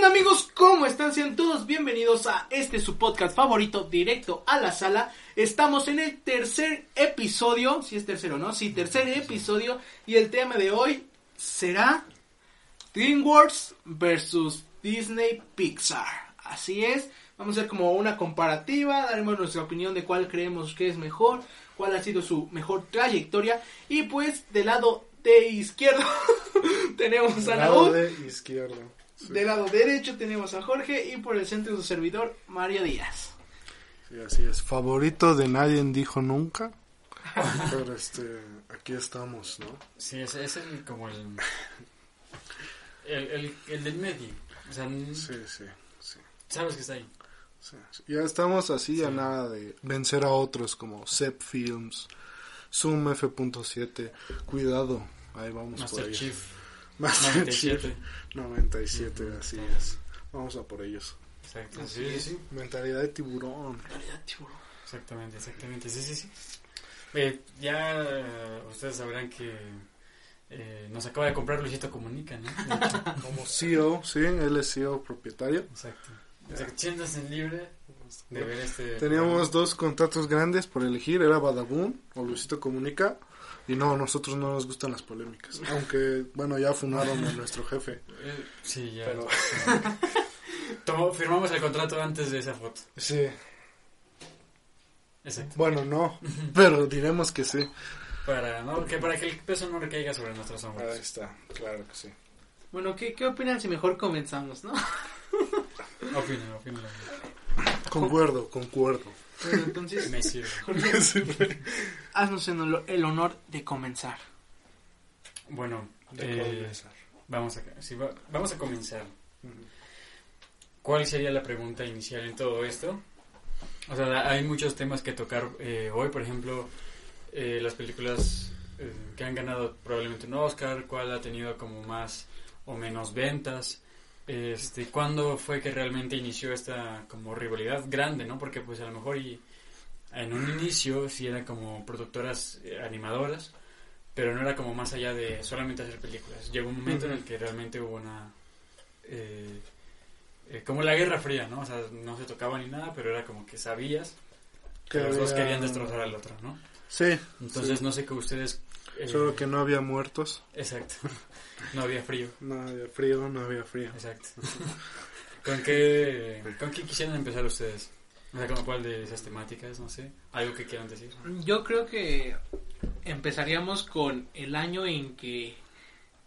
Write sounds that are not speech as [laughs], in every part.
onda amigos? ¿Cómo están? Sean todos bienvenidos a este su podcast favorito, Directo a la Sala. Estamos en el tercer episodio, si es tercero, ¿no? Sí, tercer episodio. Y el tema de hoy será DreamWorks versus Disney Pixar. Así es, vamos a hacer como una comparativa, daremos nuestra opinión de cuál creemos que es mejor, cuál ha sido su mejor trayectoria. Y pues del lado de izquierdo [laughs] tenemos a Naud. de izquierdo. Sí, Del lado derecho tenemos a Jorge y por el centro su servidor Mario Díaz. sí, así es. Favorito de nadie dijo nunca. [laughs] Pero este, aquí estamos, ¿no? Sí, ese es el, como el, el, el, el del medio. O sea, n- Sí, sí, sí. sabes que está ahí. sí. Ya estamos así a Sí. nada de vencer a otros como Zep Films, Zoom F.7. Cuidado, ahí vamos por ahí. Chief Master Chief 97. 97, Ujú. así es. Vamos a por ellos. Exacto. Así Sí, es. sí. Mentalidad de tiburón. Exactamente, exactamente. Sí, sí, sí. Eh, ya eh, ustedes sabrán que eh, nos acaba de comprar Luisito Comunica, ¿no? De. [laughs] Como CEO, sí, él es CEO propietario. Exacto. Siéntanse libre de ver este. Teníamos dos contratos grandes por elegir, era Badabun o Luisito Comunica. Y no, a nosotros no nos gustan las polémicas. Aunque, bueno, ya funaron a nuestro jefe. Sí, ya. Pero- [laughs] Tomó- firmamos el contrato antes de esa foto. Sí, Exacto. bueno, no, [laughs] pero diremos que sí. Para, ¿no? que, para que el peso no recaiga sobre nuestros Ahí hombros. está, claro que sí. Bueno, ¿qué, qué opinan si mejor comenzamos, no? [laughs] Opina, opina. Concuerdo, concuerdo. Bueno, entonces, Me sirve. [laughs] Haznos el honor- el honor de comenzar. Bueno, De eh, comenzar. vamos, a, sí, va- vamos a comenzar. ¿Cuál sería la pregunta inicial en todo esto? O sea, hay muchos temas que tocar eh, hoy, por ejemplo, eh, las películas eh, que han ganado probablemente un Oscar, cuál ha tenido como más o menos ventas, este, cuándo fue que realmente inició esta como rivalidad grande, ¿no? Porque pues a lo mejor y en un inicio sí eran como productoras eh, animadoras, pero no era como más allá de solamente hacer películas. Llegó un momento en el que realmente hubo una... eh, eh, como la Guerra Fría, ¿no? O sea, no se tocaba ni nada, pero era como que sabías que Que los dos había- querían destrozar al otro, ¿no? Sí, Entonces Sí. no sé que ustedes... eh, solo que no había muertos, Exacto. No había frío. no había frío, no había frío. Exacto. [laughs] ¿Con qué, ¿Con qué quisieran empezar ustedes? O sea, ¿con cuál de esas temáticas? No sé. ¿Algo que quieran decir? Yo creo que empezaríamos con el año en que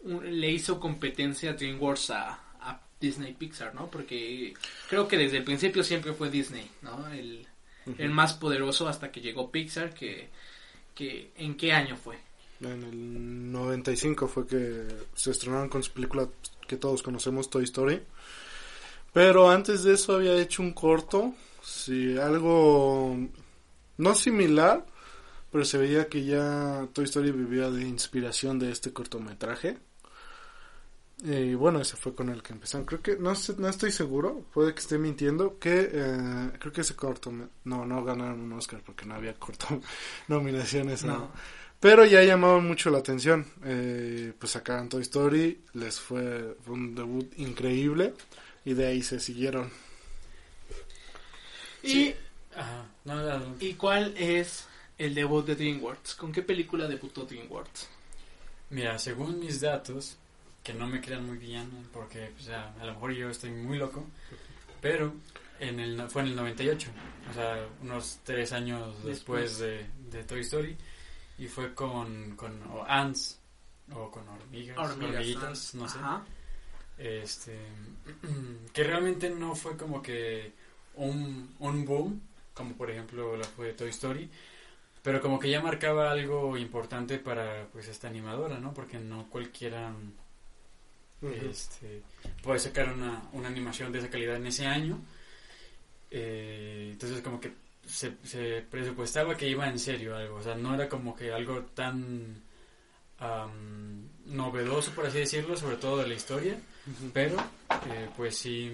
un- le hizo competencia DreamWorks a, a Disney Pixar, ¿no? Porque creo que desde el principio siempre fue Disney, ¿no? El, el más poderoso hasta que llegó Pixar, que, que ¿en qué año fue? En el 95 fue que se estrenaron con su película que todos conocemos, Toy Story. Pero antes de eso había hecho un corto, sí, algo no similar, pero se veía que ya Toy Story vivía de inspiración de este cortometraje. Y bueno, ese fue con el que empezaron. Creo que, no, no estoy seguro, puede que esté mintiendo, que eh, creo que ese corto, no, no ganaron un Oscar porque no había corto [laughs] nominaciones. No. Pero ya llamaban mucho la atención. Eh, pues sacaron Toy Story, les fue, fue un debut increíble y de ahí se siguieron. Y, Ajá. No, adelante. ¿Y cuál es el debut de DreamWorks? ¿Con qué película debutó DreamWorks? Mira, según mis datos, que no me crean muy bien, porque pues, a, a lo mejor yo estoy muy loco, pero en el, no- fue en el 98, o sea, unos tres años después, de, de Toy Story, y fue con, con o Ants, o con hormigas, hormiguitas, Ants. no sé. Ajá. Este, [clears throat] que realmente no fue como que un, un boom, como por ejemplo la fue Toy Story, pero como que ya marcaba algo importante para pues esta animadora, ¿no? Porque no cualquiera este, puede sacar una, una animación de esa calidad en ese año. Eh, entonces como que se, se presupuestaba que iba en serio algo, o sea, no era como que algo tan am, novedoso, por así decirlo, sobre todo de la historia, pero eh, pues sí,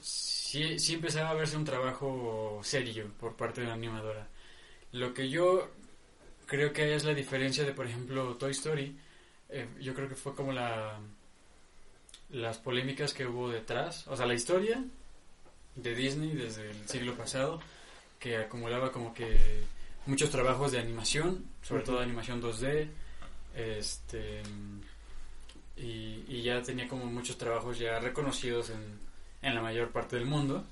sí, sí empezaba a verse un trabajo serio por parte de la animadora. Lo que yo creo que es la diferencia de, por ejemplo, Toy Story, eh, yo creo que fue como la las polémicas que hubo detrás, o sea, la historia de Disney desde el siglo pasado, que acumulaba como que muchos trabajos de animación, sobre todo animación 2D, este y, y, ya tenía como muchos trabajos ya reconocidos en, en la mayor parte del mundo.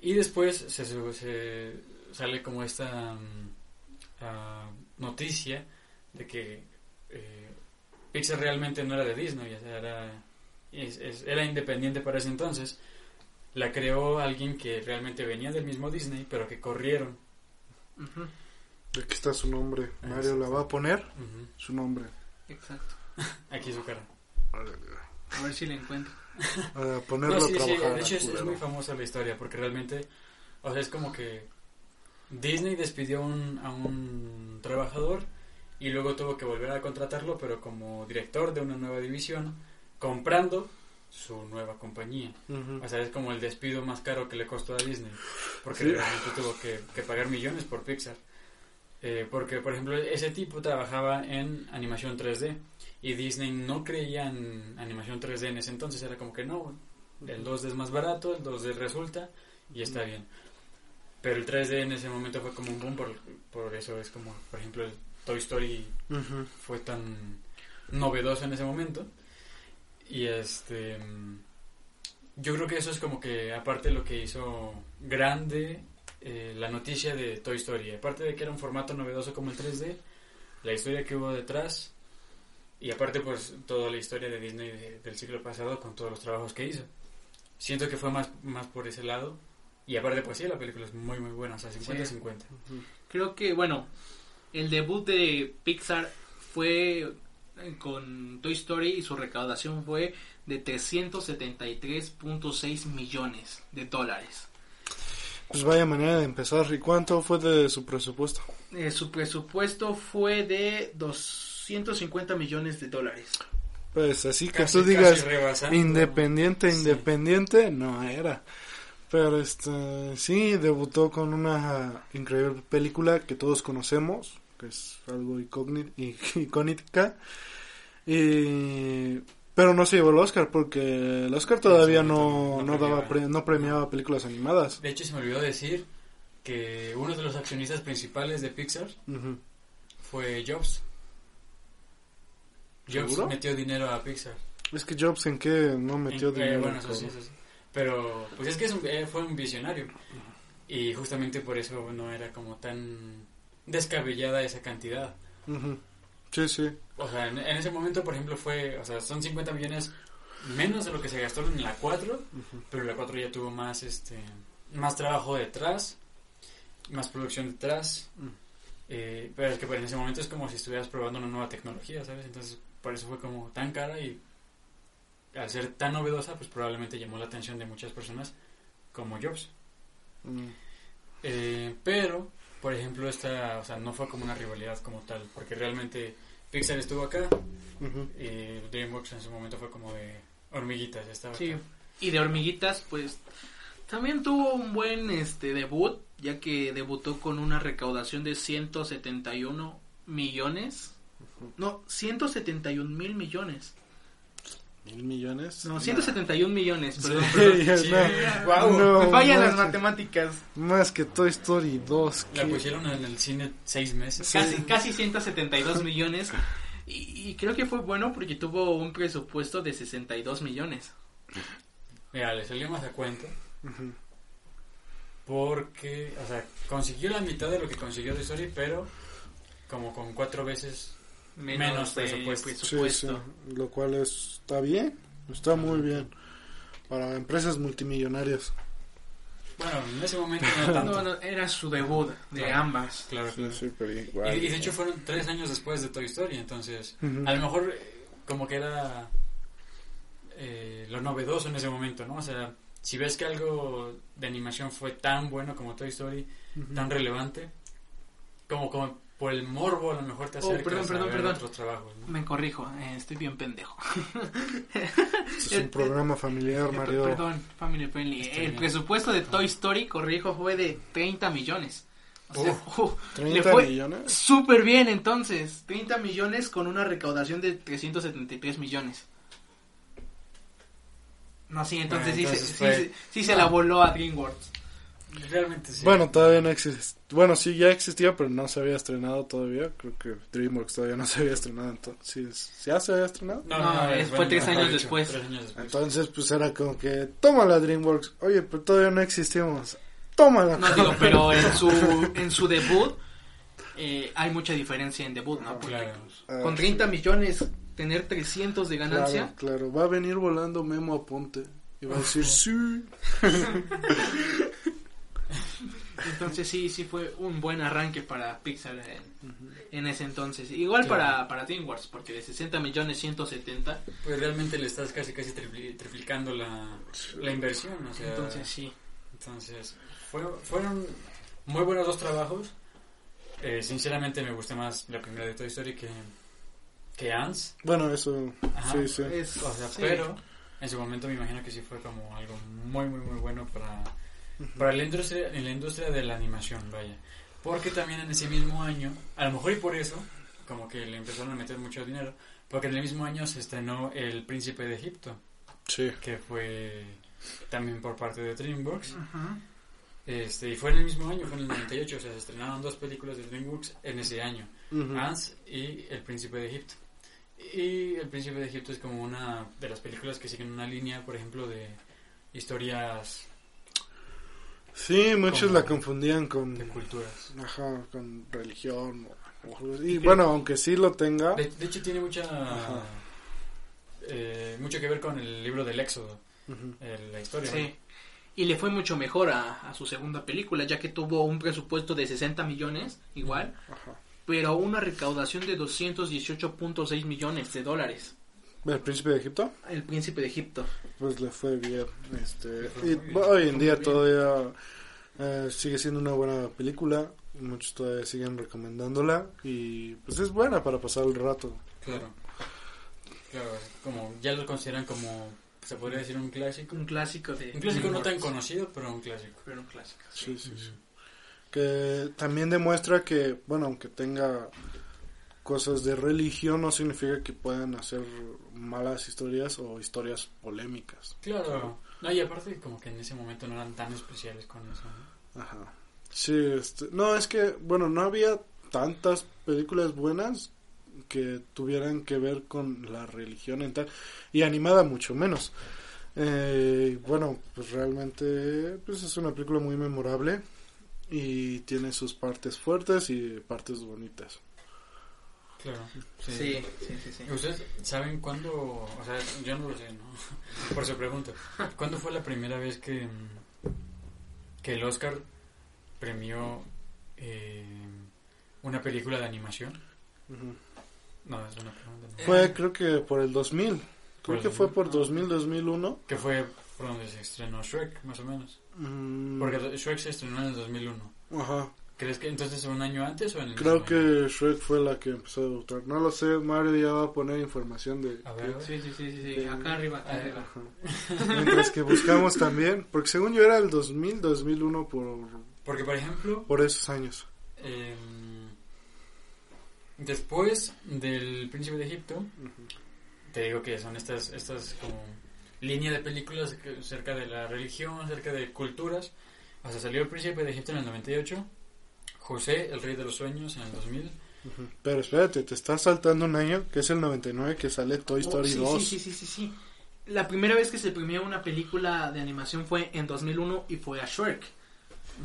Y después se, se sale como esta uh, noticia de que eh, Pixar realmente no era de Disney, era, era independiente para ese entonces. La creó alguien que realmente venía del mismo Disney, pero que corrieron. Aquí está su nombre. Mario la va a poner. Su nombre. Exacto. [laughs] Aquí su cara. A ver si le encuentro. A ponerlo a trabajar. de hecho, es, es, muy famosa la historia porque realmente, o sea, es como que Disney despidió un, a un trabajador y luego tuvo que volver a contratarlo, pero como director de una nueva división, comprando su nueva compañía. O sea, es como el despido más caro que le costó a Disney, porque realmente tuvo que, que, pagar millones por Pixar. Eh, porque, por ejemplo, ese tipo trabajaba en animación 3D y Disney no creía en animación 3D en ese entonces, era como que no, el 2D es más barato, el 2D resulta y está bien. Pero el 3D en ese momento fue como un boom, por, por eso es como, por ejemplo, el Toy Story fue tan novedoso en ese momento. Y este. Yo creo que eso es como que, aparte, lo que hizo grande eh, la noticia de Toy Story. Aparte de que era un formato novedoso como el 3D, la historia que hubo detrás y aparte, pues, toda la historia de Disney del siglo pasado con todos los trabajos que hizo. Siento que fue más, más por ese lado. Y aparte, pues sí, la película es muy, muy buena, o sea, 50-50. Creo que, bueno, el debut de Pixar fue con Toy Story y su recaudación fue de 373.6 millones de dólares. Pues vaya manera de empezar. ¿Y cuánto fue de su presupuesto? Eh, su presupuesto fue de 250 millones de dólares. Pues así que tú digas independiente, independiente, no era. Pero este, sí, debutó con una increíble película que todos conocemos, que es algo [laughs] icónica. Y, pero no se llevó el Oscar porque el Oscar todavía no, no, daba no premiaba películas animadas. De hecho, se me olvidó decir que uno de los accionistas principales de Pixar fue Jobs. Jobs metió dinero a Pixar. Es que Jobs en qué no metió eh, dinero. bueno, eso sí, eso sí. Pero, pues es que es un, eh, fue un visionario. Y justamente por eso no era como tan descabellada esa cantidad. Sí, sí. O sea, en, ese momento, por ejemplo, fue, o sea, son 50 millones menos de lo que se gastó en la 4, pero la 4 ya tuvo más, este, más trabajo detrás, más producción detrás. Eh, pero es que en ese momento es como si estuvieras probando una nueva tecnología, ¿sabes? Entonces, por eso fue como tan cara y al ser tan novedosa, pues probablemente llamó la atención de muchas personas como Jobs. Mm. Eh, pero, por ejemplo, esta, o sea, no fue como una rivalidad como tal, porque realmente Pixar estuvo acá y DreamWorks en su momento fue como de hormiguitas, estaba Sí, y de hormiguitas, pues también tuvo un buen este debut, ya que debutó con una recaudación de 171 millones. No, 171 mil millones. ¿Mil millones? No, 171 millones, perdón. [laughs] wow, me fallan las matemáticas. Más que Toy Story 2. La pusieron en el cine seis meses. Casi, casi 172 [laughs] millones. Y, creo que fue bueno porque tuvo un presupuesto de 62 millones. Mira, le salió más a cuenta. Porque, o sea, consiguió la mitad de lo que consiguió Toy Story, pero como con cuatro veces menos, presupuesto. lo cual está bien, está muy bien para empresas multimillonarias. Bueno, en ese momento no tanto. era su debut de ambas. Claro, y, de hecho fueron tres años después de Toy Story, entonces a lo mejor eh, como que era eh, lo novedoso en ese momento, ¿no? O sea, si ves que algo de animación fue tan bueno como Toy Story, tan relevante, como, como por el morbo a lo mejor te oh, acercas perdón, perdón, a ver otros trabajos. Me corrijo, eh, estoy bien pendejo. es un [laughs] programa familiar, Mario. Perdón, family friendly. el presupuesto de Toy Story, corrijo, fue de 30 millones. O sea, uh, 30 millones. Súper bien entonces. 30 millones con una recaudación de 373 millones. No, sí, entonces, Bueno, sí, entonces sí, fue- se- sí se la voló a DreamWorks. Realmente sí. Bueno, todavía no existe. Bueno, sí, ya existía, pero no se había estrenado todavía. Creo que DreamWorks todavía no se había estrenado. Entonces, ¿ya se había estrenado? No, es- fue tres años dicho, después. tres años después. Entonces, pues era como que, tómala DreamWorks. Oye, pero todavía no existimos. Tómala. No digo, pero en su, [laughs] en su debut eh, hay mucha diferencia en debut, ¿no? Porque Claro. Ah, con 30 millones tener 300 de ganancia. Claro, claro. Va a venir volando Memo Aponte. Y va a decir, sí. [laughs] Entonces sí, sí fue un buen arranque para Pixar en, en ese entonces. Igual Claro. para, para DreamWorks, porque de 60 millones 170. Pues realmente le estás casi casi tripli- triplicando la, la inversión, o sea, Entonces sí. entonces fueron, fueron muy buenos dos trabajos. Eh, sinceramente me gusta más la primera de Toy Story que, que Ants, Bueno, eso, Ajá. sí, sí. Es, o sea, sí. pero en su momento me imagino que sí fue como algo muy muy muy bueno para, para la industria, en la industria de la animación, vaya. Porque también en ese mismo año, a lo mejor y por eso, como que le empezaron a meter mucho dinero, porque en el mismo año se estrenó El Príncipe de Egipto. Sí. que fue también por parte de DreamWorks. Ajá. Este, y fue en el mismo año, fue en el 98, o sea, se estrenaron dos películas de DreamWorks en ese año, Ujú. Ants y El Príncipe de Egipto. Y El Príncipe de Egipto es como una de las películas que siguen una línea, por ejemplo, de historias Sí, muchos Como- la confundían con, de culturas. ajá, con religión. o- o. Y bueno, aunque sí lo tenga, De, de hecho, tiene mucha Ajá. eh, mucho que ver con el libro del Éxodo, eh, la historia. Sí. Y le fue mucho mejor a, a su segunda película, ya que tuvo un presupuesto de 60 millones, igual, ajá. pero una recaudación de 218.6 millones de dólares. El príncipe de Egipto, El príncipe de Egipto. pues le fue bien. Este, y hoy en día todavía eh, sigue siendo una buena película. Muchos todavía siguen recomendándola. Y pues es buena para pasar el rato. Claro. Claro, como ya lo consideran como, se podría decir, un clásico. Un clásico de... Un clásico no tan conocido, pero un clásico. Pero un clásico. Sí, sí, sí. Que también demuestra que, bueno, aunque tenga cosas de religión, no significa que puedan hacer malas historias o historias polémicas. Claro. No, y aparte como que en ese momento no eran tan especiales con eso. ¿no? Ajá. Sí, este, no, es que, bueno, no había tantas películas buenas que tuvieran que ver con la religión en tal, y animada mucho menos. Eh, bueno, pues realmente pues es una película muy memorable y tiene sus partes fuertes y partes bonitas. Claro. Sí, sí, sí. sí. ¿Ustedes saben cuándo, o sea, yo no lo sé, ¿no? [laughs] Por su pregunta. ¿Cuándo fue la primera vez que, mm, que el Oscar premió eh, una película de animación? No, es una pregunta. ¿no? Fue creo que por el 2000, Por creo el que fue 2000, por ah. 2000, 2001. Que fue por donde se estrenó Shrek, más o menos. Mm, Porque Shrek se estrenó en el 2001. Ajá. ¿Crees que entonces un año antes o en el Creo año? que Shrek fue la que empezó a debutar. No lo sé, Mario ya va a poner información de... A ver, Sí, sí, sí, sí, sí. Acá arriba, acá arriba. Ajá. [laughs] Mientras que buscamos también, porque según yo era el 2000, 2001 por, Porque, por ejemplo, por esos años. eh, después del Príncipe de Egipto, te digo que son estas, estas como línea de películas cerca de la religión, cerca de culturas. O sea, salió el Príncipe de Egipto en el 98, José, el Rey de los Sueños, en el 2000. Ujú. Pero espérate, te estás saltando un año, que es el 99, que sale Toy Oh, Story sí, 2. Sí, sí, sí, sí, sí. La primera vez que se premió una película de animación fue en 2001 y fue a Shrek.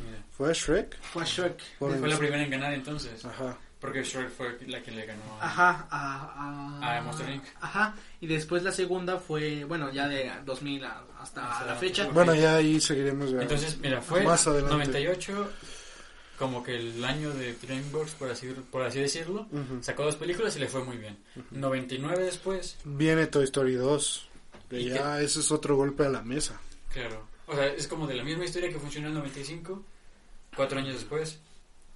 Mira, ¿Fue Shrek? Fue a Shrek. Por fue la primera en ganar entonces, Ajá. porque Shrek fue la que le ganó a... Ajá, a, a, A Monster Inc. Ajá, y después la segunda fue, bueno, ya de 2000 a- hasta Hasta la fecha. fecha. Bueno, ya ahí seguiremos. ya. Entonces, mira, fue Más adelante. 98, como que el año de DreamWorks, por así, por así decirlo. Ujú. Sacó dos películas y le fue muy bien. 99 después, Viene Toy Story 2. Que ¿Y ya ese es otro golpe a la mesa. claro. O sea, es como de la misma historia que funcionó en el 95. Cuatro años después,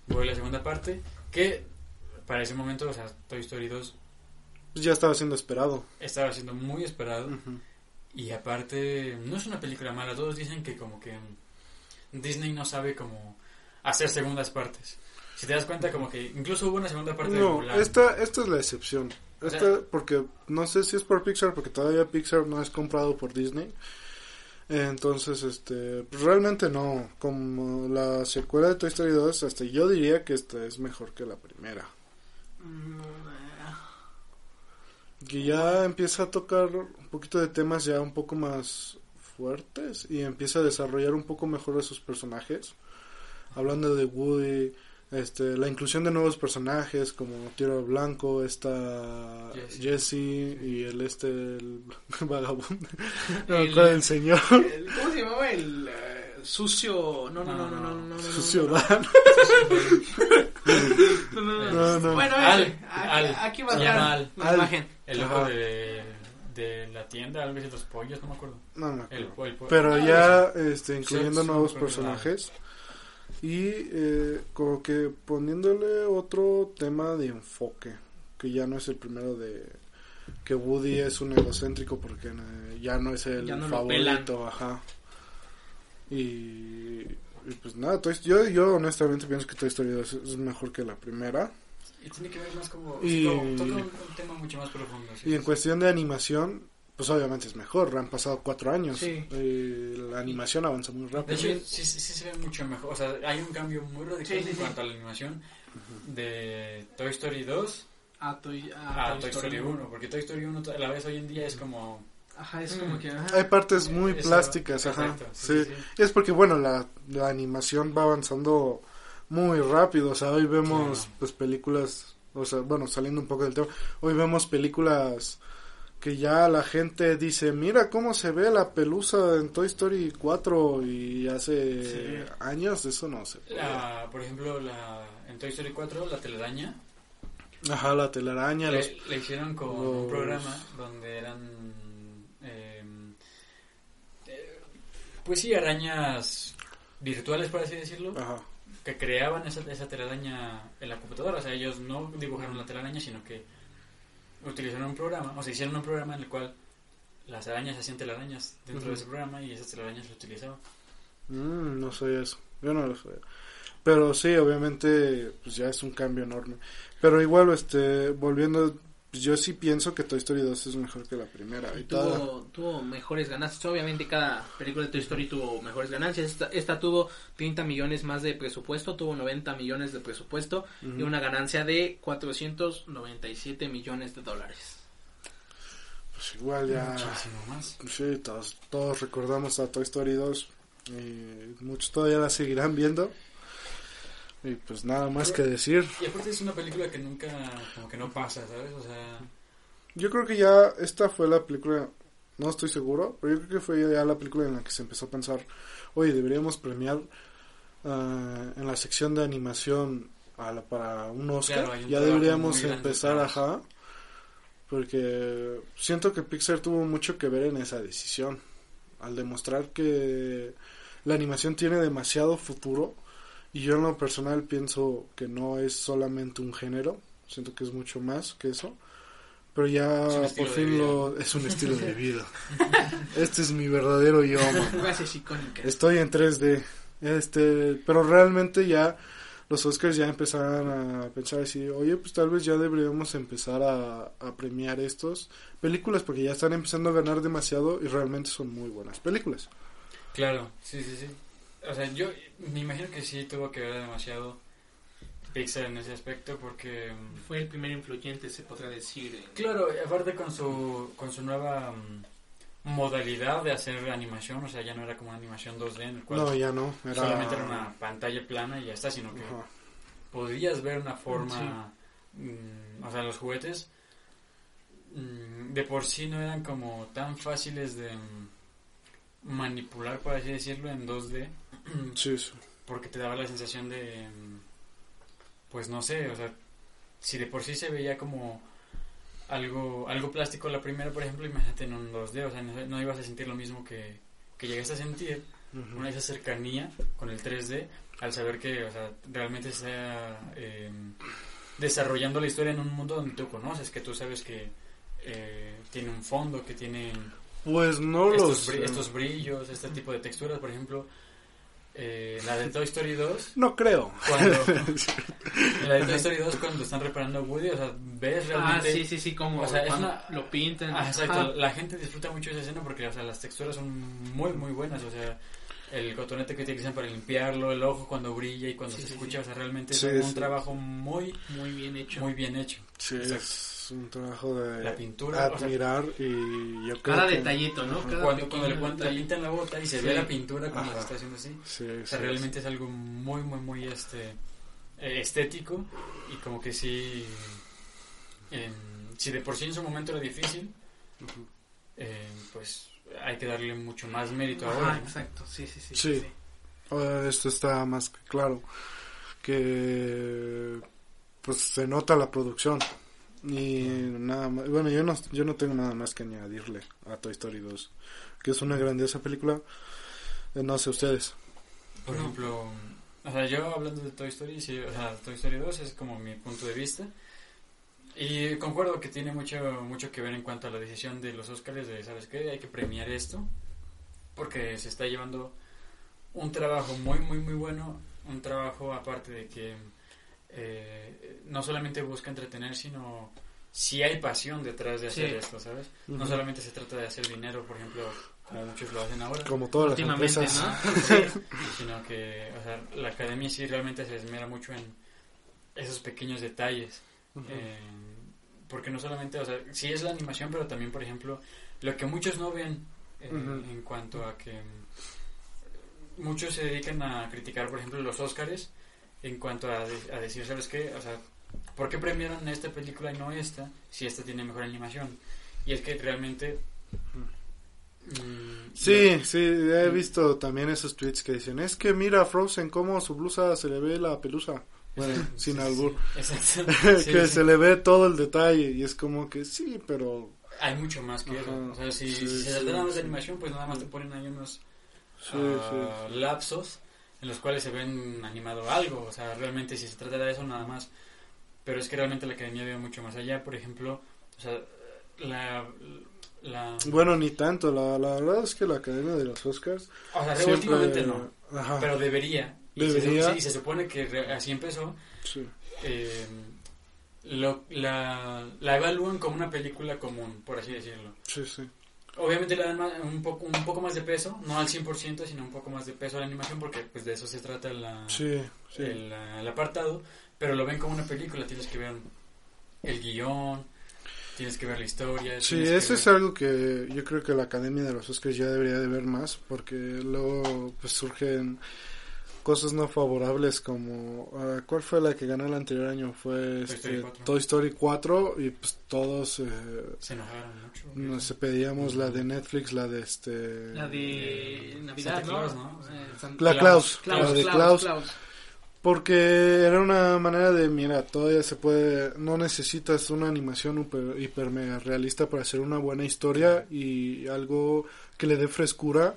voy a la segunda parte. Que para ese momento, o sea, Toy Story 2 Pues ya estaba siendo esperado. estaba siendo muy esperado. Ujú. Y aparte, no es una película mala. Todos dicen que como que Disney no sabe cómo hacer segundas partes. Si te das cuenta, como que incluso hubo una segunda parte de No, Mulan. esta, esta es la excepción. O sea- Esta, porque no sé si es por Pixar, porque todavía Pixar no es comprado por Disney. Entonces, este, pues realmente no, como la secuela de Toy Story 2, hasta yo diría que esta es mejor que la primera. Que ya empieza a tocar un poquito de temas ya un poco más fuertes y empieza a desarrollar un poco mejor a sus personajes. Hablando de Woody, este, la inclusión de nuevos personajes como Tiro Blanco, esta Jesse. Jesse y el este el [laughs] vagabundo, [laughs] no El- señor el- ¿Cómo se llamaba el eh, sucio? No, no, no, no, no, no, no, no, Sucio Dan. [laughs] no, no, no. No, no. Bueno, ese, aquí, Al, aquí va a estar la imagen. El Ajá. de, de la tienda, algo de los pollos, no me acuerdo. No me El, acuerdo. el pollo. Pero Ah, ya este, incluyendo Sí, sí, nuevos acuerdo. Y eh, como que poniéndole otro tema de enfoque, que ya no es el primero de que Woody es un egocéntrico porque eh, ya no es el no favorito, ajá. Y, y pues nada, Toy- yo, yo honestamente pienso que Toy Story 2 es mejor que la primera. Y tiene que ver más como... Y- como- toca un, un tema mucho más profundo. sí. Y en cuestión de animación, pues obviamente es mejor, han pasado cuatro años. Sí. Y la animación avanza muy De rápido. hecho, sí, sí, sí se ve mucho mejor. O sea, hay un cambio muy radical en sí. cuanto a la animación de Toy Story 2 A Toy, a a Toy Story 1. Porque Toy Story 1 a la vez hoy en día es como... Ajá, es Mm. como que. ajá. Hay partes muy Eso, plásticas, ajá. exacto, Sí, sí, sí, Y es porque, bueno, la, la animación va avanzando muy rápido. O sea, hoy vemos, pues, películas, o sea, bueno, saliendo un poco del tema, hoy vemos películas que ya la gente dice, mira cómo se ve la pelusa en Toy Story 4 y hace Sí. años eso no se La, por ejemplo, la, en Toy Story 4, la telaraña, Ajá, la telaraña, los... le, le hicieron con los- un programa donde eran... eh, eh, pues sí, arañas virtuales, por así decirlo, Ajá. que creaban esa, esa telaraña en la computadora. O sea, ellos no dibujaron la telaraña, sino que utilizaron un programa, o sea, hicieron un programa en el cual las arañas hacían telarañas dentro de ese programa y esas telarañas se utilizaban. Mm, no sabía eso. Yo no lo sabía. Pero sí, obviamente, pues ya es un cambio enorme. Pero igual, este, volviendo, pues yo sí pienso que Toy Story 2 es mejor que la primera. Y toda- Tuvo, tuvo mejores ganancias. Obviamente cada película de Toy Story tuvo mejores ganancias. Esta, esta tuvo 30 millones más de presupuesto, tuvo 90 millones de presupuesto y Ujú. una ganancia de 497 millones de dólares. Pues igual ya... Muchísimo más. Sí, todos, todos recordamos a Toy Story 2. Y muchos todavía la seguirán viendo. Y pues nada más que decir. Y aparte es una película que nunca, como que no pasa, ¿sabes? O sea, Yo creo que ya esta fue la película, no estoy seguro, pero yo creo que fue ya la película en la que se empezó a pensar, oye, deberíamos premiar ah, en la sección de animación a la- para un Oscar. Claro, hay un ya deberíamos grande empezar, detrás. ajá, porque siento que Pixar tuvo mucho que ver en esa decisión, al demostrar que la animación tiene demasiado futuro. Y yo en lo personal pienso que no es solamente un género, siento que es mucho más que eso. Pero ya Es por fin lo es un estilo de [laughs] vida. Este es mi verdadero yo. Estoy en 3D. Este, pero realmente ya los Oscars ya empezaron a pensar así, oye, pues tal vez ya deberíamos empezar a, a premiar estos películas porque ya están empezando a ganar demasiado y realmente son muy buenas películas. claro, sí, sí, sí. O sea, yo me imagino que sí tuvo que ver demasiado Pixar en ese aspecto porque... mm, Fue el primer influyente, se podrá decir. en- Claro, aparte con su, con su nueva mm, modalidad de hacer animación, o sea, ya no era como una animación 2D en el cual No, ya no. Era... solamente era una pantalla plana y ya está, sino que Ajá. podías ver una forma, mm, o sea, los juguetes de por sí no eran como tan fáciles de manipular, por así decirlo, en 2D, [clears throat] Sí, sí. porque te daba la sensación de, mm, pues no sé, o sea, si de por sí se veía como algo algo plástico la primera, por ejemplo, imagínate en un 2D, o sea, no, no ibas a sentir lo mismo que, que llegaste a sentir Ujú. una esa cercanía con el 3D al saber que o sea, realmente está eh, desarrollando la historia en un mundo donde tú conoces, que tú sabes que eh, tiene un fondo, que tiene Pues no estos, los... estos brillos, este tipo de texturas, por ejemplo. Eh, la de Toy Story 2, No creo. cuando, [laughs] la de Toy Story 2 cuando están reparando Woody, o sea, ves Ah, realmente... sí, sí, sí, como o sea, es cuando una- lo pintan. Ah, exacto, la gente disfruta mucho esa escena porque o sea, las texturas son muy, muy buenas, o sea, el cotonete que utilizan para limpiarlo, el ojo cuando brilla y cuando Sí, se sí, escucha, sí. o sea, realmente Sí, es un trabajo muy, Muy bien hecho. muy bien hecho. Sí, Exacto. es un trabajo de La pintura, o sea, admirar y yo creo Cada que... detallito, ¿no? Cada cuando, pequeño cuando le, cuando le pintan la bota y se Sí. ve la pintura como se está haciendo así. Sí, O sí, sea, realmente es algo muy, muy, muy este eh, estético y como que sí, em, si de por sí en su momento era difícil, em, pues hay que darle mucho más mérito Ajá, ahora. ¿no? exacto. Sí, sí, sí. Sí. Esto está más que claro que pues se nota la producción y nada más bueno yo no yo no tengo nada más que añadirle a Toy Story 2 que es una grandiosa película Eh, no sé ustedes Por ejemplo, o sea, yo hablando de Toy Story, sí, o sea, Toy Story 2 es como mi punto de vista. Y concuerdo que tiene mucho, mucho que ver en cuanto a la decisión de los Oscars de, ¿sabes qué? Hay que premiar esto. Porque se está llevando un trabajo muy, muy, muy bueno. Un trabajo aparte de que eh, no solamente busca entretener, sino si hay pasión detrás de hacer Sí. esto, ¿sabes? No solamente se trata de hacer dinero, por ejemplo, como muchos lo hacen ahora como todas las Últimamente, empresas ¿no? [laughs] Sí. sino que o sea, la academia sí realmente se esmera mucho en esos pequeños detalles. Eh, porque no solamente, o sea, sí es la animación, pero también, por ejemplo, lo que muchos no ven eh, en cuanto a que muchos se dedican a criticar, por ejemplo, los Óscares en cuanto a, de- a decir, ¿sabes qué? O sea, ¿por qué premiaron esta película y no esta si esta tiene mejor animación? Y es que realmente... mm, Sí, sí, he visto también esos tweets que dicen, es que mira a Frozen cómo su blusa se le ve la pelusa. [laughs] Bueno, sin sí, albur. sí, [laughs] que se le ve todo el detalle y es como que sí, pero... Hay mucho más que eso. O sea, si, si se sí. de animación, pues nada más te ponen ahí unos ah, lapsos en los cuales se ven animado algo. O sea, realmente si se tratara de eso, nada más. Pero es que realmente la academia ve mucho más allá. Por ejemplo, o sea, la. Bueno, ni tanto, la, la verdad es que la Academia de los Oscars... o sea, siempre- últimamente no. Ajá, Pero debería. Y, Debería. Se, y se supone que así empezó. sí. eh, lo, la, la evalúan como una película común, por así decirlo. Sí, sí. Obviamente le dan más- un, poco, un poco más de peso, no al 100%, sino un poco más de peso a la animación, porque pues de eso se trata la, Sí, sí. el, el apartado, pero lo ven como una película, tienes que ver el guion, tienes que ver la historia. Sí, eso es algo que yo creo que la Academia de los Oscars ya debería de ver más, porque luego pues surgen cosas no favorables como ah, ¿cuál fue la que ganó el anterior año? Fue Toy este, Story 4. Toy Story 4 y pues todos eh, Se enojaron mucho. nos pedíamos la de Netflix, la de este La de Navidad, Santa Claus, ¿no? Eh, La Klaus, Klaus, la de Klaus, Klaus. Klaus. Porque era una manera de, mira, todavía se puede, no necesitas una animación hiper, hiper mega realista para hacer una buena historia y algo que le dé frescura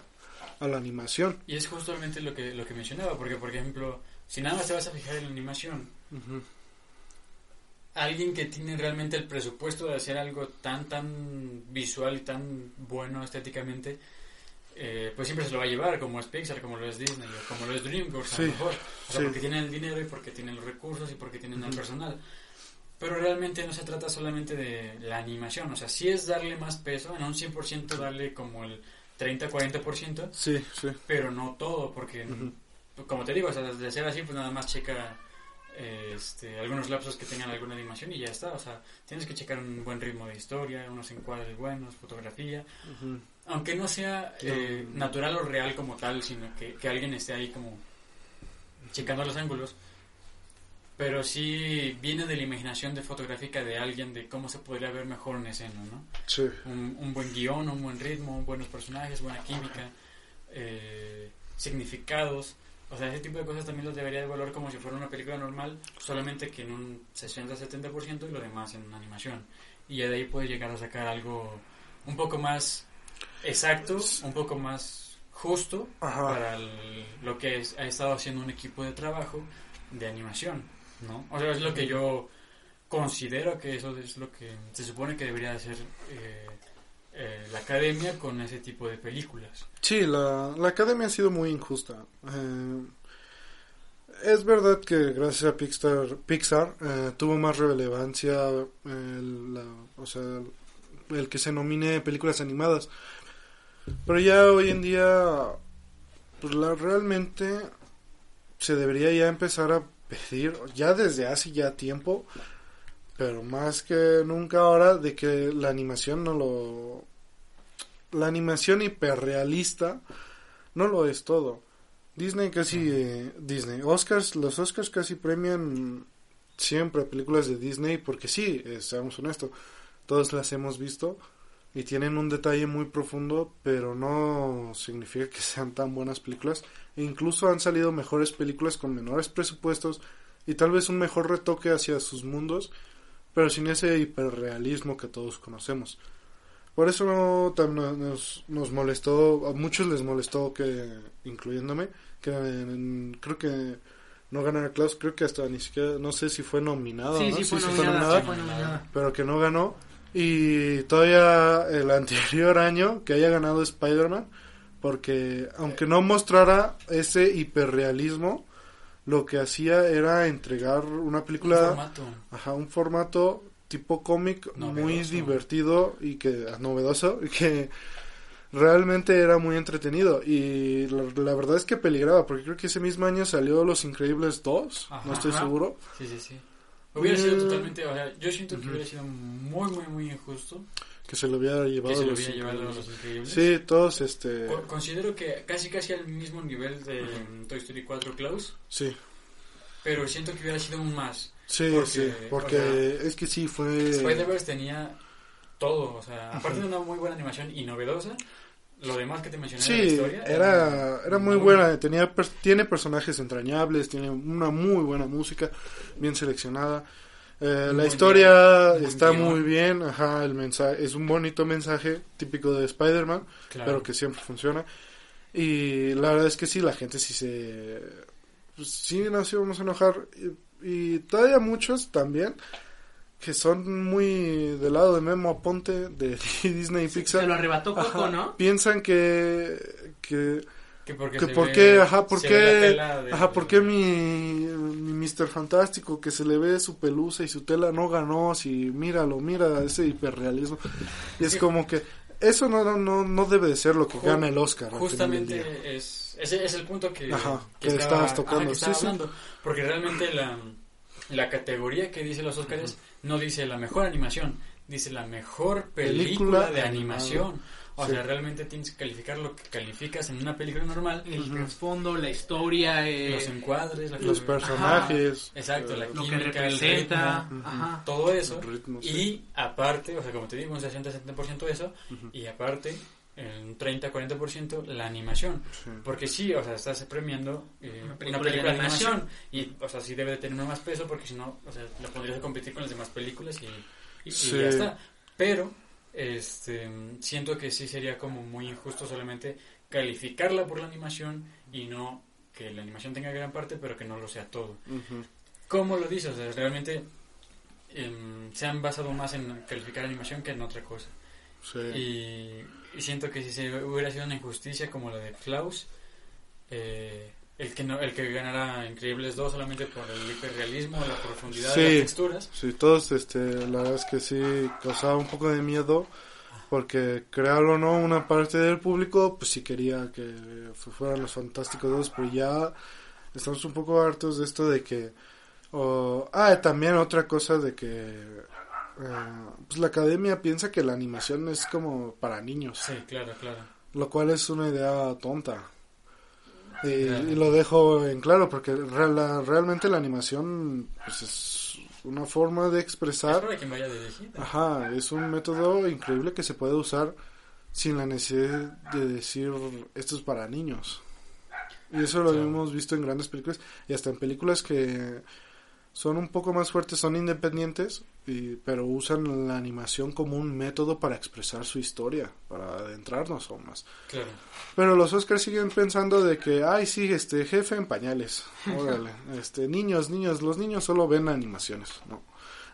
a la animación. Y es justamente lo que, lo que mencionaba, porque por ejemplo, si nada más te vas a fijar en la animación, alguien que tiene realmente el presupuesto de hacer algo tan, tan visual y tan bueno estéticamente, eh, pues siempre se lo va a llevar, como es Pixar, como lo es Disney, o como lo es DreamWorks, a lo mejor. O sea, sí. porque tienen el dinero y porque tienen los recursos y porque tienen el personal. Pero realmente no se trata solamente de la animación, o sea, sí es darle más peso, en un 100% darle como el 30-40%, Sí, sí. pero no todo, porque como te digo, o sea, de ser así, pues nada más checa este, algunos lapsos que tengan alguna animación y ya está, o sea, tienes que checar un buen ritmo de historia, unos encuadres buenos, fotografía, aunque no sea eh, natural o real como tal, sino que, que alguien esté ahí como checando los ángulos, pero sí viene de la imaginación de fotográfica de alguien de cómo se podría ver mejor en escena, ¿no? Sí. un, un buen guion, un buen ritmo, buenos personajes, buena química, eh, significados. O sea, ese tipo de cosas también los debería de valorar como si fuera una película normal, solamente que en un 60-70% y lo demás en animación. Y ya de ahí puedes llegar a sacar algo un poco más exacto, un poco más justo Ajá. para el- lo que es- ha estado haciendo un equipo de trabajo de animación, ¿no? O sea, es lo que yo considero que eso es lo que se supone que debería de ser eh, eh, la academia con ese tipo de películas. Sí, la, la academia ha sido muy injusta. Eh, es verdad que gracias a Pixar, Pixar eh, tuvo más relevancia el, la- o sea, el que se nomine películas animadas. Pero ya hoy en día, pues la, realmente se debería ya empezar a pedir, ya desde hace ya tiempo, pero más que nunca ahora, de que la animación no lo... La animación hiperrealista no lo es todo. Disney casi... eh, Disney. Oscars, los Oscars casi premian siempre películas de Disney porque sí, eh, seamos honestos, todas las hemos visto y tienen un detalle muy profundo, pero no significa que sean tan buenas películas. E incluso han salido mejores películas con menores presupuestos y tal vez un mejor retoque hacia sus mundos, pero sin ese hiperrealismo que todos conocemos. Por eso no, tam- nos, nos molestó, a muchos les molestó que, incluyéndome, que en- creo que no ganara Klaus, creo que hasta ni siquiera, no sé si fue nominado, Sí, ¿no? sí, fue sí nominada, sí fue nominada. pero que no ganó. Y todavía el [laughs] anterior año que haya ganado Spider-Man, porque aunque no mostrara ese hiperrealismo, lo que hacía era entregar una Un película, formato. ajá, un formato tipo cómic muy divertido y que novedoso y que realmente era muy entretenido y la, la verdad es que peligraba porque creo que ese mismo año salió Los Increíbles 2, no estoy Ajá. seguro. Sí, sí, sí. Hubiera sido Mm. totalmente, o sea, yo siento que hubiera sido muy, muy, muy injusto que se lo hubiera llevado que se lo Los hubiera llevado a Increíbles. los increíbles. Sí, todos este Co- Considero que casi casi al mismo nivel de mm, Toy Story 4 Klaus, sí. pero siento que hubiera sido un más. Sí, Porque, sí, porque o sea, es que sí fue Spider-Verse tenía todo, o sea, aparte de una muy buena animación y novedosa, lo demás que te mencioné de la Sí, historia era, era muy buena, tenía per- tiene personajes entrañables, tiene una muy buena música, bien seleccionada. Eh, la historia está muy bien, ajá, el mensaje es un bonito mensaje típico de Spider-Man, Claro. pero que siempre funciona. Y la verdad es que sí, la gente sí se pues, sí nos íbamos a enojar y, y todavía muchos también que son muy del lado de Memo Aponte de [laughs] Disney y Pixar. Se lo arrebató Coco, ¿no? Piensan que, que, que porque que por ve- qué, ajá, por se ve la qué, tela de- ajá, por qué mi, mi Mr. Fantástico que se le ve su pelusa y su tela no ganó, si míralo, mira ese hiperrealismo. Y es como que eso no, no, no, no debe de ser lo que gana el Oscar. Justamente es, ese es el punto que, Ajá, que que estaba, estabas tocando, ajá, que estaba sí, sí. hablando. Porque realmente la, la categoría que dice los Oscars no dice la mejor animación, dice la mejor película, Película de animación. O Sí. sea, realmente tienes que calificar lo que calificas en una película normal, El Ujú. trasfondo, la historia, eh, los encuadres, la Los personajes. Exacto, la eh, lo que química, el ritmo, Ajá. todo eso. el ritmo, sí. Y aparte, o sea, como te digo, un 60-70% eso, Ujú. y aparte, un 30-40% la animación. Sí. Porque sí, o sea, estás premiando eh, Una una película película, de de animación. animación. Y, o sea, sí debe de tener más peso porque si no, o sea, la pondrías a competir con las demás películas y, y- y Sí. ya está. Pero, este, siento que sí sería como muy injusto solamente calificarla por la animación y no que la animación tenga gran parte, pero que no lo sea todo. Ujú. ¿Cómo lo dices? O sea, realmente em, se han basado más en calificar animación que en otra cosa. Sí. Y, y siento que si se hubiera sido una injusticia como la de Klaus, eh, el que no, el que ganara Increíbles 2 solamente por el hiperrealismo, la profundidad de las texturas. Sí, todos, este, la verdad es que sí causaba un poco de miedo porque créalo o no, una parte del público pues sí quería que fu- fueran los Fantásticos 2, pero ya estamos un poco hartos de esto de que o- ah, también otra cosa de que eh, pues la academia piensa que la animación es como para niños, Sí, claro, claro. lo cual es una idea tonta. Y, lo dejo en claro porque la- realmente la animación pues, es una forma de Es expresar vaya dirigida. Ajá, es un método increíble que se puede usar sin la necesidad de decir esto es para niños. Y eso lo Claro. hemos visto en grandes películas y hasta en películas que son un poco más fuertes, son independientes, y, pero usan la animación como un método para expresar su historia, para adentrarnos aún más. Claro. Pero los Oscars siguen pensando de que, ay, sí, este jefe en pañales. [laughs] Órale, este niños, niños, los niños solo ven animaciones, ¿no?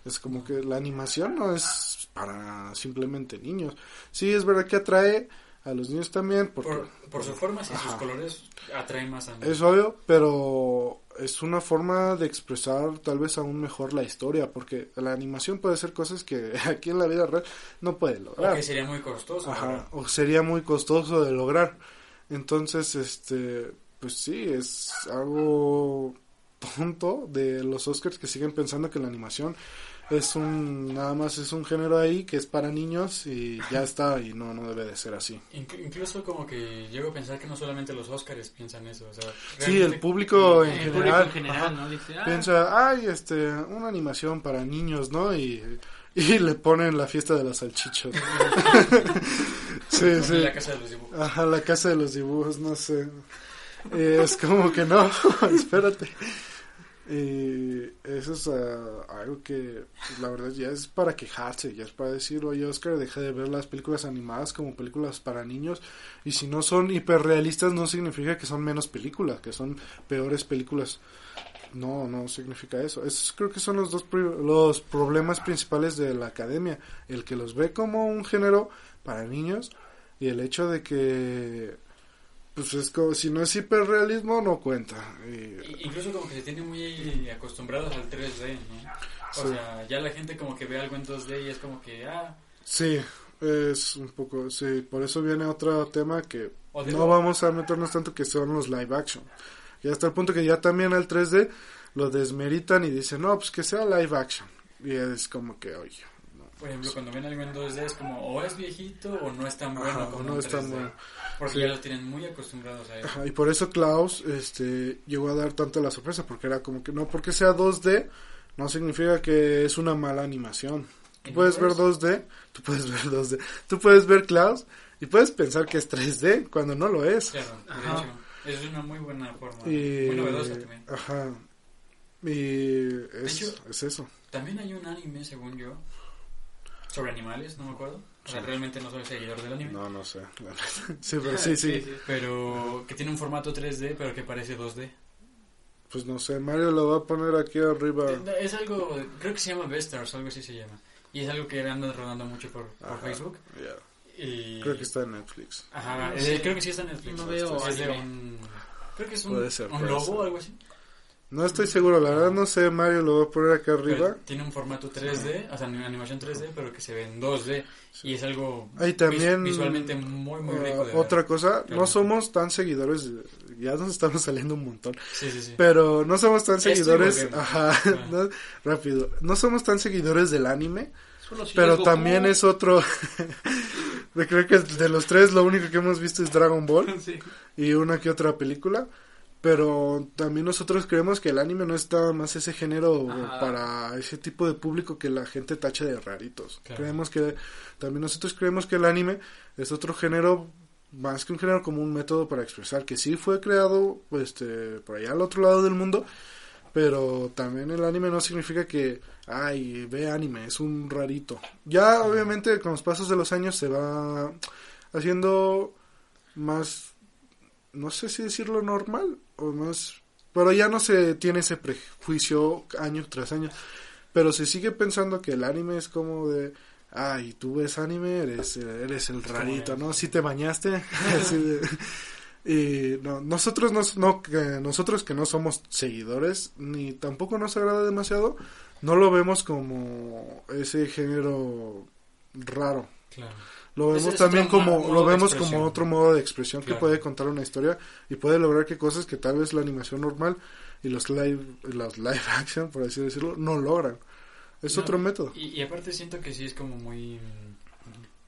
Es como que la animación no es para simplemente niños. Sí, es verdad que atrae a los niños también. Porque, por, por su forma y sus colores atraen más a niños. Es obvio, pero es una forma de expresar tal vez aún mejor la historia, porque la animación puede ser cosas que [laughs] aquí en la vida real no puede lograr. O que sería muy costoso. Ajá, o sería muy costoso de lograr. Entonces, este, pues sí, es algo tonto de los Oscars que siguen pensando que la animación es un nada más es un género ahí que es para niños y ya está y no no debe de ser así. Incluso como que llego a pensar que no solamente los Oscars piensan eso o sea, sí el público en el general, público en general ¿no? Dice, ah, piensa ay este una animación para niños no y y le ponen la fiesta de los salchichos. Sí [laughs] sí. La casa de los dibujos. Ajá la casa de los dibujos no sé. Eh, es como que no [laughs] espérate y eso es ah, algo que pues, la verdad ya es para quejarse, ya es para decir, oye Oscar, deja de ver las películas animadas como películas para niños y si no son hiperrealistas no significa que son menos películas, que son peores películas. No, no significa eso. Esos creo que son los dos los problemas principales de la academia, el que los ve como un género para niños y el hecho de que pues es como si no es hiperrealismo no cuenta. Y... incluso como que se tiene muy acostumbrados al 3D ¿no? o sea ya la gente como que ve algo en 2D y es como que ah. Sí es un poco sí por eso viene otro tema que no vamos a meternos tanto que son los live action. Y hasta el punto que ya también al 3D lo desmeritan y dicen no pues que sea live action y es como que oye por ejemplo, cuando ven algo en 2D es como o es viejito o no es tan bueno como no es tan bueno. Porque ya lo tienen muy acostumbrados a eso. y por eso Klaus este, llegó a dar tanto la sorpresa, porque era como que no porque sea 2D, no significa que es una mala animación. Tú puedes ver 2D, tú puedes ver 2D, tú puedes ver Klaus y puedes pensar que es 3D cuando no lo es. Claro, de hecho, es una muy buena forma, muy novedosa también. Ajá. Y es, es eso. También hay un anime, según yo, sobre animales, no me acuerdo. O sea, realmente no soy seguidor del anime. No, no sé. [laughs] sí, pero [laughs] sí, sí, Pero que tiene un formato 3D, pero que parece 2D. Pues no sé, Mario lo va a poner aquí arriba. Es algo, creo que se llama Bestars, algo así se llama. Y es algo que anda rodando mucho por, por Facebook. Y... Creo que está en Netflix. Ajá, eh, creo que sí está en Netflix. No veo. Es de un, creo que es un, un lobo o algo así. No estoy seguro, la verdad no sé, Mario lo voy a poner acá arriba. tiene un formato 3D, o sea, animación 3D, pero que se ve en 2D. Y es algo Ahí también, visualmente muy, muy rico. De otra cosa, no somos tan seguidores, ya nos estamos saliendo un montón. Sí, sí, sí. Pero no somos tan seguidores, ajá, [laughs] rápido, no somos tan seguidores del anime, pero también es otro... [laughs] Creo que de los tres lo único que hemos visto es Dragon Ball [laughs] y una que otra película. Pero también nosotros creemos que el anime no está más ese género para ese tipo de público que la gente tacha de raritos. Creemos que también nosotros creemos que el anime es otro género más que un género como un método para expresar que sí fue creado pues, este por allá al otro lado del mundo, pero también el anime no significa que ay, ve anime, es un rarito. Ya obviamente con los pasos de los años se va haciendo más no sé si decirlo normal o más, pero ya no se tiene ese prejuicio año tras año, pero se sigue pensando que el anime es como de, ay, tú ves anime, eres, eres el rarito, ¿no? Si te bañaste, [laughs] y no, nosotros no, no que nosotros que no somos seguidores ni tampoco nos agrada demasiado, no lo vemos como ese género raro. Claro lo vemos también como lo vemos como otro modo de expresión que puede contar una historia y puede lograr que cosas que tal vez la animación normal y los live los live [laughs] action por así decirlo no logran. Es otro método. Y, aparte siento que sí es como muy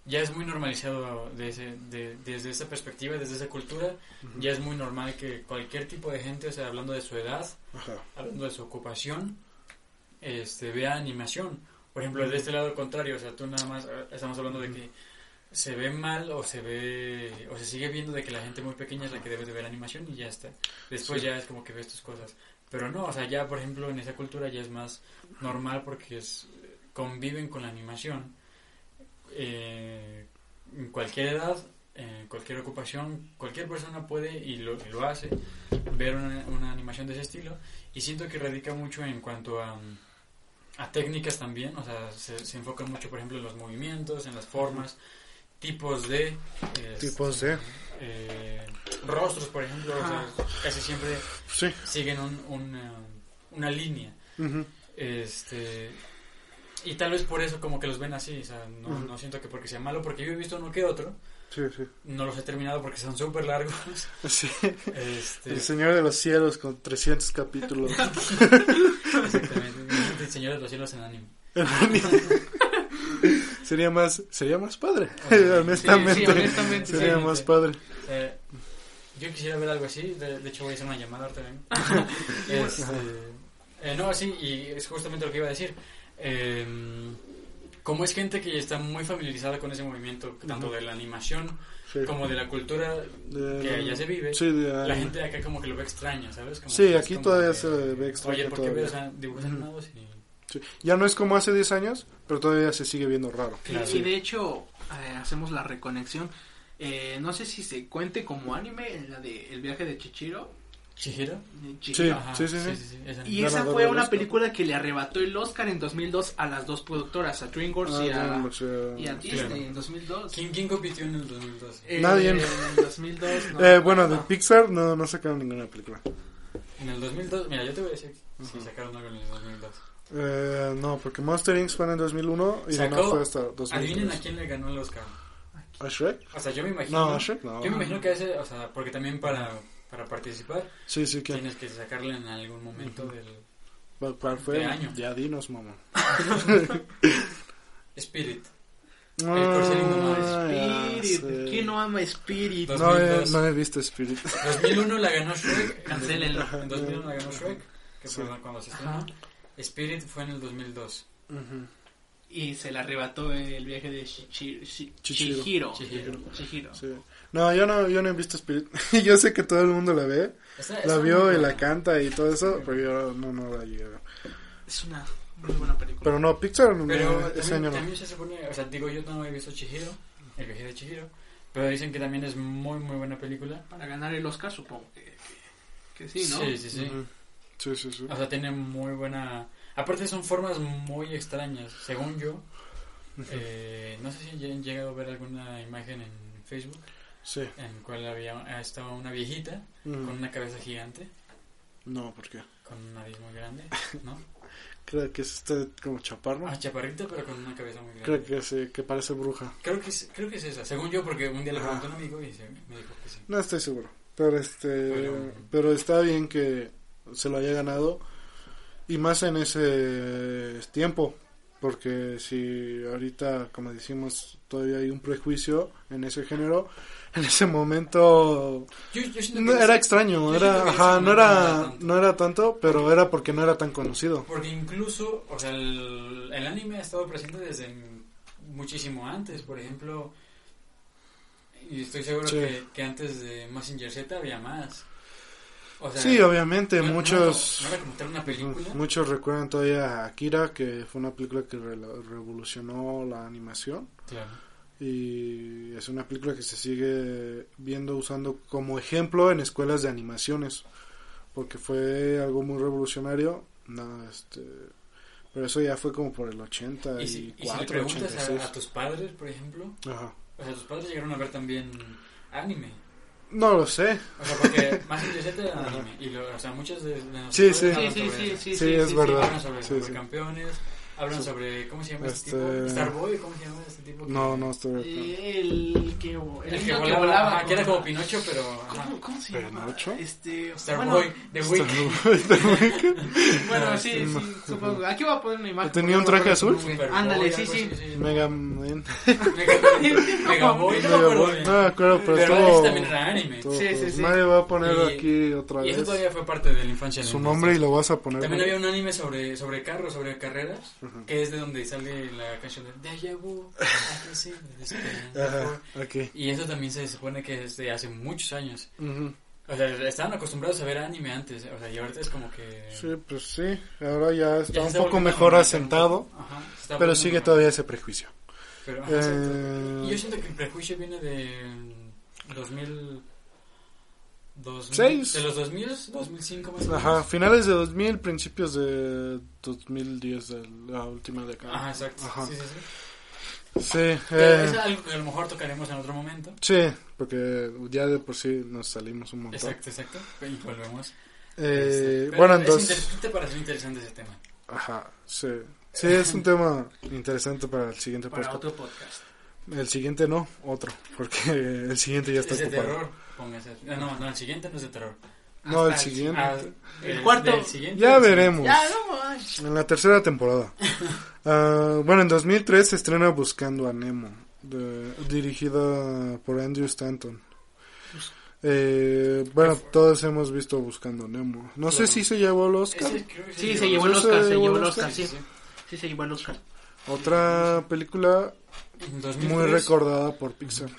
ya es muy normalizado desde, desde esa perspectiva desde esa cultura ya es muy normal que cualquier tipo de gente o sea hablando de su edad hablando de su ocupación este vea animación. Por ejemplo de este lado contrario o sea tú nada más eh, estamos hablando de que se ve mal o se ve o se sigue viendo de que la gente muy pequeña es la que debe de ver animación y ya está. Después ya es como que ves tus cosas. Pero no, o sea, ya por ejemplo en esa cultura ya es más normal porque es, conviven con la animación. Eh, en cualquier edad, en cualquier ocupación, cualquier persona puede y lo, lo hace ver una, una, animación de ese estilo. Y siento que radica mucho en cuanto a, a técnicas también, o sea, se, se enfocan mucho, por ejemplo, en los movimientos, en las formas, tipos de... este, Tipos de. eh, rostros, por ejemplo, o sea, casi siempre Sí. siguen un- una, una línea. ujú. Este y tal vez por eso como que los ven así, o sea, no, Ujú. no siento que porque sea malo, porque yo he visto uno que otro, Sí, sí. no los he terminado porque son súper largos. [laughs] Sí. Este, El Señor de los Cielos con 300 capítulos. [laughs] exactamente, el Señor de los Cielos en anime. Sería más sería más padre, Sí, [laughs] honestamente. sí, honestamente, sería sí. más padre. O sea, yo quisiera ver algo así, de, de hecho voy a hacer una llamada ahorita. ¿eh? [laughs] Este, eh, no, sí, y es justamente lo que iba a decir. Eh, como es gente que está muy familiarizada con ese movimiento, tanto Ujú. de la animación Sí. como de la cultura De- que allá se vive, Sí, de- la gente de acá como que lo ve extraño, ¿sabes? Como Sí, aquí todavía que, se ve extraño Oye, ¿por qué todavía. ves a- dibujos animados? Y... sí. Ya no es como hace 10 años, pero todavía se sigue viendo raro. Claro. Y de hecho, eh, hacemos la reconexión. Eh, no sé si se cuente como anime en la de El viaje de Chichiro. ¿Chihiro? Sí. Chihiro. Ajá, sí, sí. esa- Y esa fue una película que le arrebató el Oscar en 2002 a las dos productoras, a DreamWorks y, Ah, a, no, o sea, y a Disney Claro. en 2002. ¿Quién, ¿Quién compitió en el 2002? Eh, Nadie. En el 2002. no. Eh, bueno, de No. Pixar no, no sacaron ninguna película. En el 2002, mira, yo te voy a decir si sacaron algo en el 2002. Eh, no, porque Monster Inc. fue en el 2001 y Sacó- no fue hasta Adivinen a 2003. quién le ganó el Oscar. ¿A Shrek? O sea, yo me imagino. No, a Shrek no. Yo me imagino que ese, o sea, porque también para, para participar Sí, sí, que. tienes que sacarle en algún momento del ¿Cuál- ¿Cuál fue? de año. Ya dinos, mamá. [laughs] Spirit. Ah, corcel indomable. ya Spirit. ¿Quién no ama Spirit? No he, 2002. no he visto Spirit. 2001 la ganó Shrek. Cancélenlo. En 2001 la ganó Shrek, que Sí. fue cuando se estrenó. Spirit fue en el 2002. Ujú. Y se le arrebató el viaje de Shichi- Shi- Chihiro. Chihiro. Chihiro. Chihiro. Sí. No, yo no, yo no he visto Spirit. [laughs] yo sé que todo el mundo la ve, Esta- la vio muy y la buena. canta y todo eso, pero yo no, no la ver. Es una muy buena película. Pero no, Pixar no, Pero ese también, año no. también se supone, o sea, digo, yo no he visto Chihiro, el viaje de Chihiro, pero dicen que también es muy, muy buena película. Para ganar el Oscar supongo que, que, que sí, ¿no? Sí, sí, sí. Ujú. Sí, sí, sí. O sea, tiene muy buena... Aparte son formas muy extrañas, según yo. eh, no sé si han llegado a ver alguna imagen en Facebook Sí. en cual había estaba una viejita Ujú. con una cabeza gigante, No, ¿por qué? con un nariz muy grande, [laughs] ¿no? Creo que es este como chaparro. Ah, chaparrita, pero con una cabeza muy grande. Creo que sí, que parece bruja. Creo que, es, creo que es esa, según yo, porque un día le pregunté a un amigo y se- me dijo que sí. No estoy seguro. Pero este, Pero- pero está bien que se lo haya ganado y más en ese tiempo, porque si ahorita, como decimos, todavía hay un prejuicio en ese género, [laughs] en ese momento Yo, yo siento no, era extraño, era, ajá, no era, tanto. no era tanto, pero era porque no era tan conocido. Porque incluso, o sea, el, el anime ha estado presente desde muchísimo antes. Por ejemplo, y estoy seguro Sí. que, que antes de Massinger Z había más. O sea, Sí, obviamente, no- no muchos... No tal una película. Muchos recuerdan todavía a Akira, que fue una película que re- revolucionó la animación. Claro. Y es una película que se sigue viendo usando como ejemplo en escuelas de animaciones. Porque fue algo muy revolucionario. No, este, pero eso ya fue como por el 84, Y si, y si le preguntas 86. a, a tus padres, por ejemplo, Ajá. o sea, tus padres llegaron a ver también anime. No lo sé. O sea, porque Massinger Z era anime. Y lo, o sea, muchos de, Sí, sí. Sí, sí, sí, sí, Sí, es verdad. Sí. Hablan sobre, ¿cómo se llama este, Este- tipo? Starboy, ¿cómo se llama este tipo? que- No, no estoy. Eh, el que, el, El que niño volaba, ajá, que era como Pinocho, pero... ¿Cómo, cómo se llama? ¿Pinocho? Este, Starboy, bueno, The Week. [laughs] bueno, No, sí, este, sí, supongo. Aquí voy a poner una imagen. ¿Tenía un traje azul? Ándale, sí, sí. Mega [laughs] Man. Mega- Megaboy, no me acuerdo bien. No me acuerdo, pero, Pero también era anime. Sí, sí, sí. Nadie va a poner aquí otra Y eso vez todavía fue parte de la infancia. de su nombre y lo vas a poner. También había un anime sobre, sobre carros, sobre carreras, Que es de donde sale la canción de Deja Vu, despair Ajá, aquí. Y eso también se supone que es de hace muchos años. O sea, estaban acostumbrados a ver anime antes. O sea, y ahorita es como que. Sí, pues sí. Ahora ya está Ya un poco mejor asentado, Ajá, pero sigue todavía ese prejuicio. Pero, ajá, exacto. Y yo Eh, siento que el prejuicio viene de 2000, 2000, Seis. De los 2000, 2005 más o menos. Ajá, finales de 2000, principios de 2010, de la última década. Ajá, exacto. Ajá. Sí, sí, sí. Sí, eh, es algo que a lo mejor tocaremos en otro momento. sí, porque ya de por sí nos salimos un montón. Exacto, exacto. Y volvemos. Eh, Este, pero bueno, es entonces... interesante para ser interesante ese tema. Ajá, sí. Sí, es un tema interesante para el siguiente Para podcast. otro podcast. El siguiente no, otro, porque el siguiente ya está Es ocupado. Terror, póngase. Ah, No, no, el siguiente no es de terror. No, el siguiente. Ah, El cuarto. del siguiente, Ya veremos. Ya, no. En la tercera temporada. [laughs] Ah, bueno, en 2003 se estrena Buscando a Nemo, de- dirigida por Andrew Stanton. Eh, bueno, todos hemos visto Buscando a Nemo. No sé Claro. si se llevó el Oscar. Ese que Sí, se llevó el ¿No Oscar, se llevó el el Oscar? Sí. Sí, se llevó el Oscar. Otra película En 2003, muy recordada por Pixar.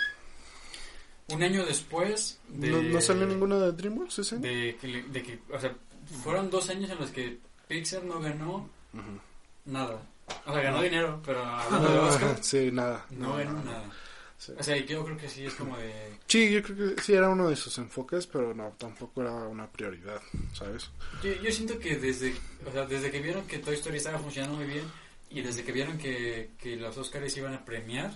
Un año después de... ¿No, no salió ninguna de DreamWorks ese año? De que, de que, o sea, fueron dos años en los que Pixar no ganó nada. O sea, ganó dinero, pero hablando de Oscar, [laughs] sí, nada. no ganó nada. Sí. O sea, yo creo que sí es como de... Sí, yo creo que sí era uno de sus enfoques, pero no, tampoco era una prioridad, ¿sabes? Yo, yo siento que desde, o sea, desde que vieron que Toy Story estaba funcionando muy bien y desde que vieron que, que los Oscars iban a premiar,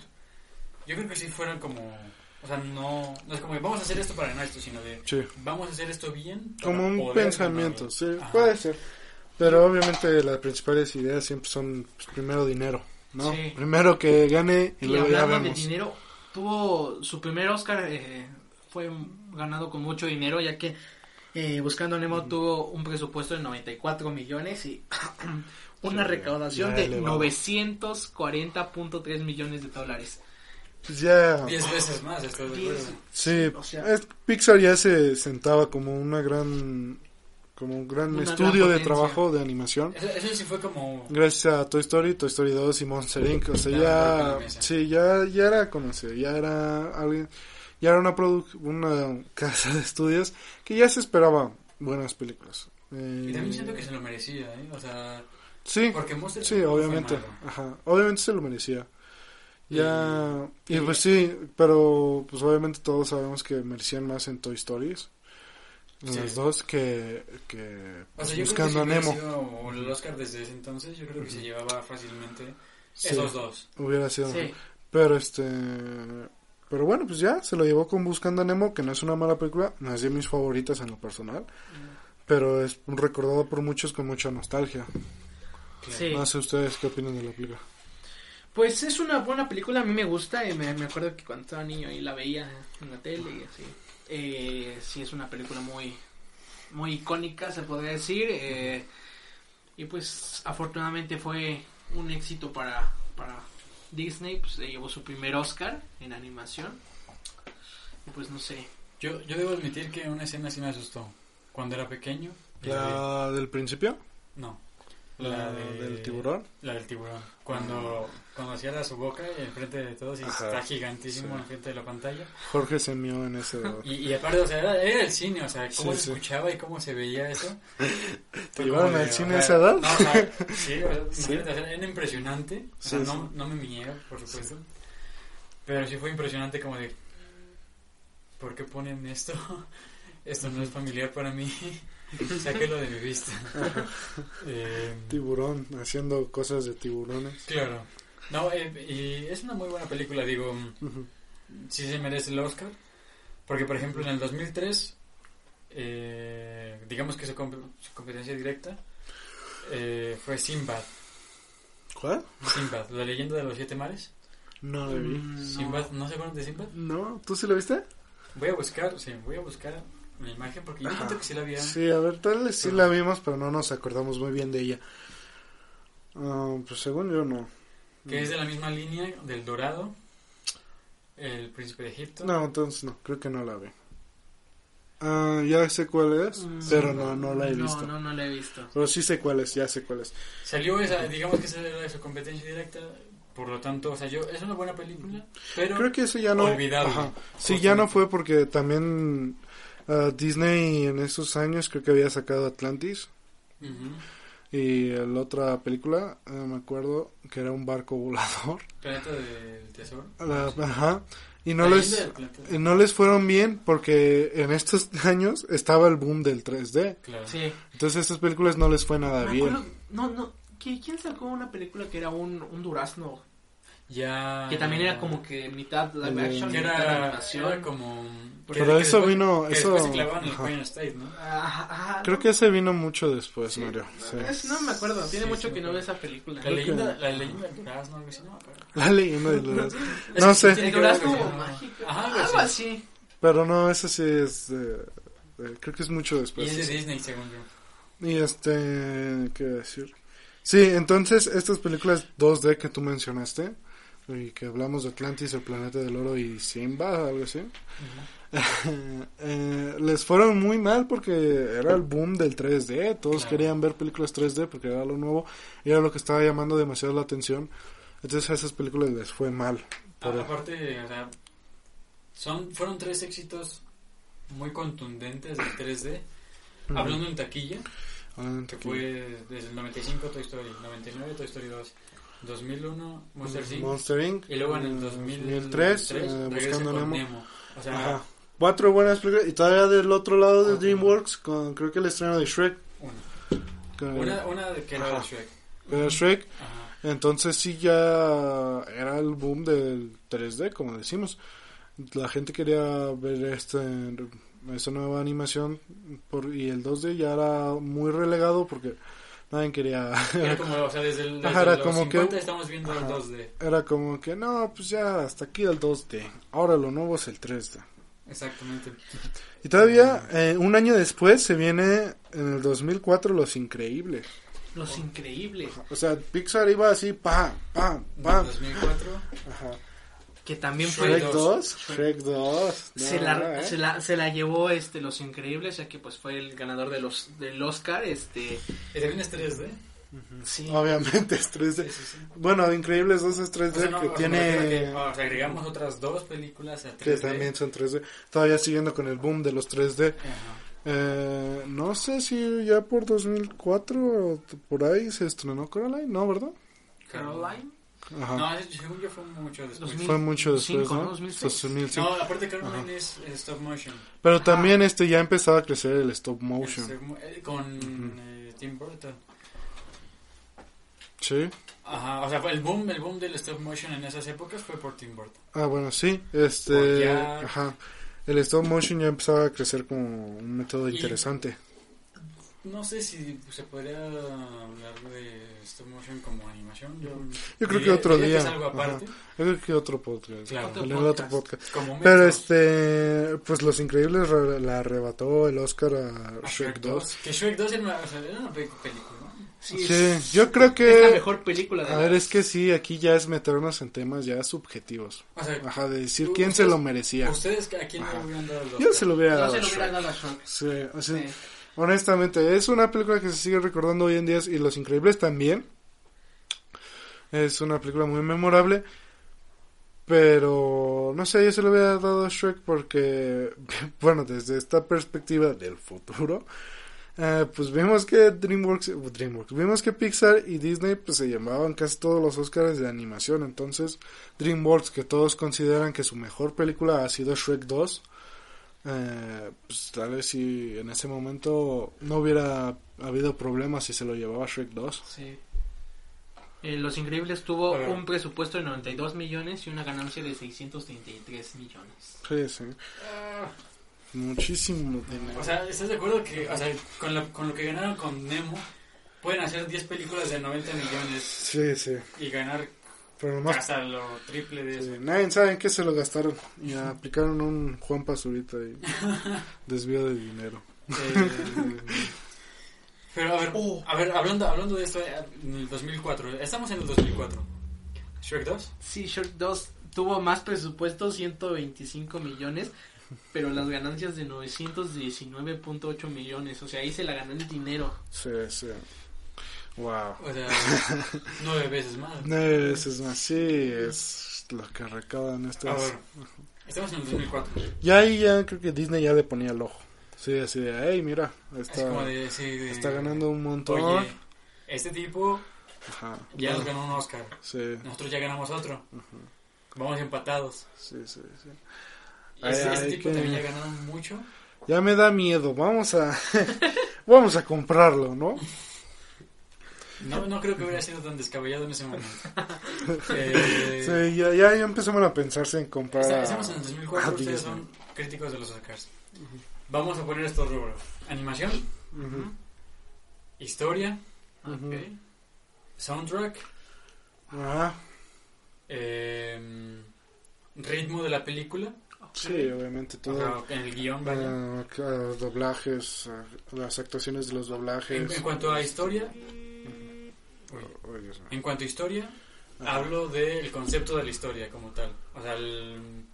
yo creo que sí fueron como... O sea, no, no es como que vamos a hacer esto para ganar esto, sino de Sí. vamos a hacer esto bien. para Como un poder pensamiento, ganarlo. sí, Ajá. puede ser. Pero obviamente las principales ideas siempre son pues, primero dinero, ¿no? Sí. Primero que gane y, Y luego ya hablando de vemos. dinero, tuvo su primer Oscar, eh, fue ganado con mucho dinero, ya que eh, Buscando Nemo tuvo un presupuesto de 94 millones y [clears throat] una Sí, recaudación ya de elevado. 940.3 millones de dólares. Pues ya, Diez veces más, estoy de acuerdo. sí, o sea- es- Pixar ya se sentaba como una gran, como un gran Una estudio gran de trabajo de animación. Eso, eso sí fue como... Gracias a Toy Story, Toy Story 2 y Monster Inc. O sea, Ya, sí, ya, ya era conocido, ya era alguien, ya era una produ- una casa de estudios que ya se esperaba buenas películas. Eh, Y también siento que se lo merecía, ¿eh? O sea, sí, porque Monster sí, obviamente, ajá, obviamente se lo merecía. Ya, y, y- pues sí, pero pues obviamente todos sabemos que merecían más en Toy Stories. Sí. las dos que, que O pues, sea, yo buscando a creo que si Nemo. sido el Oscar desde ese entonces, yo creo que se llevaba fácilmente Sí, esos dos. hubiera sido Sí. Pero este. Pero bueno, pues ya se lo llevó con Buscando a Nemo, que no es una mala película, no es de mis favoritas en lo personal. Pero es recordado por muchos con mucha nostalgia. No sé ustedes qué opinan de la película. Pues es una buena película, a mí me gusta y me, me acuerdo que cuando estaba niño ahí la veía en la tele y así. Eh, sí, es una película muy, muy icónica, se podría decir. eh, y pues afortunadamente fue un éxito para, para Disney, pues le llevó su primer Oscar en animación. Y pues no sé. Yo, yo debo admitir que una escena sí me asustó. Cuando era pequeño. la ¿La del principio? No. ¿La, de- del tiburón? La del tiburón. Cuando, cuando cierra su boca enfrente de todos y Ajá. está gigantísimo Sí. enfrente de la pantalla. Jorge se mió en ese. [laughs] Y, y aparte, o sea, era, era el cine, o sea, cómo Sí, se sí. escuchaba y cómo se veía eso. [laughs] ¿Te llevaron al cine a esa edad? No, o sea, [laughs] sí, o sea, era impresionante. O sea, no, no me mié, por supuesto. Pero sí fue impresionante como de... ¿Por qué ponen esto? Esto no es familiar para mí. [laughs] Sáquelo de mi vista. [laughs] Eh, Tiburón, haciendo cosas de tiburones. claro. No, eh, y es una muy buena película, digo, Ujú. sí se merece el Oscar. Porque, por ejemplo, en el 2003, eh, digamos que su, comp- su competencia directa eh, fue Sinbad. ¿Cuál? Sinbad, la leyenda de los siete mares. No la vi. Mm, Sinbad, ¿no se acuerdan de Sinbad? No, ¿tú sí la viste? Voy a buscar, sí, voy a buscar la imagen porque yo siento que sí la vi. Sí, a ver, tal vez sí la vimos, pero no nos acordamos muy bien de ella. Ah, pues según yo no. Que es de la misma línea del Dorado, el Príncipe de Egipto. No, entonces no, creo que no la vi. Ah, ya sé cuál es, Mm, pero no, no la he no, visto. No, no la he visto. Pero sí sé cuál es, ya sé cuál es. Salió esa, digamos que esa era su competencia directa. Por lo tanto, o sea, yo, es una buena película, pero Creo que eso ya no. Olvidable. Ajá. Sí, ya no fue porque también ah, Disney en esos años creo que había sacado Atlantis. Y la otra película, eh, me acuerdo que era un barco volador. [laughs] Planeta del Tesoro. La- ajá. Y no La les, y no les fueron bien porque en estos [laughs] años estaba el boom del 3D. Claro. Sí. Entonces a estas películas no les fue nada Me bien. acuerdo- no, no. ¿qui- ¿Quién sacó una película que era un, un durazno? Ya. Que también era como que mitad live action, Que mitad era, animación. era como. Pero eso después- vino- Que eso- se en el State, ¿no? Ajá, ajá, Creo no, que ese vino mucho después, sí. Mario. sí. Es- no me acuerdo, tiene Sí, mucho sí, que no veo esa película. La leyenda, la leyenda del durazno, algo así, no me acuerdo. La leyenda de los- [laughs] Es No sé. El durazno mágico. Algo así. Pero no, ese sí es... de- de- creo que es mucho Y después. es de Disney, según yo. Y este, ¿qué iba a decir? Sí, entonces estas películas 2D que tú mencionaste, y que hablamos de Atlantis, el planeta del oro y Simba, algo así, [laughs] eh, les fueron muy mal porque era el boom del 3D, todos Claro. querían ver películas 3D porque era lo nuevo, y era lo que estaba llamando demasiado la atención, entonces a esas películas les fue mal. Ah, Por- aparte, o sea, son, fueron tres éxitos muy contundentes del 3D. Ujú. Hablando en taquilla, Ah, que aquí. fue desde el 95 Toy Story, 99 Toy Story 2, 2001 Monster Inc. Monster Inc. y luego en el eh, 2003, 2003, eh, Buscando con Nemo. O sea, Ajá. Cuatro buenas películas. Y todavía del otro lado de. DreamWorks, con creo que el estreno de Shrek. una. Una, una de que era Ajá. Shrek. que era Shrek. Ajá. Entonces sí ya era el boom del 3D, como decimos. La gente quería ver este, esta nueva animación por, y el 2D ya era muy relegado porque nadie quería... Era [laughs] como, o sea, desde, el, desde Ajá, era los como 50 que- estamos viendo el Ajá. 2D. Era como que no, pues ya hasta aquí el 2D. Ahora lo nuevo es el 3D. Exactamente. Y todavía eh, un año después se viene en el 2004 Los Increíbles. Los increíbles. O sea, Pixar iba así, pam, pam, pam. 2004. Ajá. Que también fue. Shrek Shrek 2, Shrek 2. Se No, la, eh. se, la, se la llevó este Los Increíbles, ya que pues fue el ganador de los, del Oscar. Este, ¿Y también es 3D? sí. Obviamente es 3D. Sí, sí, sí. Bueno, Increíbles 2 es 3D O sea, no, que tiene... que, o sea, agregamos otras dos películas a 3D. Que también son 3D. Todavía siguiendo con el boom de los 3D. Ajá. Eh, no sé si ya por 2004 o por ahí se estrenó Coraline, ¿no, verdad? Caroline. Ajá. No, según yo fue mucho después. 2000. Fue mucho después, 2005, ¿no? ¿no? 2006. 2005. No, aparte Caroline es, es stop motion. Pero Ajá. también este ya empezaba a crecer el stop motion. Es, eh, con eh, Tim Burton. Sí. Ajá, o sea, fue el boom, el boom del stop motion en esas épocas fue por Tim Burton. Ah, bueno, sí. Este, ya- ajá. El stop motion ya empezaba a crecer como un método Y- interesante. No sé si se podría hablar de stop motion como animación. Yo, Yo creo que otro día. que es algo aparte. Yo creo que otro podcast. Claro. Otro el otro podcast. podcast. Pero este, pues Los Increíbles re- la arrebató el Oscar a a Shrek 2. Que Shrek 2 era una, o sea, era una pe- película. Sí, Sí, es, yo creo es la que... mejor película de A la- ver, es que sí, aquí ya es meternos en temas ya subjetivos. O sea, Ajá, de decir ¿Ustedes- quién se lo merecía. ¿ustedes a quién le hubieran dado el Yo Oscar? se lo hubiera No dado se lo hubiera dado a Shrek. Sí, o sea, Sí. Honestamente, es una película que se sigue recordando hoy en día y Los Increíbles también. Es una película muy memorable. Pero no sé, yo se lo hubiera dado a Shrek porque, [laughs] bueno, desde esta perspectiva del futuro, eh, pues vimos que DreamWorks, DreamWorks, vimos que Pixar y Disney pues se llamaban casi todos los Oscars de animación. Entonces, DreamWorks, que todos consideran que su mejor película ha sido Shrek 2, eh, pues tal vez si en ese momento no hubiera habido problemas si se lo llevaba Shrek 2. Sí. Eh, Los Increíbles tuvo un presupuesto de 92 millones y una ganancia de 633 millones. Sí, sí. Ah, Muchísimo dinero. O sea, ¿estás de acuerdo que, o sea, con, la- con lo que ganaron con Nemo, pueden hacer 10 películas de 90 millones Sí, sí. y ganar Pero nomás hasta lo triple de sí, eso? nadie sabe en qué se lo gastaron. Y aplicaron un Juan Pazurita y [laughs] desvío de dinero. Eh, pero a ver, Oh. a ver, hablando, hablando de esto, en el 2004, estamos en el 2004. ¿Shrek 2? Sí, Shrek 2 tuvo más presupuesto, 125 millones, pero las ganancias de 919.8 millones. O sea, ahí se la ganó el dinero. Sí, sí. Wow. O sea, [laughs] nueve veces más. Nueve veces más. Sí, es lo que recaudan A estas. ver, estamos en el 2004. Ya ahí ya creo que Disney ya le ponía el ojo. Sí, así de, hey, mira, Es está, como de, sí, de- está ganando un montón. Oye, este tipo Ajá. ya No, nos ganó un Oscar. sí. Nosotros ya ganamos otro. Vamos empatados. Sí, sí, sí. Ay, ese ay, tipo qué- también ya ganaron mucho. Ya me da miedo, vamos a [laughs] vamos a comprarlo, ¿no? No, no creo que hubiera sido tan descabellado en ese momento. [laughs] Eh, Sí, ya, ya, ya empezamos a pensarse en comprar. Está- Estamos en el 2004, a ustedes son críticos de los Oscars. Vamos a poner estos rubros. Animación, Ujú, historia, ujú. Ok. soundtrack, Ajá, eh, ritmo de la película, sí, obviamente todo. en el guion, vaya. Claro, doblajes, ah, las actuaciones de los En, doblajes. en cuanto a historia, uy, Oh, Dios mío. En cuanto a historia, Ajá. hablo del concepto de la historia como tal. O sea, el-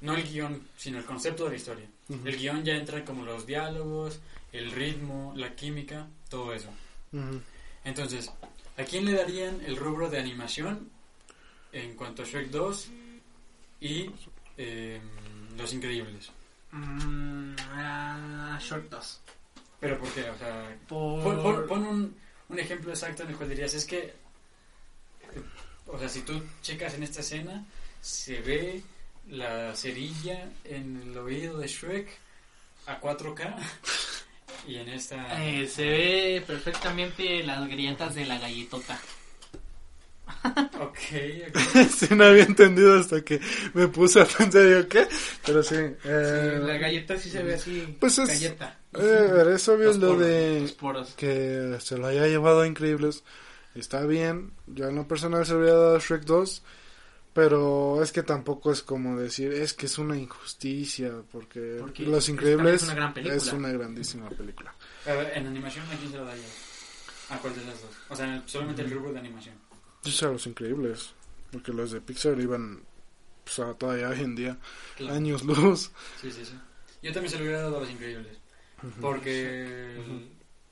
no el guion, sino el concepto de la historia. Ujú, El guion ya entra como los diálogos, el ritmo, la química, todo eso. ujú. Entonces, ¿a quién le darían el rubro de animación en cuanto a Shrek 2 y eh, Los Increíbles? Mm, ah, Short 2. ¿Pero por qué? O sea, Por... pon, pon- pon un, un ejemplo exacto en el cual dirías, es que, o sea, si tú checas en esta escena, se ve la cerilla en el oído de Shrek a 4K y en esta... Eh, se ve perfectamente las grietas de la galletota. Ok, ok. [laughs] Sí, no había entendido hasta que me puse a pensar, digo, ¿qué? Pero sí. Sí, eh, la galleta sí se ve así. Pues es- Galleta. eh, es obvio Los lo poros, de que se lo haya llevado a Increíbles. Está bien. Yo en lo personal se lo hubiera dado a Shrek 2. Pero es que tampoco es como decir, es que es una injusticia. Porque, Porque Los es- Increíbles es una gran película. es una grandísima película. En animación, ¿a quién se lo daría? ¿A cuál de las dos? O sea, solamente el rubro de animación. Yo sé a Los Increíbles. Porque los de Pixar iban pues, a todavía hoy en día Claro. años luz. Sí, sí, sí. Yo también se lo hubiera dado a los increíbles. Porque.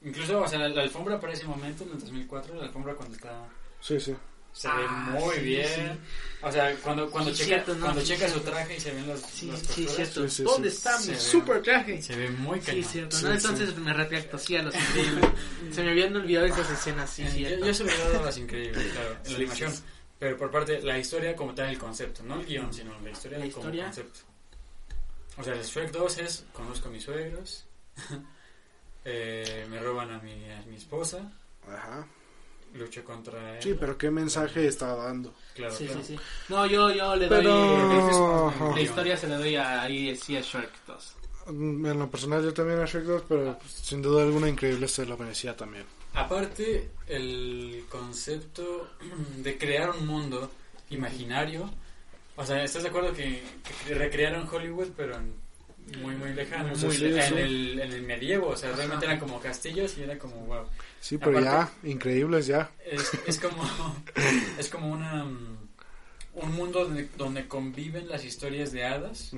Incluso, o sea, la, la alfombra para ese momento, en el 2004, la alfombra cuando está. Sí, sí. Se Ah, ve muy sí, bien. O sea, cuando, cuando, Sí, checa, cierto, ¿no? cuando Sí, checa sí. su traje y se ven los, Sí, las sí, cierto. Sí, sí, ¿Dónde sí. está Se mi ve- super traje? Se ve muy Sí, cañón. cierto. Sí, ¿no? sí. Entonces me retracto, sí, a los [laughs] increíbles. Se me habían olvidado esas escenas, sí, Eh, yo, cierto. yo se lo hubiera dado a las increíbles, [laughs] claro, en Sí, la animación. sí, Pero por parte, la historia como tal, el concepto, no el guion, sino la historia La como historia. concepto. O sea, el Shrek 2 es, conozco a mis suegros, [laughs] eh, me roban a mi, a mi esposa, Ajá. Lucho contra él. Sí, pero ¿qué mensaje está dando? Claro, Sí, claro. sí, sí. No, yo, yo le doy... Pero-. La historia se la doy a, ahí sí a Shrek 2. Mm, En lo personal yo también a Shrek 2, pero pues, sin duda alguna increíble se lo merecía también. Aparte, el concepto [clears throat] de crear un mundo imaginario, o sea, ¿estás de acuerdo que, que recrearon Hollywood, pero en- muy, muy lejano? Muy sí. En, el, en el medievo, o sea, realmente eran como castillos y era como, wow. Sí, pero Aparte- ya, increíbles ya. Es, es como es como una mm, un mundo donde, donde conviven las historias de hadas.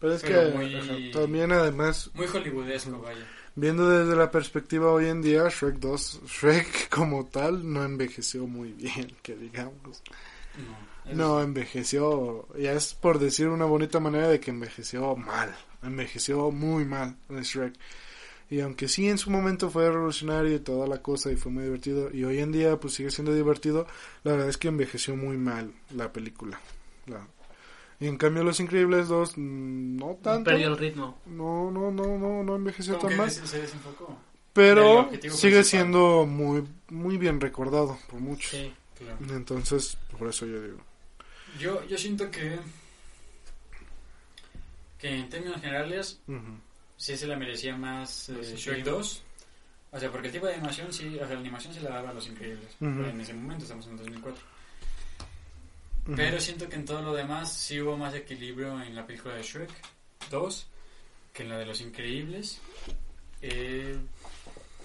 Pero es Pero que muy- ajá, también además, muy hollywoodesco, vaya. viendo desde la perspectiva hoy en día, Shrek 2, Shrek como tal no envejeció muy bien, que digamos. No, No, envejeció, ya es por decir una bonita manera de que envejeció mal, envejeció muy mal el Shrek. Y aunque sí en su momento fue revolucionario y toda la cosa y fue muy divertido, y hoy en día pues sigue siendo divertido, la verdad es que envejeció muy mal la película. La- Y en cambio Los Increíbles 2 mm, no tanto. Perdió el ritmo. No, no, no, no, no envejeció tan mal. se desenfocó. Pero sigue principal. siendo muy, muy bien recordado por muchos. Sí. Claro. Entonces, por eso yo digo. Yo, yo siento que que en términos generales Ujú. sí se la merecía más eh, Shrek Increíbles. 2. O sea, porque el tipo de animación sí, o sea, la animación se la daba a los increíbles. En ese momento estamos en 2004. Ujú. Pero siento que en todo lo demás sí hubo más equilibrio en la película de Shrek 2 que en la de Los Increíbles. Eh,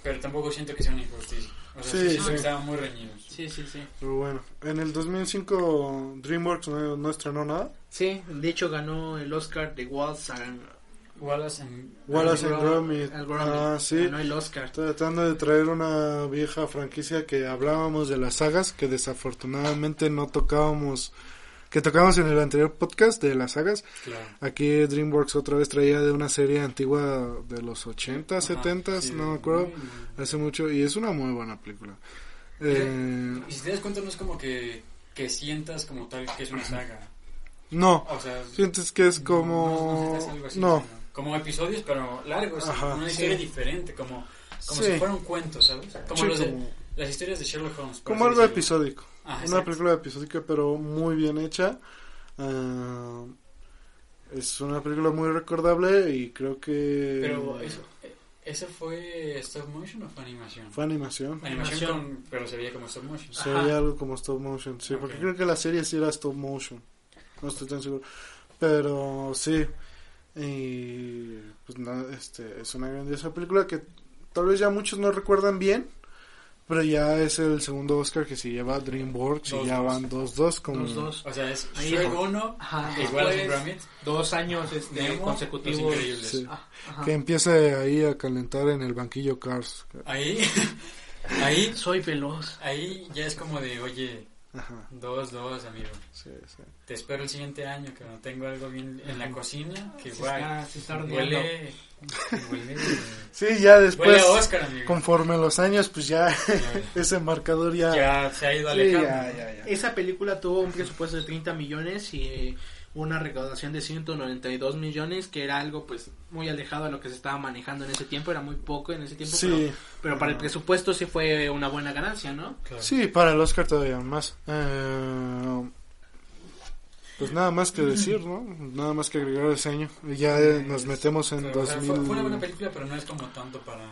pero tampoco siento que sea una injusticia. O sea, Sí, sí, estaban muy reñidos. Sí, sí, sí. Pero bueno, en el 2005 DreamWorks no, no estrenó nada. Sí, de hecho ganó el Oscar de Wallace and Wallace and Wallace and Gromit. Ah, sí. Ganó el Oscar. Tratando de traer una vieja franquicia que hablábamos de las sagas, que desafortunadamente no tocábamos, que tocábamos en el anterior podcast de las sagas. Claro. Aquí DreamWorks otra vez traía de una serie antigua de los 80, 70, sí, no me acuerdo, hace mucho, y es una muy buena película. Eh, Y si te das cuenta, no es como que, que sientas como tal que es una saga. No, O sea, sientes que es no- como... no algo así, No, como episodios, pero largos, Ajá. una historia diferente, como, como Sí. si fuera un cuento, ¿sabes? Como Sí, los de- las historias de Sherlock Holmes. como algo episódico. Ah, Una exacto. película episódica, pero muy bien hecha. Ah, es una película muy recordable y creo que... Pero eso, ¿eso fue stop motion o fue animación? Fue animación. Animación, con- pero se veía como stop motion. Se Ajá. veía algo como stop motion, sí, porque creo que la serie sí era stop motion. No estoy tan seguro. Pero sí. Y pues nada, este es una grandiosa película que tal vez ya muchos no recuerdan bien, pero ya es el segundo Oscar que se lleva DreamWorks Dos, y ya dos. van 2-2 con Los dos. O sea, es Ahí es- 1 Ajá. igual Pyramid. dos años este, Nemo, consecutivos. Sí. Ah, que empiece ahí a calentar en el banquillo Cars. Ahí, [laughs] ahí, Soy veloz. ahí ya es como de, oye, Ajá. dos, dos, amigo. Sí, sí. Te espero el siguiente año que no tengo algo bien en la cocina, que Se guay. está, se está horneando. Huele, huele, Sí, ya huele después a Oscar, amigo. conforme los años pues ya [laughs] ese marcador ya ya se ha ido Sí, alejando. ya, ya, ya. Esa película tuvo un presupuesto de 30 millones y eh, una recaudación de 192 millones, que era algo pues muy alejado de lo que se estaba manejando en ese tiempo, era muy poco en ese tiempo, Sí. pero, pero para el presupuesto sí fue una buena ganancia, ¿no? Claro. Sí, para el Oscar todavía más. Eh, pues nada más que decir, ¿no? Nada más que agregar ese año. Ya eh, nos metemos en Pero, o sea, 2000. fue, fue una buena película, pero no es como tanto para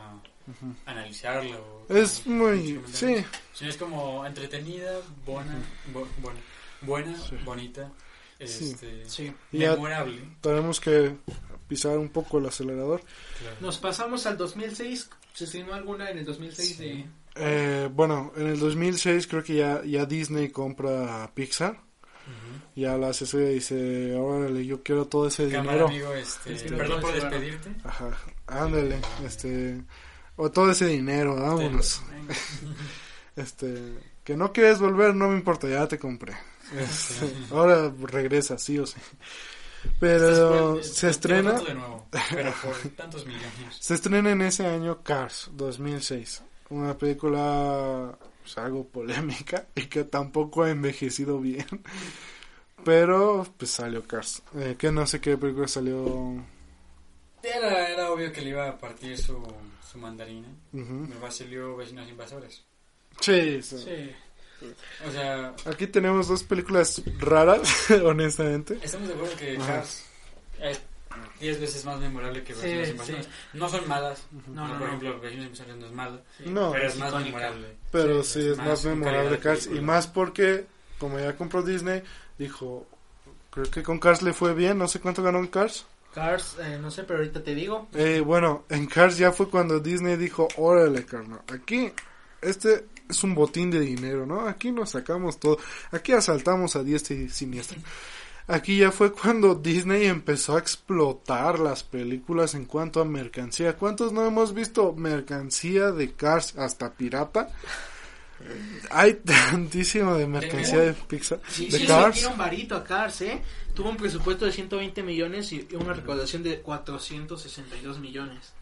analizarla. O, Es como muy... Sí. Sino es como entretenida, buena, bu- buena, buena Sí. bonita, Sí. este, Sí. Ya- memorable. tenemos que pisar un poco el acelerador. Claro. Nos pasamos al 2006, ¿se estrenó alguna en el 2006 de... Sí. Eh, bueno, en el 2006 creo que ya, ya Disney compra Pixar. Ujú. Ya la asesoría dice, órale, yo quiero todo ese Cámara, dinero. amigo, este, perdón por despedirte. Ajá, ándale, este... O todo ese dinero, vámonos. [laughs] Este, que no quieres volver, no me importa, ya te compré. Este, ahora regresa, sí o sí. Pero se estrena, contrato de nuevo, pero por [laughs] tantos millones. se estrena en ese año Cars 2006, una película pues, algo polémica y que tampoco ha envejecido bien. Pero pues salió Cars, eh, que no sé qué película salió. Era, era obvio que le iba a partir su, su mandarina. Ujú. Me salió Vecinos Invasores. Sí, sí. Sí. O sea, Aquí tenemos dos películas raras, [laughs] honestamente. estamos de acuerdo que Ajá. Cars es 10 veces más memorable que Sí, Vecinos sí. Invasores. No son malas. No, no, por ejemplo, Vecinos Invasores no es mala. No, pero es es más icónica. memorable. Pero Sí, sí, es es más memorable Cars. Y más porque, como ya compró Disney, dijo, creo que con Cars le fue bien, no sé cuánto ganó en Cars. Cars, eh, no sé, pero ahorita te digo. Eh, bueno, en Cars ya fue cuando Disney dijo, órale, carnal, aquí, este es un botín de dinero, ¿no? Aquí nos sacamos todo, aquí asaltamos a diestra y siniestra. Aquí ya fue cuando Disney empezó a explotar las películas en cuanto a mercancía. ¿Cuántos no hemos visto mercancía de Cars hasta pirata? Hay tantísimo de mercancía de Pixar, Sí, de sí, le Cars. metieron varito a Cars, ¿eh? Tuvo un presupuesto de 120 millones y una recaudación de 462 millones.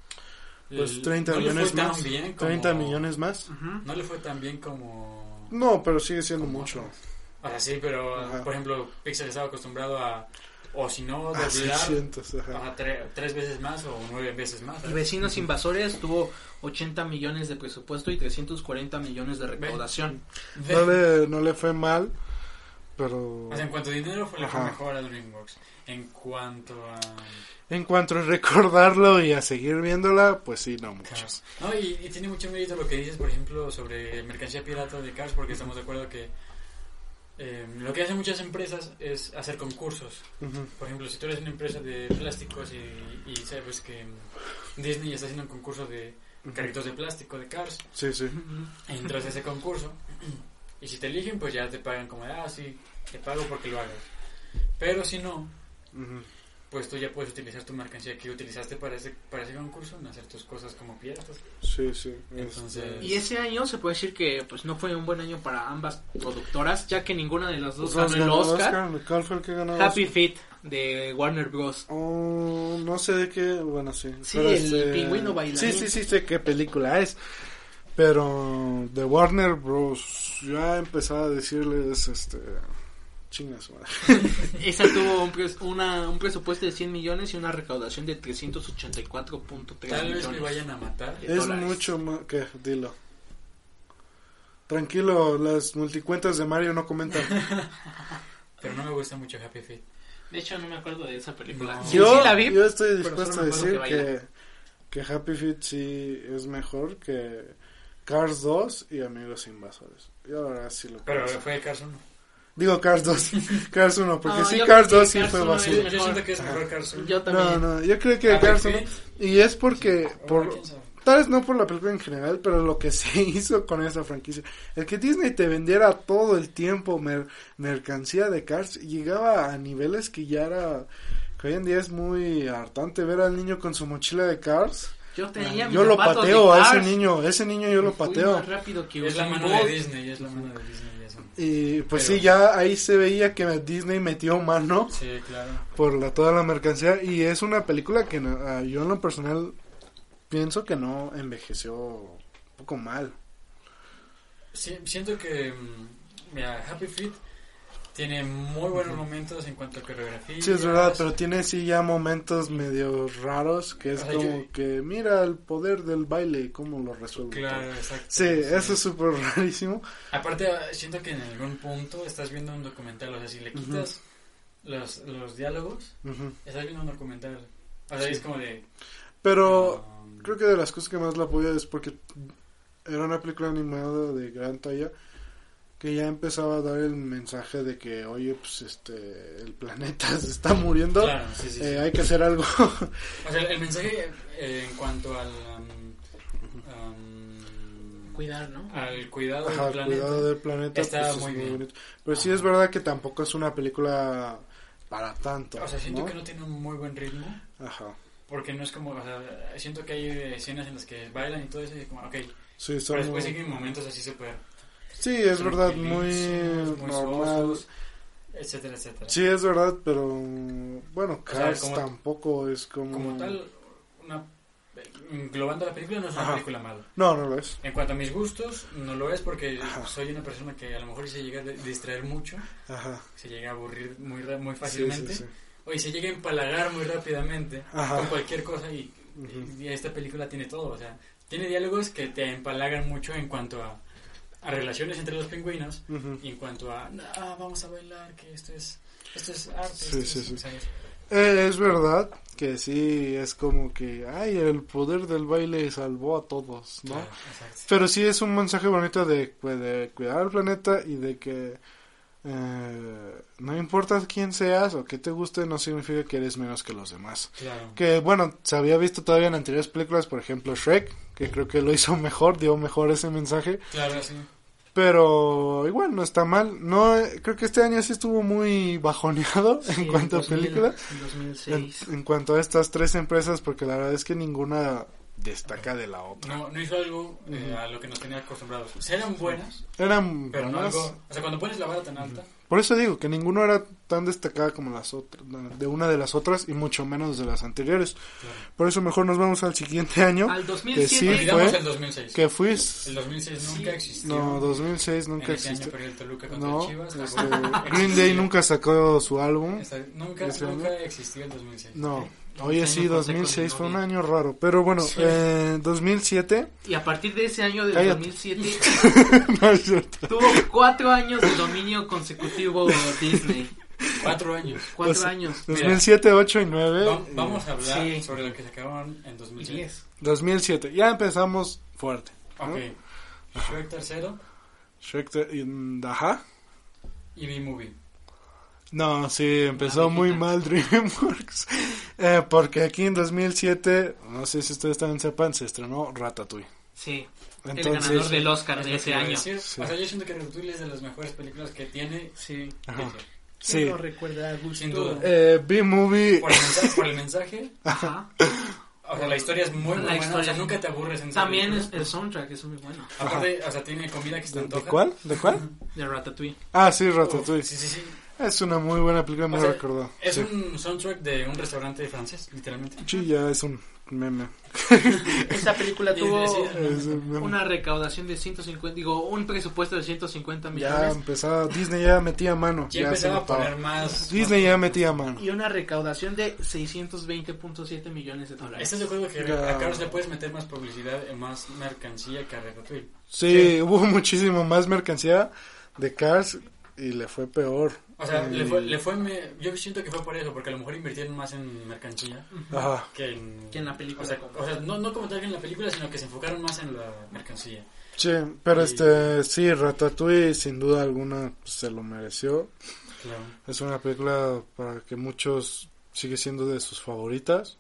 Pues El- 30 no le fue millones tan más. bien como- 30 millones más. Ujú. No le fue tan bien como... No, pero sigue siendo como mucho. otras. O sea, sí, pero, Ajá. por ejemplo, Pixar estaba acostumbrado a... O si no, doblar 600, ajá. ajá, tre- tres veces más o nueve veces más. Y. Vecinos Invasores tuvo 80 millones de presupuesto y 340 millones de recaudación. Ve- No le, no le fue mal, pero O sea, en cuanto a dinero fue, le fue mejor a DreamWorks. En cuanto a... en cuanto a recordarlo y a seguir viéndola, pues sí, no mucho. Cars. No, y, y tiene mucho mérito lo que dices, por ejemplo, sobre mercancía pirata de Cars, porque estamos de acuerdo que eh, lo que hacen muchas empresas es hacer concursos. Por ejemplo, si tú eres una empresa de plásticos y, y sabes que Disney está haciendo un concurso de carritos de plástico de Cars, Sí, sí. entras a ese concurso y si te eligen, pues ya te pagan como, de, ah, sí, te pago porque lo hagas. Pero si no. Pues tú ya puedes utilizar tu mercancía que utilizaste para ese, para ese concurso en hacer tus cosas como piratas. Sí, sí. Entonces- Este, Y ese año se puede decir que pues no fue un buen año para ambas productoras, ya que ninguna de las dos Pues ganó el Oscar. ¿Cuál fue el que ganó? Happy Feet de Warner Bros. Oh, no sé de qué, bueno, sí. Sí, pero el pingüino bailarín. Sí, sí, sí, sé qué película es. Pero de Warner Bros. ya empezaba a decirles, este, Chinga su madre. [laughs] Esa tuvo un, pres- una, un presupuesto de 100 millones y una recaudación de 384.3 Tal vez millones. me vayan a matar. Es dólares. mucho más que dilo. Tranquilo, las multicuentas de Mario no comentan. [laughs] Pero no me gusta mucho Happy Feet. De hecho, no me acuerdo de esa película. No. Yo, sí la vi. yo estoy dispuesto a decir que que, que Happy Feet sí es mejor que Cars 2 y Amigos Invasores. Yo ahora sí lo Pero fue Cars 1. Digo Cars 2, [laughs] Cars 1, porque No, sí Cars creo que 2 sí Cars fue 1 es basura. Yo, siento que es mejor Cars 1. Yo también. No, no, yo creo que Cars 1 Feet. y es porque por. Tal vez no por la película en general, pero lo que se [laughs] hizo con esa franquicia. El que Disney te vendiera todo el tiempo mer- mercancía de Cars llegaba a niveles que ya era... Que hoy en día es muy hartante ver al niño con su mochila de Cars. Yo tenía Yo lo pateo de a ese niño, ese niño yo lo pateo. más rápido que Es la mano de Disney, es la mano de Disney. Y pues Pero- sí, ya ahí se veía que Disney metió mano Sí, claro. por la, toda la mercancía. Y es una película que no- ah, yo en lo personal pienso que no envejeció un poco mal. Sí, siento que mm, mira, Happy Feet tiene muy buenos momentos en cuanto a coreografía. Sí, es verdad, pero tiene sí ya momentos medio raros, que es O sea, como yo- que mira el poder del baile, cómo lo resuelve. Claro, todo. exacto. Sí, eso es súper [laughs] rarísimo. Aparte, siento que en algún punto estás viendo un documental, o sea, si le quitas los, los diálogos, Ujú. estás viendo un documental. O sea, Sí. es como de... Pero um, creo que de las cosas que más la apoyo es porque era una película animada de gran talla que ya empezaba a dar el mensaje de que, oye, pues este, el planeta [laughs] se está muriendo, Claro, sí, sí, sí. eh, hay que hacer algo. O sea, el mensaje eh, en cuanto al... um, um, Cuidar, ¿no? al cuidado Ajá, del planeta. cuidado del planeta. Está pues, es muy bien. bonito. Pero sí es verdad que tampoco es una película para tanto. O sea, siento ¿no? que no tiene un muy buen ritmo. Ajá. Porque no es como, o sea, siento que hay escenas en las que bailan y todo eso y como, ok, Sí, pero después muy- siguen momentos así súper Sí, es verdad, muy muy normal. sosos, etcétera, etcétera. Sí, es verdad, pero bueno, O sea, Cars como- tampoco es como... Como tal, una, englobando la película no es una Ajá. película mala. No, no lo es. En cuanto a mis gustos, no lo es porque Ajá. soy una persona que a lo mejor se llega a distraer mucho, Ajá. se llega a aburrir muy, muy fácilmente, sí, sí. o y se llega a empalagar muy rápidamente Ajá. con cualquier cosa y, Ujú. y esta película tiene todo, o sea, tiene diálogos que te empalagan mucho en cuanto a, a relaciones entre los pingüinos y en cuanto a, ah, vamos a bailar, que esto es, esto es arte, Sí, esto sí, es, sí. Eh, es verdad que sí, es como que, ay, el poder del baile salvó a todos, ¿no? Claro. Pero sí es un mensaje bonito de, de cuidar el planeta y de que eh, no importa quién seas o que te guste, no significa que eres menos que los demás. Claro. Que bueno, se había visto todavía en anteriores películas, por ejemplo Shrek, que creo que lo hizo [laughs] mejor, dio mejor ese mensaje, Claro, sí. Pero igual no está mal. No, eh, creo que este año sí estuvo muy bajoneado Sí, en cuanto a 2000, película, en en, 2006. en cuanto a estas tres empresas, porque la verdad es que ninguna destaca de la otra. No, no hizo algo eh, a lo que nos tenía acostumbrados. O sea, eran buenas, Eran pero no buenas. algo... O sea, cuando pones la vara tan alta, Por eso digo que ninguno era tan destacada como las otras, de una de las otras y mucho menos de las anteriores. claro. Por eso mejor nos vamos al siguiente año, Al que 2007. sí Olvidamos fue, el 2006. que fue... El 2006 Sí. nunca existió. No, 2006 En nunca ese año existió. perdió el Toluca No, Chivas. este, Green Day nunca sacó su álbum. Esta- nunca, ese nunca año. existió el 2006. No, oye sí, año pasé con 2006 mi fue un año raro. Pero bueno, Sí. eh, 2007... Y a partir de ese año del Cállate. 2007 [laughs] no es cierto. tuvo cuatro años de dominio consecutivo Disney. Cuatro años. Cuatro años. 2007, 8 y 9. Va- vamos a hablar Sí. sobre lo que se acabaron en 2007. Diez. 2007, ya empezamos fuerte. ¿no? Ok. Shrek tercero Shrek te- y- Ajá. y B-Movie. No, sí, empezó La muy mal [laughs] DreamWorks. Eh, porque aquí en 2007, no sé si ustedes también sepan, se estrenó Ratatouille. Sí. el Entonces, ganador del Oscar Es de ese año. Sí. O sea, yo siento que Ratatouille es de las mejores películas que tiene Sí. Ajá. Sí. ¿Quién no recuerda a Gusto? Sin duda. Eh, B-Movie. Por el, mensaje, por el mensaje, Ajá. o sea, la historia es muy, muy La buena. historia o sea, nunca te aburres en También es, el soundtrack es muy bueno. Aparte, o sea, tiene comida que se te ¿De, antoja. de cuál? ¿De cuál? De Ratatouille. Ah, sí, Uf, Ratatouille. Sí, sí, sí. Es una muy buena película, me O sea, recordó. Es Sí. un soundtrack de un restaurante francés, literalmente. Sí, ya es un meme. [laughs] Esta película tuvo Es un una recaudación de 150, digo, un presupuesto de 150 Ya millones empezaba, Disney ya metía mano. Ya, Ya, se empezaba a poner más. Disney ya metía mano. y una recaudación de 620.7 millones de dólares. ¿Estás de acuerdo que Ya. a Cars le puedes meter más publicidad, eh, más mercancía que a Ratatouille? Sí, [laughs] hubo muchísimo más mercancía de Cars y le fue peor. O sea, Y- le fue, le fue me- yo siento que fue por eso, porque a lo mejor invirtieron más en mercancía Ajá. que en, Que en la película. O sea, o sea, no, no como tal que en la película, sino que se enfocaron más en la mercancía. Sí, pero Y- este, sí, Ratatouille sin duda alguna pues, se lo mereció. Claro. Es una película para que muchos sigue siendo de sus favoritas.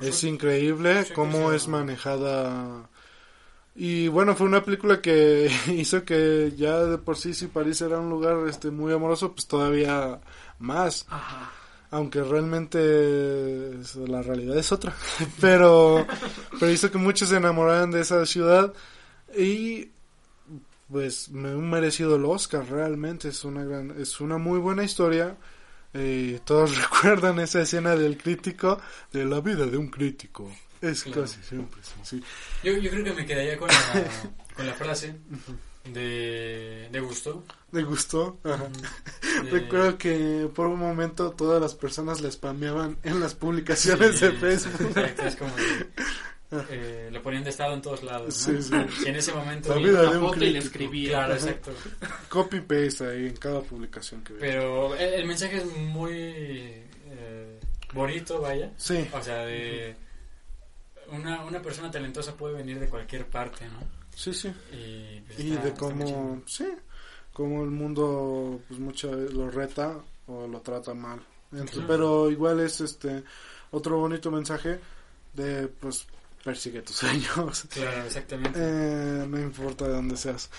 Es increíble cómo es manejada. Y bueno, fue una película que [laughs] hizo que ya de por sí si París era un lugar este muy amoroso, pues todavía más. Ajá. Aunque realmente la realidad es otra. [laughs] pero, pero hizo que muchos se enamoraran de esa ciudad. Y pues me han merecido el Oscar realmente. Es una gran, es una muy buena historia. Eh, todos [laughs] recuerdan esa escena del crítico, de la vida de un crítico. Es Claro. casi siempre así. Yo, yo creo que me quedaría con la, [laughs] con la frase de, de Gusto. ¿Le gustó? Ajá. [laughs] De- Recuerdo que por un momento todas las personas le spameaban en las publicaciones de Sí, [laughs] Facebook. Exacto, es como de, eh, lo ponían de estado en todos lados. ¿no? Sí, sí. Y en ese momento. La de un foto y le escribía. Claro, Ajá. exacto. Copy paste ahí en cada publicación que. Pero el, el mensaje es muy eh, bonito, vaya. Sí, O sea, de. Una, una persona talentosa puede venir de cualquier parte, ¿no? sí, sí. Y, pues, Y está- de cómo, sí, cómo el mundo pues veces lo reta o lo trata mal. Entonces, Claro. Pero igual es este otro bonito mensaje de pues persigue tus [laughs] sueños. Claro, exactamente. Eh, no importa de dónde seas.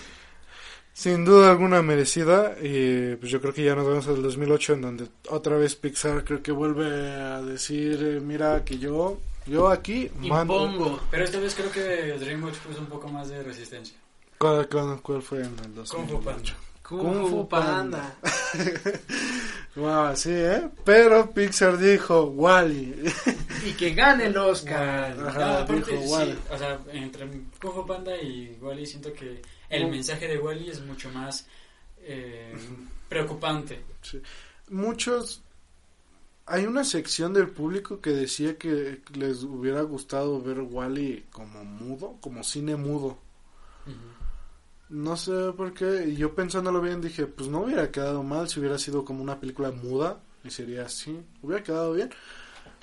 Sin duda alguna merecida y pues yo creo que ya nos vemos al 2008 en donde otra vez Pixar creo que vuelve a decir eh, mira que yo yo aquí mando Impongo. Pero esta vez creo que DreamWorks puso un poco más de resistencia. ¿Cuál, cuál, cuál fue en el Kung Fu 2008? Panda. Kung Fu Panda. [laughs] Wow, sí, ¿eh? Pero Pixar dijo Wally. [laughs] Y que gane el Oscar. Ajá, No, aparte, dijo sí, Wall-E. o sea, entre Kung Fu Panda y Wally siento que el mensaje de Wally es mucho más eh, preocupante. Muchos. Hay una sección del público que decía que les hubiera gustado ver Wally como mudo, como cine mudo. No sé por qué. Y yo pensándolo bien dije, pues no hubiera quedado mal si hubiera sido como una película muda. Y sería así. Hubiera quedado bien.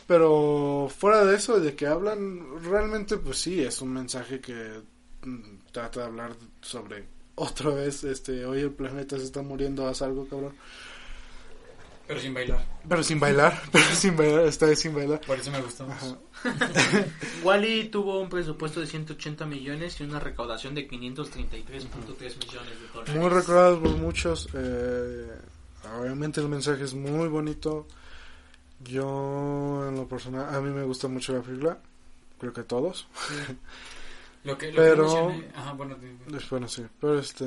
Pero fuera de eso, de que hablan, realmente pues sí, es un mensaje que mm, trata de hablar sobre otra vez, este, hoy el planeta se está muriendo, haz algo, cabrón. Pero sin bailar. Pero sin bailar, [laughs] pero sin bailar, esta vez sin bailar. Por eso me gustó más. [laughs] Wally tuvo un presupuesto de 180 millones y una recaudación de 533.3 millones de dólares. Muy recordados por muchos. eh, obviamente el mensaje es muy bonito. Yo, en lo personal, a mí me gusta mucho la película. Creo que a todos. Lo que, lo Pero- que mencioné- ajá, bueno, di- Después no sé. Pero este.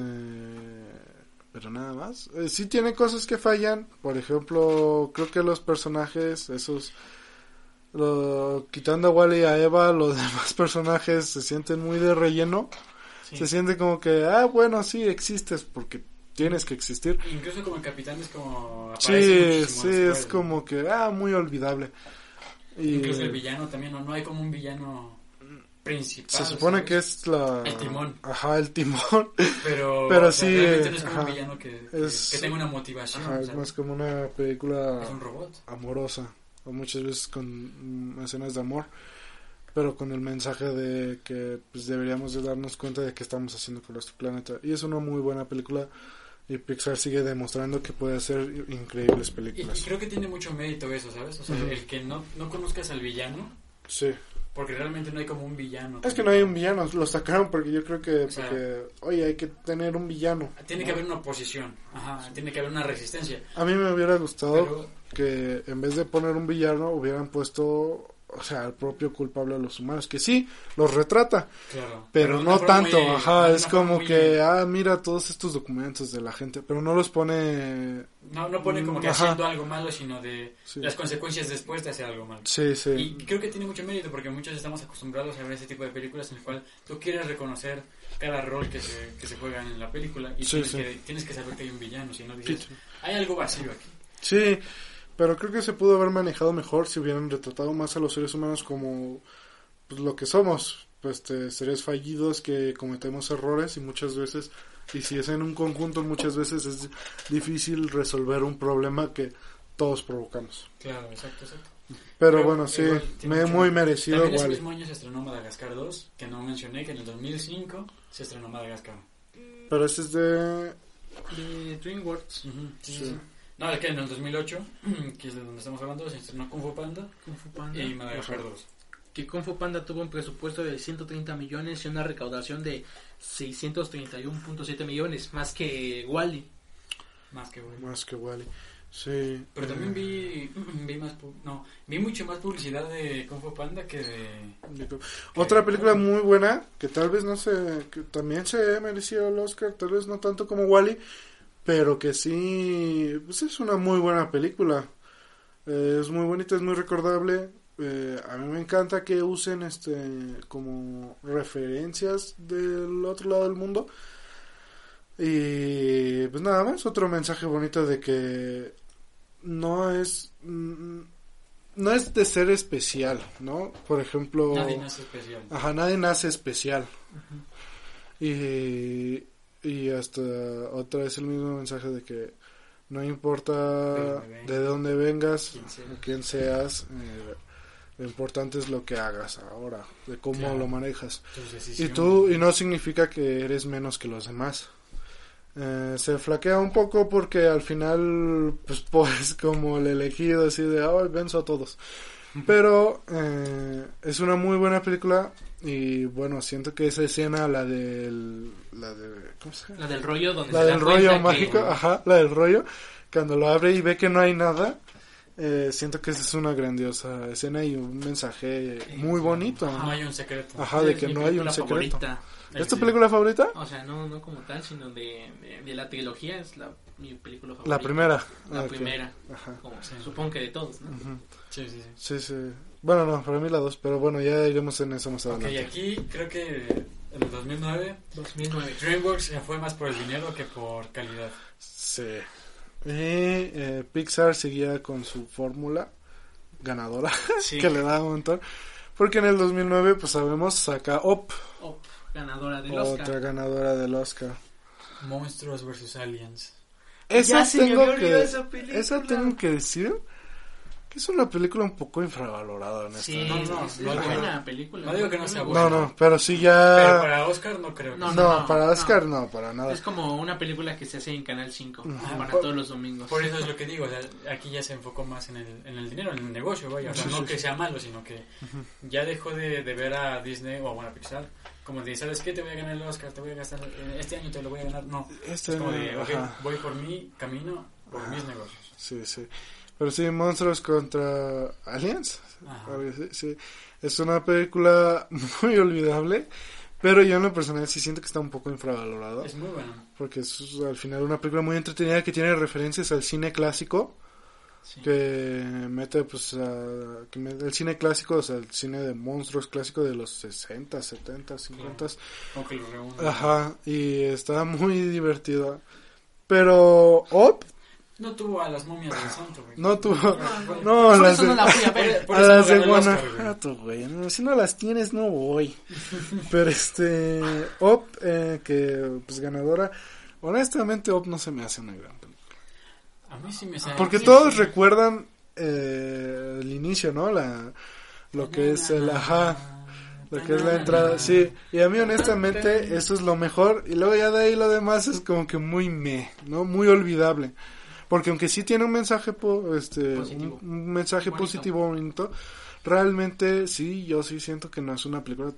Pero nada más. Eh, sí tiene cosas que fallan. Por ejemplo, creo que los personajes, esos. Lo, quitando a Wally y a Eva, [laughs] los demás personajes se sienten muy de relleno. Sí. Se siente como que, ah, bueno, sí, existes porque tienes que existir. incluso como el capitán es como... Sí, sí, es como que, ah, muy olvidable. Y Incluso el villano también, no, no hay como un villano principal. se supone ¿sabes? que es la... El timón. Ajá, el timón. [laughs] Pero, Pero o sea, sí, realmente no es como ajá. un villano que, que- Es- que tenga una motivación. Ajá, es más como una película un robot. amorosa. O muchas veces con mm, escenas de amor. Pero con el mensaje de que pues, deberíamos de darnos cuenta de qué estamos haciendo con nuestro planeta. Y es una muy buena película. Y Pixar sigue demostrando que puede hacer increíbles Y, y películas. creo que tiene mucho mérito eso, ¿sabes? O sea, Ujú. el que no, no conozcas al villano, Sí. Porque realmente no hay como un villano. Es que no hay un villano, lo sacaron porque yo creo que, O sea- porque, oye, hay que tener un villano. Tiene que haber una oposición, ajá, tiene que haber una resistencia. A mí me hubiera gustado Pero, que en vez de poner un villano hubieran puesto o sea, el propio culpable de los humanos, que sí, los retrata, Claro. pero no tanto, muy- ajá, es como muy- que, ah, mira todos estos documentos de la gente, pero no los pone, No, no pone como que Ajá. haciendo algo malo, sino de Sí. las consecuencias después de hacer algo malo. sí, sí, Y creo que tiene mucho mérito porque muchos estamos acostumbrados a ver ese tipo de películas en el cual tú quieres reconocer cada rol que se, que se juega en la película y Sí, tienes, sí. Que, tienes que saber que hay un villano, si no dices, hay algo vacío aquí. Sí, pero creo que se pudo haber manejado mejor si hubieran retratado más a los seres humanos como pues, lo que somos, pues este, seres fallidos que cometemos errores y muchas veces, y si es en un conjunto, muchas veces es difícil resolver un problema que todos provocamos. Claro, exacto, exacto. Pero, Pero bueno, sí, me mucho- muy merecido También ese mismo año se estrenó Madagascar 2, que no mencioné que en el 2005 se estrenó Madagascar. Pero este es de... De DreamWorks. Ujú, sí, sí, Sí. sí. No, es que en el 2008, [clears throat] que es de donde estamos hablando, se estrenó Kung Fu Panda Kung Fu Panda. y Madagascar 2. Que Kung Fu Panda tuvo un presupuesto de 130 millones y una recaudación de 631.7 millones, más que Wally. Más que bueno. Más que Wally. Sí. Pero también eh, vi, [clears throat] vi más, no, vi mucho más publicidad de Kung Fu Panda que de... Otra película muy buena, que tal vez no se, que también se mereció el Oscar, tal vez no tanto como Wally, pero que sí, pues es una muy buena película. Eh, es muy bonita, es muy recordable. Eh, a mí me encanta que usen este como referencias del otro lado del mundo. Y pues nada más, otro mensaje bonito de que no es mm, no es de ser especial, ¿no? Por ejemplo, Nadie nace especial. Ajá, nadie nace especial. Y, y hasta otra vez el mismo mensaje de que no importa De dónde vengas. Quién seas. quién seas, eh, lo importante es lo que hagas ahora, de cómo Claro. lo manejas. Y tú, y no significa que eres menos que los demás. Eh, se flaquea un poco porque al final, pues, [laughs] pues como el elegido, así de, ay, venzo a todos. Pero eh, es una muy buena película y bueno, siento que esa escena, la del, la de, ¿cómo se llama? La del rollo donde La se del rollo que- mágico, ajá, la del rollo, cuando lo abre y ve que no hay nada, eh, siento que esa es una grandiosa escena y un mensaje muy bonito. No hay un secreto. Ajá, de que no hay un secreto. favorita. ¿Es tu película favorita? O sea, no, no como tal, sino de, de, de la trilogía es la, mi película favorita. La primera. La primera. Ajá. Como- Sí. Supongo que de todos, ¿no? Sí, sí, sí. Sí, sí. Bueno, no, para mí la dos, pero bueno, ya iremos en eso más Ok, adelante. aquí creo que en el 2009 2009. DreamWorks fue más por el dinero que por calidad. Sí. Y eh, Pixar seguía con su fórmula ganadora, [laughs] Sí. que le da un montón. Porque en el 2009, pues sabemos, saca Op, Oh, ganadora del otra Oscar. ganadora del Oscar. Monstruos vs. Aliens. Esa Ya se me tengo que, esa película. esa tengo que decir que es una película un poco infravalorada, Sí, honestamente. No, no, es, no es buena película. no digo que no sea No, buena. no, pero sí Pero ya... para Oscar no creo que No, No, sea. no, para no. Oscar no, para nada. Es como una película que se hace en Canal 5 Ujú. para Por- todos los domingos. Por eso es lo que digo, o sea, aquí ya se enfocó más en el, en el dinero, en el negocio, vaya. O sea, Sí, no sí, que sí. sea malo, sino que ya dejó de, de ver a Disney o bueno, a Pixar como de, ¿sabes qué? Te voy a ganar el Oscar, te voy a gastar, eh, este año te lo voy a ganar. No, Este es como de, ok, ajá. voy por mi camino, por Ajá. mis negocios. Sí, sí. Pero sí, Monstruos contra Aliens. Sí. Es una película [laughs] muy olvidable. Pero yo en lo personal sí siento que está un poco infravalorado. Es muy bueno. Porque es al final una película muy entretenida que tiene referencias al cine clásico. Sí. Que mete pues a, que me- el cine clásico, o sea, el cine de monstruos clásico de los 60, 70, 50. Como que lo reúne. Ajá, y está muy divertida. Pero Op No tuvo a las momias del santo, güey. no tuvo... Bueno, No, Por las de, no la fui a ver. Por a eso las no de Guanajuato, güey. No, si no las tienes, no voy. Pero este... Op, eh, que pues ganadora... Honestamente, Op no se me hace una gran película. A mí sí me sale. Porque sí, todos sí. recuerdan eh, el inicio, ¿no? La, lo que es el ajá, lo que es la entrada, sí. Y a mí honestamente eso es lo mejor. Y luego ya de ahí lo demás es como que muy me, ¿no? Muy olvidable. Porque aunque sí tiene un mensaje, po- este, Positivo. Un, un mensaje Bonito. positivo, bonito, realmente sí, yo sí siento que no es una película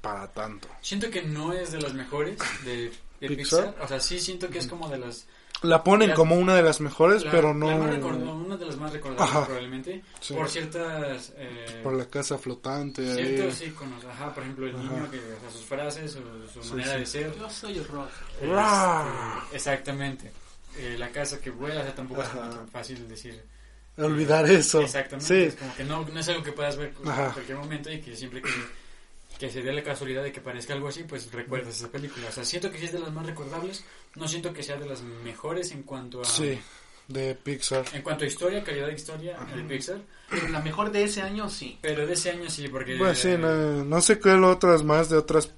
para tanto. Siento que no es de las mejores de, de Pixar. Pixar. O sea, sí siento que es como de las la ponen La- como una de las mejores, La- pero no la más recorda- una de las más recordables Ajá. probablemente. Sí. Por ciertas... eh, por la casa flotante. ahí. Ciertos íconos, ajá, por ejemplo, el Ajá. niño que, o sea, sus frases, su, su Sí, manera sí. de ser. Yo soy el rock. este, exactamente. Eh, la casa que vuela, o sea, tampoco Ajá. es fácil decir. Olvidar eso. Exactamente. Sí. Es como que no, no es algo que puedas ver en Ajá. cualquier momento y que siempre que, que se dé la casualidad de que parezca algo así, pues recuerdas esa película. O sea, siento que sí es de las más recordables, no siento que sea de las mejores en cuanto a... Sí, de Pixar. En cuanto a historia, calidad de historia de Pixar, Pero la mejor de ese año, sí. pero de ese año sí, porque... Pues sí, no, no sé qué otras más de otras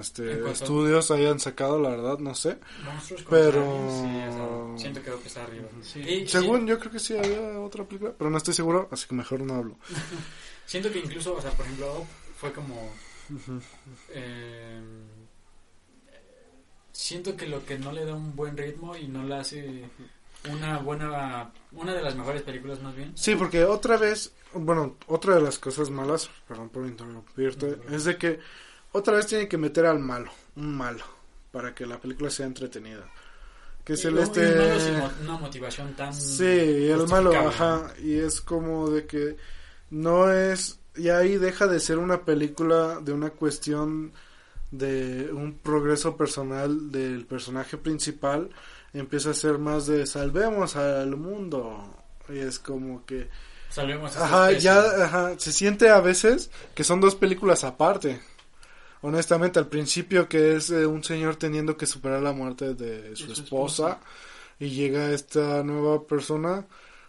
este, estudios hayan sacado, la verdad, no sé. Monstruos Pero- sí, o sea, siento que creo que está arriba. Sí. Y Según yo creo que sí había otra película, pero no estoy seguro, así que mejor no hablo. sí, [laughs] siento que incluso, o sea, por ejemplo, fue como eh, siento que lo que no le da un buen ritmo y no la hace una buena una de las mejores películas más bien. Sí, porque otra vez, bueno, otra de las cosas malas, perdón por interrumpirte, es de que otra vez tiene que meter al malo, un malo, para que la película sea entretenida. Que es Y el este... el malo sin mo- una motivación tan Sí, el malo, ajá, y es como de que no es, y ahí deja de ser una película de una cuestión de un progreso personal del personaje principal, empieza a ser más de salvemos al mundo, y es como que, Salvemos a ajá, ya, ajá, se siente a veces que son dos películas aparte. Honestamente, al principio que es eh, un señor teniendo que superar la muerte de su su esposa, y llega esta nueva persona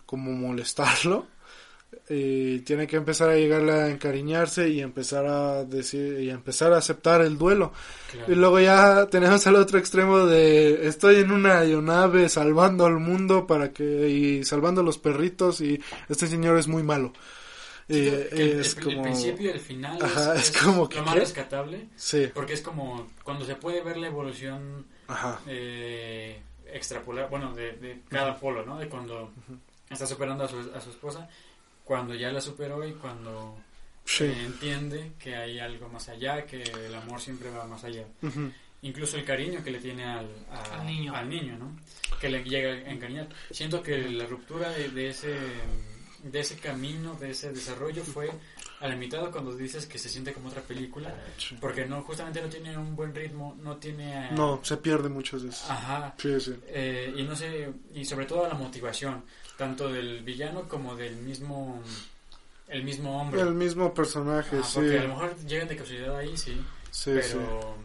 como molestarlo y tiene que empezar a llegarle a encariñarse y empezar a decir y empezar a aceptar el duelo. Claro. y luego ya tenemos al otro extremo de estoy en una aeronave salvando al mundo para que y salvando a los perritos y este señor es muy malo Sí, que el, es el- el como principio y el final Ajá, es, es como que, lo más ¿qué? rescatable sí porque es como cuando se puede ver la evolución ajá eh, extrapolar, bueno, de, de cada polo, ¿no? De cuando está superando a su, a su esposa, cuando ya la superó y cuando sí eh, entiende que hay algo más allá, que el amor siempre va más allá. Incluso el cariño que le tiene al, a- Al niño. al niño, ¿no? Que le llega a encariñar. Siento que la ruptura de, de ese de ese camino, de ese desarrollo fue a la mitad cuando dices que se siente como otra película, porque no justamente no tiene un buen ritmo, no tiene no se pierde muchas veces. Ajá. sí sí. Eh, y no sé, y sobre todo la motivación, tanto del villano como del mismo, el mismo hombre. el mismo personaje sí. Porque a lo mejor llegan de casualidad ahí, sí, sí pero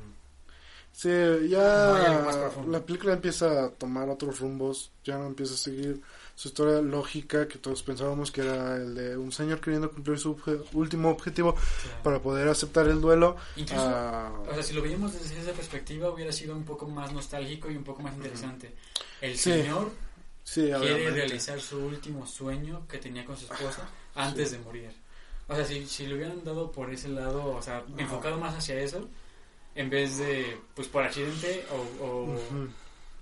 Sí, ya la película empieza a tomar otros rumbos, ya no empieza a seguir su historia lógica que todos pensábamos que era el de un señor queriendo cumplir su obje- último objetivo claro. para poder aceptar el duelo. incluso, a- o sea, si lo veíamos desde esa perspectiva hubiera sido un poco más nostálgico y un poco más interesante. El Sí, señor sí, quiere obviamente. realizar su último sueño que tenía con su esposa antes de morir. O sea, si, si lo hubieran dado por ese lado, o sea, enfocado más hacia eso, en vez de, pues por accidente o,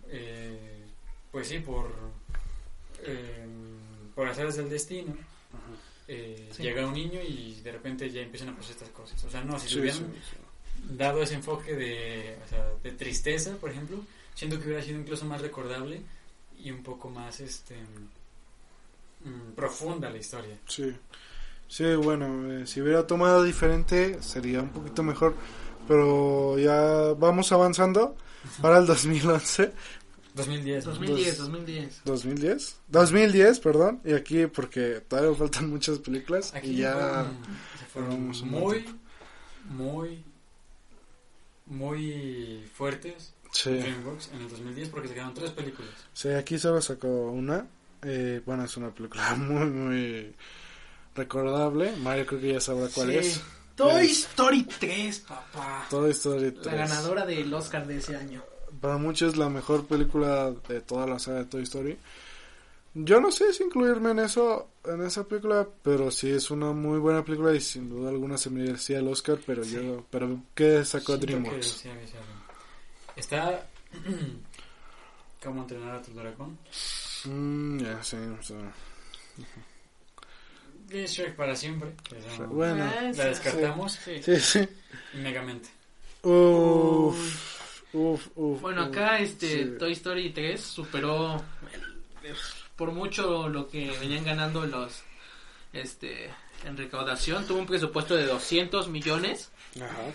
eh, pues sí, por, eh, por hacer del destino, eh, Sí. llega un niño y de repente ya empiezan a pasar estas cosas. O sea, no, si Sí, hubieran sí, dado ese enfoque de, o sea, de tristeza, por ejemplo, siento que hubiera sido incluso más recordable y un poco más este mm, profunda la historia. sí. Sí, bueno, eh, si hubiera tomado diferente sería un poquito mejor, pero ya vamos avanzando para el [laughs] 2011. 2010. ¿no? 2010, Dos- 2010. 2010 2010 perdón y aquí porque todavía faltan muchas películas Aquí y ya fueron, se fueron muy, muy, muy fuertes sí, DreamWorks en el 2010 porque se quedaron tres películas. sí aquí solo sacó una eh, bueno es una película [laughs] muy muy recordable Mario creo que ya sabrá cuál Sí. es Toy Es- Story 3, papá. Toy Story La 3 ganadora del Oscar de ese año. Para muchos la mejor película de toda la saga de Toy Story yo no sé si incluirme en eso en esa película pero sí es una muy buena película y sin duda alguna se merecía el Oscar pero Sí. yo pero qué sacó Siento que DreamWorks sí. Está [clears throat] ¿Cómo entrenar a tu dragón? Mm, ya sí, o sea, Y Shrek para siempre. esa bueno Ah, la esa- descartamos Sí. sí sí megamente. Uf, Uf, uf. Bueno, uf, acá este sí. Toy Story 3 superó eh, por mucho lo que venían ganando los este en recaudación, tuvo un presupuesto de 200 millones Ajá.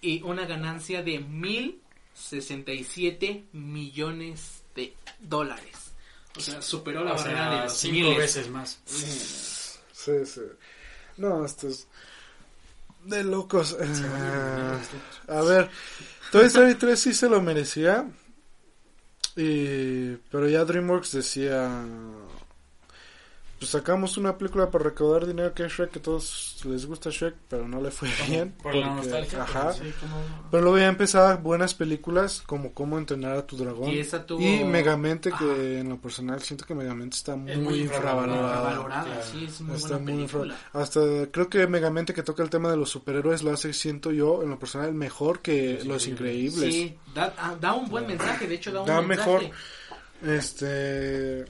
y una ganancia de 1067 millones de dólares. O sea, superó la O barrera de los cinco miles. veces más. Sí, sí. No, esto es de locos. Ah, a ver, Toy Story 3 sí se lo merecía. Y, pero ya DreamWorks decía, pues sacamos una película para recaudar dinero que es Shrek, que a todos les gusta Shrek, pero no le fue bien. Por la nostalgia, Ajá. Sí, como- Pero luego ya empezaban buenas películas como Cómo entrenar a tu dragón. Y esa tuvo- Y Megamente, que en lo personal siento que Megamente está muy, Es muy infravalorada. infravalorada, Claro. sí, es muy Está buena muy infra-. Hasta creo que Megamente que toca el tema de los superhéroes lo hace, siento yo, en lo personal, mejor que Los Los Increíbles. Increíbles. Sí, da, ah, da un buen mensaje, de hecho da un Da mensaje. mejor. Este.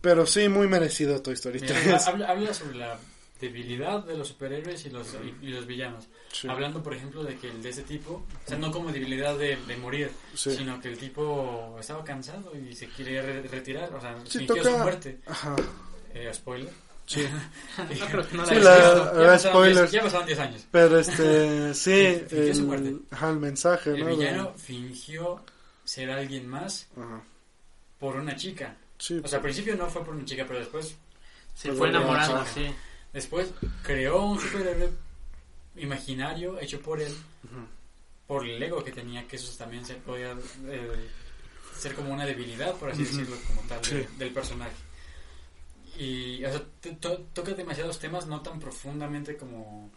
Pero sí, muy merecido Toy Story Mira, 3. habla, habla sobre la debilidad de los superhéroes y los, y, y los villanos. Sí. Hablando, por ejemplo, de que el de ese tipo, o sea, no como debilidad de, de morir, Sí. sino que el tipo estaba cansado y se quiere re- retirar, o sea, Sí, fingió toca- su muerte. Ajá. Eh, spoiler. Sí. [laughs] No creo que no Sí, la la-. Ya spoilers. 10 ya pasaron 10 años. Pero este. [laughs] Sí. Fingió su el, muerte. ajá, el mensaje, El ¿no? Villano fingió ser alguien más Ajá. por una chica. Sí. O sea, al principio no fue por una chica, pero después Se Pues fue enamorando, sí. Después creó un superhéroe imaginario hecho por él, por el ego que tenía, que eso también se podía eh, ser como una debilidad, por así decirlo, como tal, de- del personaje. Y, o sea, to- toca demasiados temas, no tan profundamente como,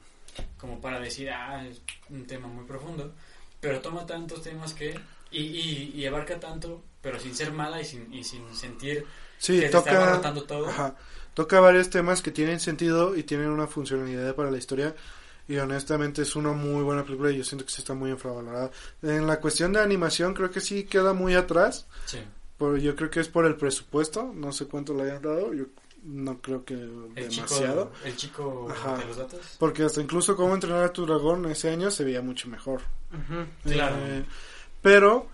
como para decir, ah, es un tema muy profundo, pero toma tantos temas que. Y, y, y abarca tanto, pero sin ser mala y sin, y sin sentir Sí, que se está toca. abarrotando todo. Ajá. Toca varios temas que tienen sentido y tienen una funcionalidad para la historia. Y honestamente es una muy buena película y yo siento que sí está muy infravalorada. En la cuestión de animación creo que sí queda muy atrás. Sí. Pero yo creo que es por el presupuesto. No sé cuánto le hayan dado. Yo no creo que El demasiado. chico, el chico Ajá. de los datos. Porque hasta incluso cómo entrenar a tu dragón ese año se veía mucho mejor. Ujú. Claro. Eh, pero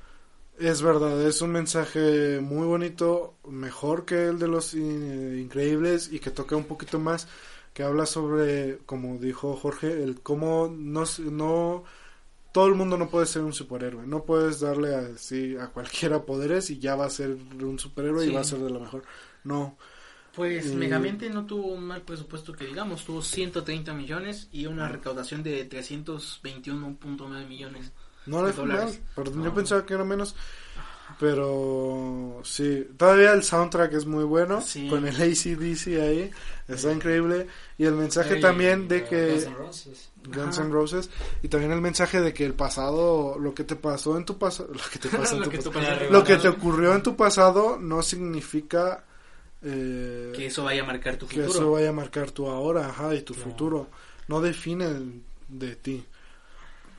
es verdad, es un mensaje muy bonito, mejor que el de los increíbles y que toca un poquito más, que habla sobre, como dijo Jorge, el cómo no, no todo el mundo no puede ser un superhéroe, no puedes darle así a cualquiera poderes y ya va a ser un superhéroe Sí. y va a ser de lo mejor. No, Pues Mm. Megamente no tuvo un mal presupuesto que digamos, tuvo 130 millones y una recaudación de 321.9 millones. No fue mal, dólares. pero No. yo pensaba que era menos. Pero sí, todavía el soundtrack es muy bueno, Sí. con el ACDC ahí, está increíble. Y el mensaje también de eh, que Guns N' Roses. Guns Ajá. N' Roses, y también el mensaje de que el pasado, lo que te pasó en tu pasado, lo que te [laughs] pasó en Lo tu que pasado, lo que te ocurrió en tu pasado no significa eh, Que eso vaya a marcar tu que futuro. eso vaya a marcar tu ahora, ajá, y tu futuro. No definen de ti.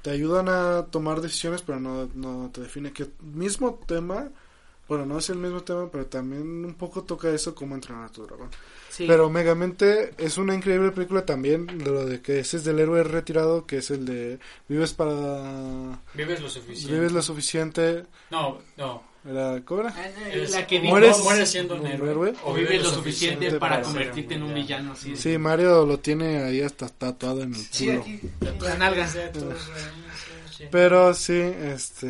Te ayudan a tomar decisiones, pero no, no te define. Que mismo tema, bueno, no es el mismo tema, pero también un poco toca eso como entrenar a tu dragón. Sí. Pero Megamente es una increíble película también, de lo de que ese es del héroe retirado, que es el de vives para... Vives lo suficiente. Vives lo suficiente. No, no. Era, ¿Cómo era? Ah, no, Es- la que dijo, mueres- mueres siendo un un héroe, héroe, o vives lo suficiente para convertirte en un villano. Sí, Sí, Mario lo tiene ahí hasta tatuado en el Sí, culo. aquí, la nalga. Pero sí, este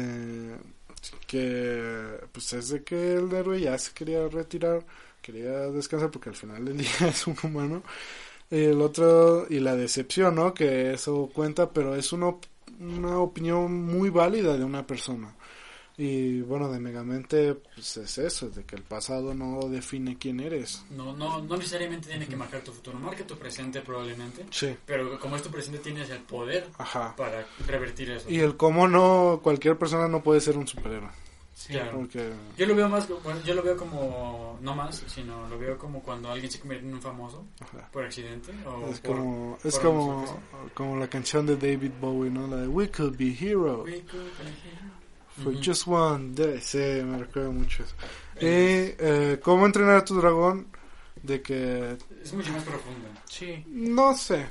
que pues es de que el héroe ya se quería retirar, quería descansar porque al final del [laughs] día es un humano. El otro y la decepción, ¿no? Que eso cuenta, pero es una, una opinión muy válida de una persona. Y bueno, de Megamente pues es eso, de que el pasado no define quién eres. No, no, no necesariamente tiene que marcar tu futuro, marca tu presente probablemente, Sí, pero como es tu presente tienes el poder ajá. para revertir eso. Y el cómo no, cualquier persona no puede ser un superhéroe. Sí. Claro. Porque Yo lo veo más, como- bueno, yo lo veo como, no más, sino lo veo como cuando alguien se convierte en un famoso ajá. por accidente o Es por- como, es por como, abuso, como la canción de David Bowie, ¿no? La de We Could Be Hero We could be for Ujú. Just One Day. Sí, me recuerda mucho eso. Y Es- eh, cómo entrenar a tu dragón, de que Es mucho más profundo. Sí. no sé,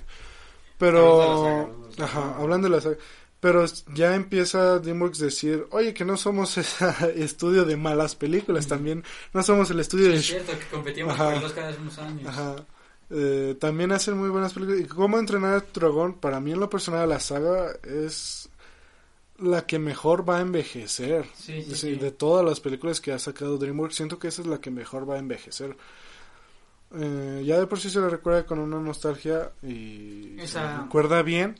pero saga, ¿no? ajá, hablando de la saga, Pero ya empieza DreamWorks a decir, oye, que no somos [laughs] ese estudio de malas películas, también no somos el estudio Sí, de... es cierto que competíamos Ajá. por el Oscar hace unos años. Ajá. Eh, también hacen muy buenas películas. Y cómo entrenar a tu dragón, para mí en lo personal la saga es la que mejor va a envejecer. Sí, sí, Sí, sí. De todas las películas que ha sacado DreamWorks, siento que esa es la que mejor va a envejecer. Eh, ya de por sí se le recuerda con una nostalgia y Esa- se recuerda bien.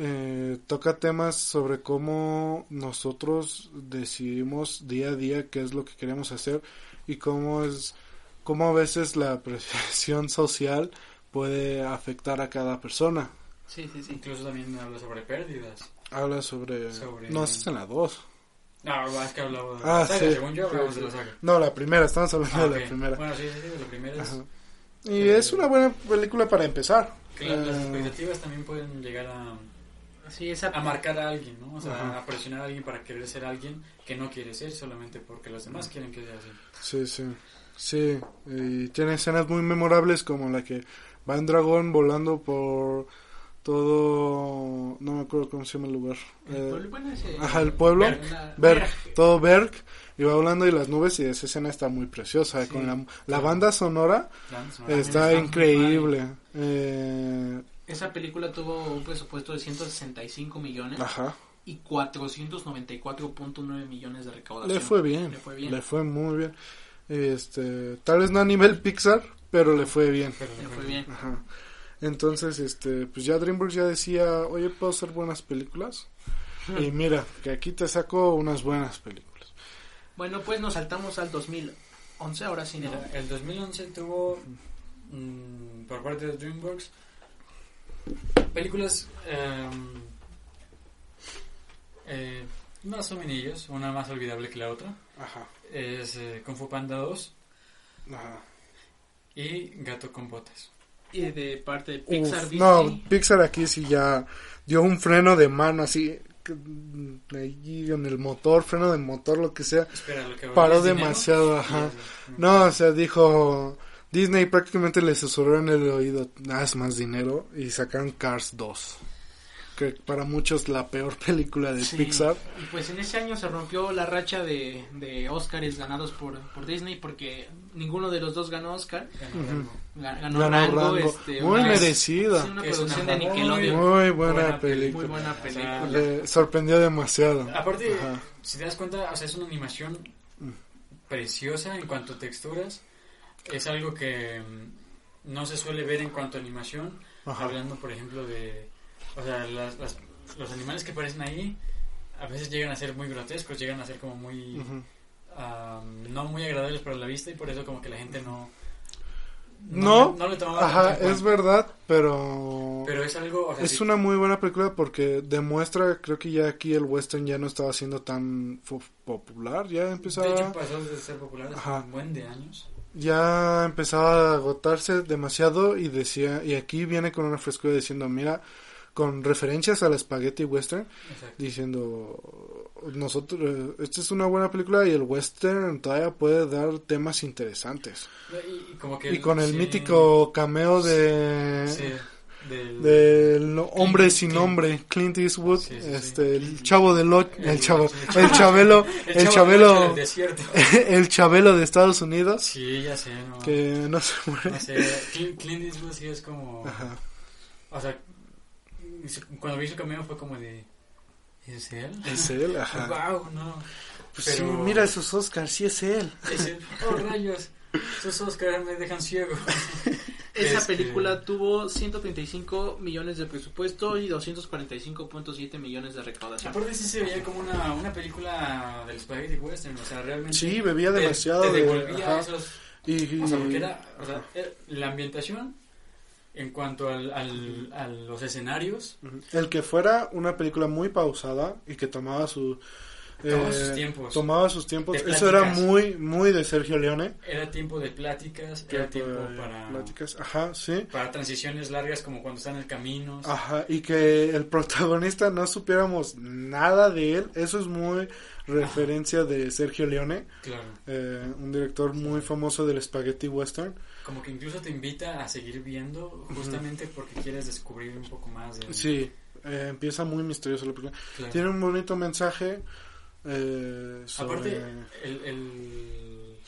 Eh, toca temas sobre cómo nosotros decidimos día a día qué es lo que queremos hacer y cómo es cómo a veces la presión [laughs] social puede afectar a cada persona. Sí, sí, sí. Incluso también habla sobre pérdidas. Habla sobre... Sobre- No, es en la 2. No, es que hablaba de Ah, la saga, sí. según yo hablamos Sí, de la sí. saga. No, la primera, estamos hablando Ah, de ok. la primera. Bueno, sí, sí, sí, la primera es... Ajá. Y es una buena película para empezar. que la- las Eh, expectativas también pueden llegar a, Sí, esa... a marcar a alguien, ¿no? O sea, Ajá. a presionar a alguien para querer ser alguien que no quiere ser solamente porque los demás quieren que sea así. Sí, sí. Sí, y tiene escenas muy memorables como la que va en dragón volando por todo... No me acuerdo cómo se llama el lugar. El Eh, pueblo, bueno, ese- ajá, el pueblo. Berg, todo Berg, y va volando y las nubes y esa escena está muy preciosa. Sí, con la, la banda sonora está increíble. Eh, Esa película tuvo un presupuesto de 165 millones ajá. y 494.9 millones de recaudación. Le fue bien. Le fue bien. Le fue muy bien. Este, tal vez no a nivel Pixar, pero le fue bien. Le fue bien. Ajá. Entonces, este, pues ya DreamWorks ya decía, oye, ¿puedo hacer buenas películas? Y mira, que aquí te saco unas buenas películas. Bueno, pues nos saltamos al 2011, ahora sí, ¿no? Mira, el 2011 tuvo mm, por parte de DreamWorks películas em, eh, más o menos, una más olvidable que la otra. Ajá. Es eh, Kung Fu Panda 2 Ajá. y Gato con Botas. Y de parte de Pixar, Uf, no, Pixar aquí sí ya dio un freno de mano así, en el motor, freno de motor, lo que sea. Espera, lo que Paró demasiado, ajá. No, o sea, dijo Disney prácticamente le susurró en el oído, haz más dinero y sacaron Cars 2. Que para muchos la peor [laughs] película de Sí. Pixar. Y pues en ese año se rompió la racha de, de Oscars ganados por, por Disney porque ninguno de los dos ganó Oscar. ganó Ganó, Ganó Rango, Rango. este, Muy una- merecida. sí, una es producción una de muy Nickelodeon. Muy buena Buena película. Muy buena O sea, película. Le sorprendió demasiado. Aparte, Ajá. si te das cuenta, o sea, es una animación preciosa en cuanto a texturas. Es algo que mm, no se suele ver en cuanto a animación. Ajá. Hablando, por ejemplo, de. O sea, las- las- los animales que aparecen ahí a veces llegan a ser muy grotescos, llegan a ser como muy. Am, no muy agradables para la vista y por eso, como que la gente no. No, le tomaba Ajá, es verdad, pero... Pero es algo. O sea, Es sí- una muy buena película porque demuestra, creo que ya aquí el western ya no estaba siendo tan popular, ya De empezaba, hecho, pasó de ser popular hace un buen de años. ya empezaba a agotarse demasiado y decía, y aquí viene con una frescura diciendo, mira, con referencias al spaghetti western, Exacto. diciendo, nosotros, esta es una buena película y el western todavía puede dar temas interesantes. Y, y como que Y con el sí, mítico cameo de... sí, del- hombre Clint- sin Clint. nombre, Clint Eastwood, Sí, sí, sí. este, el chavo del el, chavo, el- el chabelo, el chabelo, [laughs] el chabelo de Estados Unidos, Sí, ya sé, no. que no se muere. Sé, Clint, Clint Eastwood sí es como... Ajá. O sea, cuando vi su cameo fue como de... ¿Es él? Es él, [laughs] ajá. Wow, no. Pues Pero- sí, mira esos Oscars, sí es él. Es él. Oh, rayos. Esos Oscars me dejan ciego. [laughs] Esa Este- película tuvo 135 millones de presupuesto y 245.7 millones de recaudación. Aparte sí se veía como una, una película del Spaghetti Western, o sea, realmente... Sí, bebía te- demasiado Te, de- devolvía ajá. esos... Y, O sea, porque era... O sea, la ambientación en cuanto al, al, a los escenarios... El que fuera una película muy pausada y que tomaba su Tomaba eh, sus tiempos. tomaba sus tiempos. De Eso era muy muy de Sergio Leone. Era tiempo de pláticas, era tiempo para, pláticas, ajá, sí. para transiciones largas como cuando están en el camino. Ajá, y que el protagonista no supiéramos nada de él, eso es muy referencia de Sergio Leone, Claro. eh, un director muy famoso del spaghetti western. Como que incluso te invita a seguir viendo justamente porque quieres descubrir un poco más de... Sí, Eh, empieza muy misterioso la película. Claro. Tiene un bonito mensaje eh, sobre... Aparte, el, el,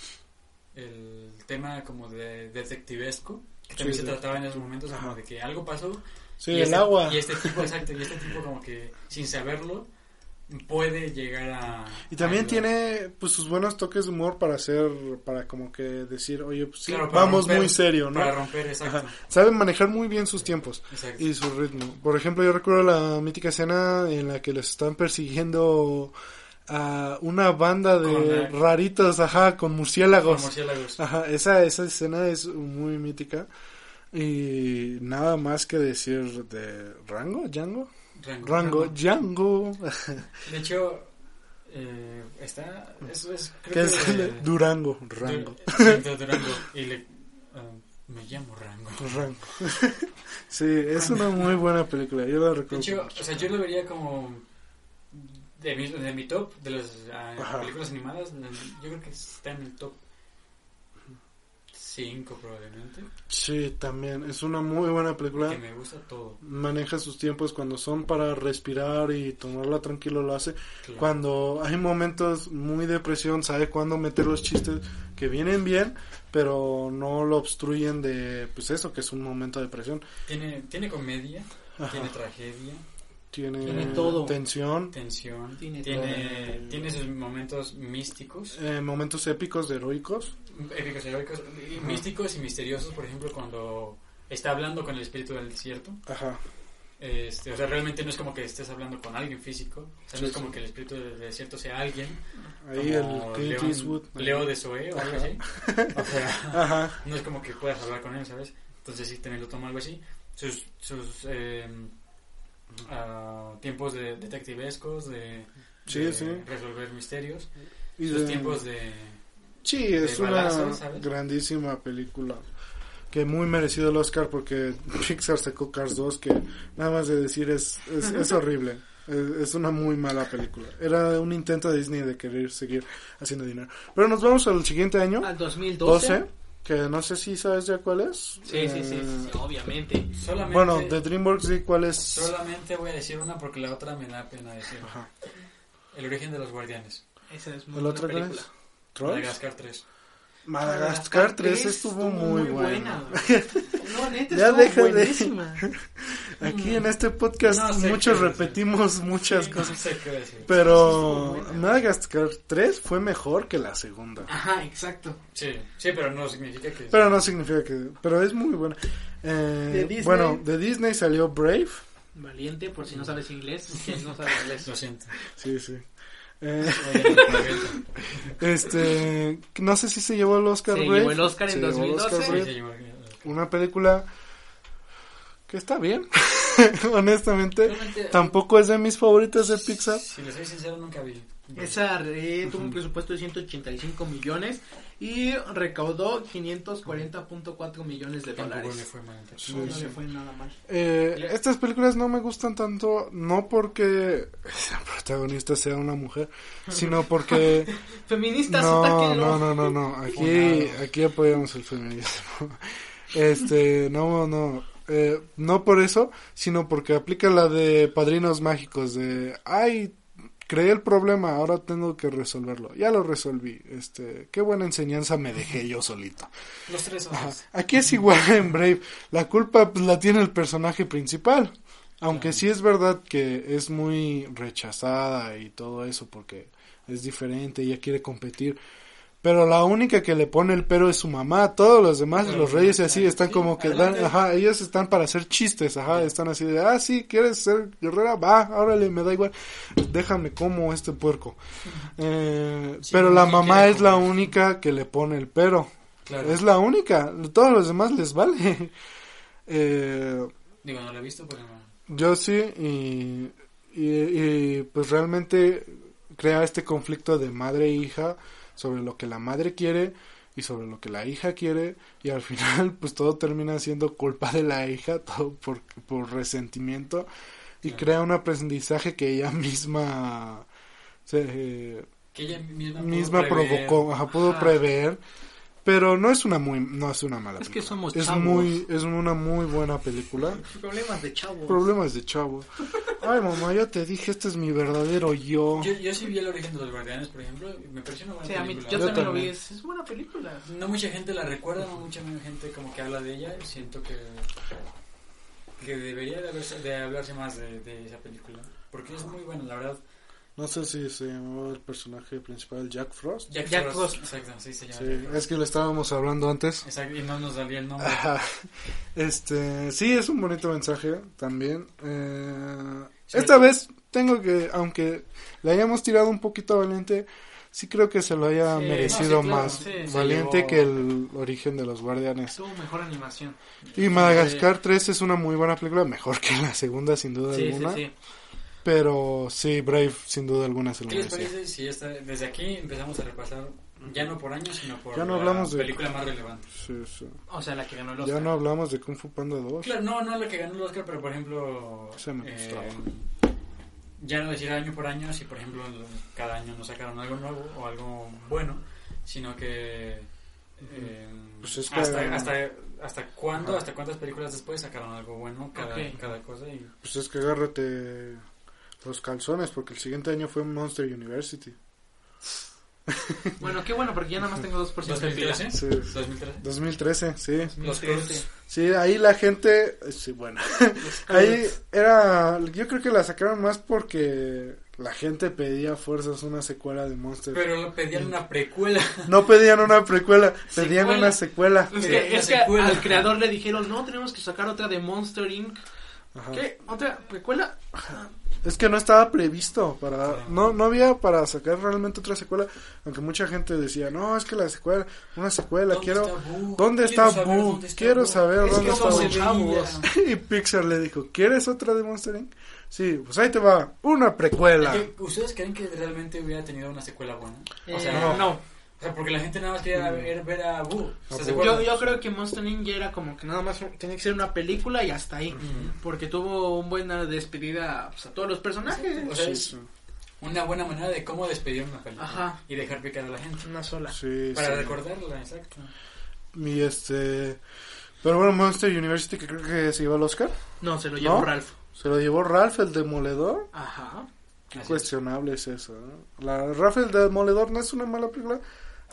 el tema como de detectivesco, que también Sí, se trataba en esos momentos, Ajá. como de que algo pasó. sí, y el este, agua. Y este tipo, exacto, y este tipo como que sin saberlo puede llegar a... Y también a- tiene pues sus buenos toques de humor para hacer, para como que decir, oye, pues sí, Claro, vamos romper- muy serio, ¿no? Para romper, exacto. Ajá. Sabe manejar muy bien sus tiempos exacto. y su ritmo. Por ejemplo, yo recuerdo la mítica escena en la que les están persiguiendo a una banda de Con raritos, ajá, con Con murciélagos. murciélagos. Ajá, esa, esa escena es muy mítica. Y nada más que decir de Rango, Django. Rango. Django. De hecho, eh, está... Eso es... Creo que es que- el- Durango, Rango. Du- de Durango. Y le... ah, me llamo Rango. Rango. [laughs] sí, es una muy buena película. Yo la De recuerdo. hecho, o sea, yo lo vería como de mi, de mi top de las ah, películas animadas. Yo creo que está en el top 5 probablemente. Sí, también. Es una muy buena película. Que me gusta todo. Maneja sus tiempos cuando son para respirar y tomarla tranquilo lo hace. claro. Cuando hay momentos muy de presión, sabe cuándo meter los chistes que vienen bien, pero no lo obstruyen de, pues eso, que es un momento de presión. Tiene, tiene comedia, Ajá. tiene tragedia, Tiene, Tiene todo. tensión, tensión, Tiene tiene, todo. tiene sus momentos místicos, eh, momentos épicos, heroicos. épicos, heroicos, Ajá. místicos y misteriosos, por ejemplo, cuando está hablando con el espíritu del desierto. Ajá. Este, o sea, realmente no es como que estés hablando con alguien físico. O sea, Sí, no es sí. como que el espíritu del desierto sea alguien. Ahí como el Clint León- Eastwood. Leo de Zoe o algo así. O sea, [laughs] Ajá. no es como que puedas hablar con él, ¿sabes? Entonces sí, también lo toma algo así. Sus, sus eh, ah, tiempos de detectivescos, de, Sí, de sí. resolver misterios. Y de- tiempos de... Sí, es de una grandísima película. Que muy merecido el Oscar porque [laughs] Pixar sacó Cars 2 que nada más de decir es, es, [laughs] es horrible. Es, es una muy mala película. Era un intento de Disney de querer seguir haciendo dinero. Pero nos vamos al siguiente año, Al 2012. 12, que no sé si sabes ya cuál es. Sí, sí, sí, sí, Eh, sí, obviamente. Solamente, Bueno, de DreamWorks sí, ¿cuál es? solamente voy a decir una porque la otra me da pena decir. Ajá. El origen de los guardianes. Esa es muy ¿El otro cuál película. es? ¿Trolls? Madagascar 3. Madagascar 3 estuvo muy, buena. güey. [laughs] No, neta, Ya estuvo deja de- buenísima. [laughs] Aquí en este podcast No muchos qué decir. repetimos muchas Sí, cosas. No sé qué decir. Pero Sí, Madagascar 3 fue mejor que la segunda. Ajá, exacto. Sí, sí, pero no significa que... Pero no significa que... Pero es muy buena. Eh, De Disney. Bueno, de Disney salió Brave. Valiente, por si no sabes inglés. no sabes inglés. Lo siento. Sí, sí. Eh, [laughs] este... No sé si se llevó el Oscar Se Brave. llevó el Oscar en Se llevó el 2012. Oscar Sí, Una película que está bien. [laughs] Honestamente. Realmente, Tampoco es de mis favoritas de Pixar. Si le soy sincero, nunca vi. Esa eh, tuvo un presupuesto de 185 millones y recaudó 540.4 millones de dólares. le fue mal. Sí, No, sí. le fue nada mal. Eh, estas películas no me gustan tanto, no porque la protagonista sea una mujer, sino porque [laughs] Feministas, no, no, no, no, no, [laughs] aquí, aquí apoyamos el feminismo. [laughs] Este, no, no, eh, no por eso, sino porque aplica la de padrinos mágicos de, ay, creé el problema, ahora tengo que resolverlo, ya lo resolví, este, qué buena enseñanza me dejé yo solito. Los tres Ajá. Aquí es igual en Brave. La culpa pues, la tiene el personaje principal. Aunque Claro. sí es verdad que es muy rechazada y todo eso porque es diferente, ella quiere competir. Pero la única que le pone el pero es su mamá. Todos los demás, los reyes y así, están Sí, como que dan, ajá, ellos están para hacer chistes, ajá, están así de, ah, sí, ¿quieres ser guerrera? Va, órale, me da igual, déjame como este puerco. Eh, Sí, pero la ¿quién mamá es la única que le pone el pero. Claro. Es la única. Todos los demás les vale. [laughs] Eh, Digo, no lo he visto, pero yo sí. Y, y, y, pues realmente crea este conflicto de madre e hija sobre lo que la madre quiere y sobre lo que la hija quiere. Y al [laughs] final pues todo termina siendo culpa de la hija, [laughs] todo por, por resentimiento. Y Claro. crea un aprendizaje que ella misma... Se, Que ella misma, provocó, ajá, pudo Ajá. prever, pero no es una muy no es una mala Es que película. somos es chavos. muy es una muy buena película Problemas de chavos. problemas de chavo ay mamá yo te dije este es mi verdadero yo, Yo, yo sí vi el origen de los guardianes, por ejemplo, y me pareció una buena Sí, a mí, película. yo, Yo también lo vi, es, es buena película. No mucha gente la recuerda, no mucha gente como que habla de ella. y Siento que, que debería de, haberse- de hablarse más de, de esa película. Porque es muy buena, la verdad. No sé si se llamaba el personaje principal Jack Frost Jack, Jack Frost. Frost. Exacto, sí se llama. sí Jack Frost. es que lo estábamos hablando antes Exacto, y no nos salía el nombre. Ajá. Este, sí, es un bonito mensaje también. Eh, Sí. esta vez tengo que, aunque le hayamos tirado un poquito a Valiente, sí creo que se lo haya Sí, merecido no, sí, claro, más sí, Valiente llevó- que el origen de los Guardianes. Tuvo mejor animación. Y Madagascar 3 es una muy buena película, mejor que la segunda sin duda Sí, sí, alguna. Pero sí, Brave sin duda alguna se lo ¿Qué les parece si esta, desde aquí empezamos a repasar, ya no por años, sino por Ya no la hablamos de- película más relevante? Sí, sí. O sea, la que ganó el Ya Oscar. no hablamos de Kung Fu Panda 2. Claro, no, no la que ganó el Oscar, pero por ejemplo, Se me eh, ya no decir año por año, si por ejemplo cada año nos sacaron algo nuevo o algo bueno, sino que eh, Pues es que- hasta, hasta, hasta cuándo, hasta cuántas películas después sacaron algo bueno cada, Ok. cada cosa y Pues es que agárrate los calzones, porque el siguiente año fue Monster University. Bueno, qué bueno, porque ya nada más tengo 2% de pila. 2013, Sí. 2013. 2013, sí. Los 2013. Cruz. Sí, ahí la gente, sí, bueno, [laughs] ahí era, yo creo que la sacaron más porque la gente pedía fuerzas una secuela de Monster. Pero pedían una precuela. No pedían una precuela, [laughs] pedían Secuela. una secuela. Es que, es que secuela. al creador le dijeron, no, tenemos que sacar otra de Monster Inc. Ajá. ¿Qué? ¿Otra precuela? Es que no estaba previsto para, Sí. no, no había para sacar realmente otra secuela, aunque mucha gente decía, no, es que la secuela, una secuela, ¿Dónde quiero, está Boo? ¿dónde Quiero está saber Boo? dónde está Quiero Boo. saber Es dónde está Boo. [laughs] Y Pixar le dijo, ¿quieres otra de Monster Inc? Sí, pues ahí te va, una precuela. ¿Qué- ¿Ustedes creen que realmente hubiera tenido una secuela buena? O sea, Eh, no. no. O sea, porque la gente nada más quería ver, ver a Boo. Yo, yo creo que Monster ya era como que nada más tenía que ser una película y hasta ahí. Ujú. Porque tuvo una buena despedida pues, a todos los personajes. O sea, Sí, es sí. una buena manera de cómo despedir una película Ajá. y dejar picar a la gente. Una sola. Sí, Para sí. recordarla, exacto. Y este, pero bueno, Monster University que creo que se llevó al Oscar, No, se lo llevó ¿No? Ralph. se lo llevó Ralph el Demoledor. Ajá. Qué Así cuestionable es eso. ¿no? La Ralph el Demoledor no es una mala película.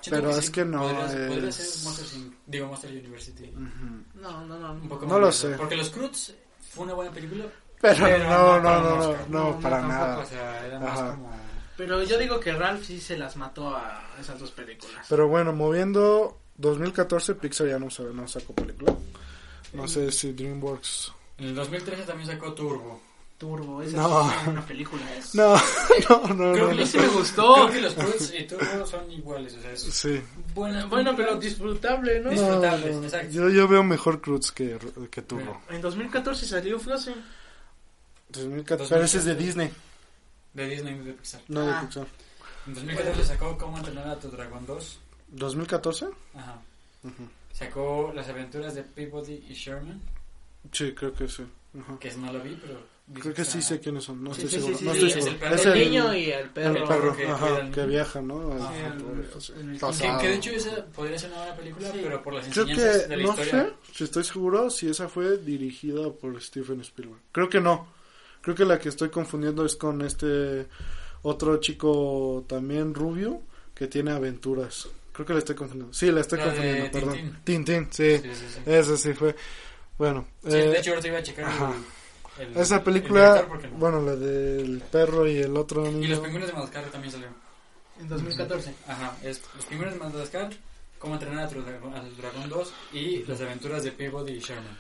Pero es que no, Podría, podría es- ser Monster, Inc. digo Monster University. Ujú. No, no, no. Un poco No más lo sé. Porque Los Cruz fue una buena película. Pero, Pero no, no no, para no, no, no, para tampoco, nada. O sea, era más como... Pero yo digo que Ralph sí se las mató a esas dos películas. Pero bueno, moviendo 2014, Pixar ya no, no sacó película. No sé si DreamWorks. En el 2013 también sacó Turbo. Turbo, esa No. es una película. Es... No, [laughs] no, no, Creo no. que no. Sí me gustó. Creo que los Cruz y Turbo son iguales, o sea, es Sí. buena Bueno, pero disfrutable, ¿no? Dis- No, Disfrutables, no. exacto. Yo, yo veo mejor Cruz que, que Turbo. En 2014 salió Frozen. 2014, pero ese es de Disney, De Disney de Pixar. no de Ah. Pixar. En 2014 sacó Cómo entrenar a tu dragón 2. ¿2014? Ajá. Ujú. Sacó Las aventuras de Peabody y Sherman, Sí, creo que sí. Ajá. que no lo vi, pero... Creo que sí sé quiénes son, no Sí, estoy sí, seguro. sí, no estoy sí, es seguro. el perro. Es el, el, niño y el perro. el perro, que ajá, que viaja, ¿no? Ajá. El- Que, que de hecho esa podría ser una buena película, Sí. pero por las Creo enseñanzas que, de la no historia. sé si estoy seguro si esa fue dirigida por Stephen Spielberg. Creo que no. Creo que la que estoy confundiendo es con este otro chico también rubio que tiene aventuras. Creo que la estoy confundiendo. Sí, la estoy La confundiendo, perdón. Tintín. Tintín, sí. Sí, sí, sí. Esa sí fue. Bueno, Sí, eh, de hecho ahorita iba a checar el, el- esa el película, porque no. bueno, la del perro y el otro Y niño. los pingüinos de Madagascar también salió. En 2014. Ajá, es Los pingüinos de Madagascar, Cómo entrenar a tu dragón, a tu dragón 2 y Las aventuras de Peabody y Sherman.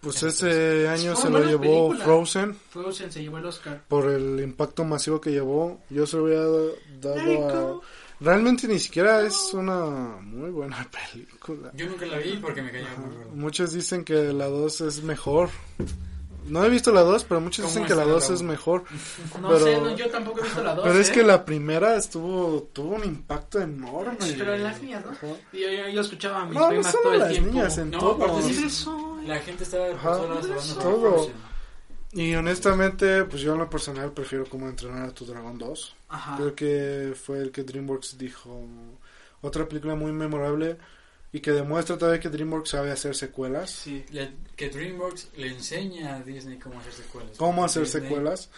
Pues ese año se lo llevó películas. Frozen Frozen se llevó el Oscar. por el impacto masivo que llevó. Yo se lo it dado a... Realmente ni siquiera es una muy buena [laughs] película. Yo nunca la vi porque me cayó muy gordo. Muchos dicen que la 2 es mejor. No he visto la 2, pero muchos ¿Cómo dicen que la está la 2 es mejor. [laughs] No Pero- sé, no, yo tampoco he visto la 2. Pero es ¿eh? que la primera estuvo tuvo un impacto enorme. Pero en las niñas, ¿no? Ajá. Yo, yo, yo escuchaba a mis No, no primas solo todo el las tiempo. niñas, en No, todo. Pues eso. La gente estaba hablando Todo. sobre Frozen. Y honestamente, pues yo en lo personal prefiero como entrenar a tu dragón 2. Ajá. Creo que fue el que DreamWorks dijo. Otra película muy memorable y que demuestra todavía que DreamWorks sabe hacer secuelas. Sí. Le- que DreamWorks le enseña a Disney cómo hacer secuelas. Cómo hacer Disney- secuelas.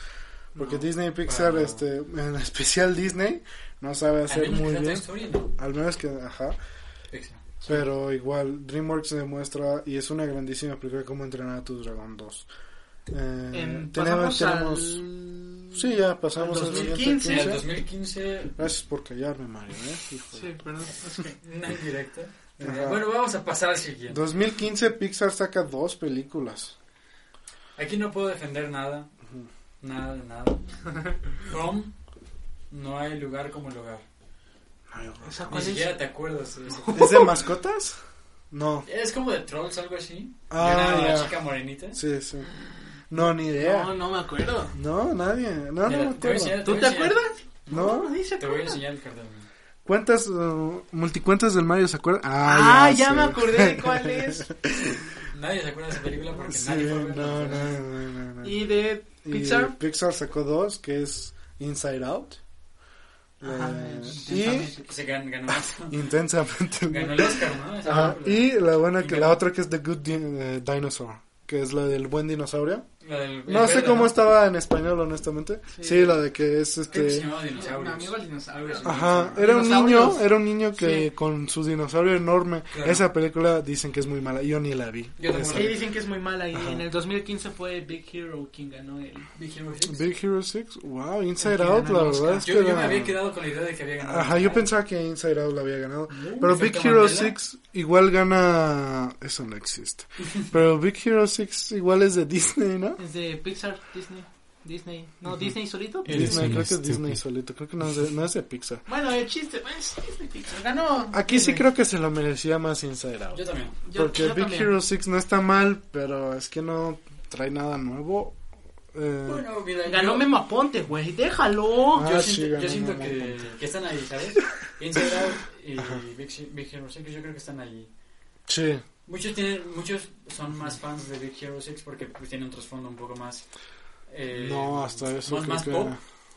Porque No. Disney y Pixar, Ah. este, en especial Disney, no sabe hacer muy bien. No. Al menos que, ajá. Pixar. Pero igual, DreamWorks demuestra, y es una grandísima película, cómo entrenar a tu dragón 2. Eh, En, tenemos, tenemos, al... sí, ya pasamos al al siguiente 2015. En el 15. 2015, Gracias por callarme, Mario, ¿eh? Sí, perdón. es [laughs] que- una [laughs] indirecta. Ajá. Bueno, vamos a pasar al siguiente. 2015 Pixar saca dos películas. Aquí no puedo defender nada. Nada de nada. [laughs] Home, no hay lugar como el hogar. ¿Esa Ni siquiera te acuerdas de eso. ¿Es de mascotas? No. Es como de Trolls, algo así. Ah, de una chica morenita. Sí, sí. No, ni idea. No, no me acuerdo. No, nadie. No, Mira, no me te acuerdo. ¿Tú te acuerdas? No. dice Te voy a enseñar el cartel. ¿Cuántas uh, multicuentas del Mario se acuerdan? Ah, ya, me acordé de cuál [laughs] es. Nadie se acuerda de esa película porque Sí, nadie fue no, no, no, no, no. Y de Y Pixar. Pixar sacó dos, que es Inside Out. Ajá, Eh, intensamente. Que se gan- ganó, y [laughs] intensamente. ganó el Oscar, ¿no? Ajá, y la buena que Y la otra que es The Good eh, Dinosaur, que es la del buen dinosaurio. Del- el No sé cómo ¿no? estaba en español, honestamente. Sí. Sí, la de que es este. Mi Dinosaurios. amigo el dinosaurio. Ajá, era un niño, era un niño que Sí. con su dinosaurio enorme. Claro. Esa película dicen que es muy mala, yo ni la vi. Yo. Sí, dicen que es muy mala. Y Ajá. en el 2015 fue Big Hero quien ganó el. Big Hero Six. Big Hero 6, wow, Inside El Out, la verdad es Yo, que yo me había quedado con la idea de que había ganado. Ajá, yo pensaba que Inside Out la había ganado. Pero Big Hero Mandela. 6 igual gana... Eso no existe. Pero Big Hero 6 igual es de Disney, ¿no? Es de Pixar, Disney. Disney. No. Disney solito. Eres Disney, creo que es. Disney solito, creo que no es de, no es de Pixar. Bueno, el chiste es Disney Pixar. Ganó. Aquí sí creo que se lo merecía más Inside Out. Yo también. Porque yo Big también. Hero 6 no está mal, pero es que no trae nada nuevo. Eh, Bueno, mira, Ganó yo- Memo Aponte, güey. Déjalo. Ah, Yo sí, siento, yo que, están ahí, ¿sabes? [laughs] Inside Out y Big, Big Hero 6, yo creo que están ahí. sí, Muchos tienen, muchos son más fans de Big Hero 6 porque pues, tienen un trasfondo un poco más... eh, no, hasta eso más, más que... pop.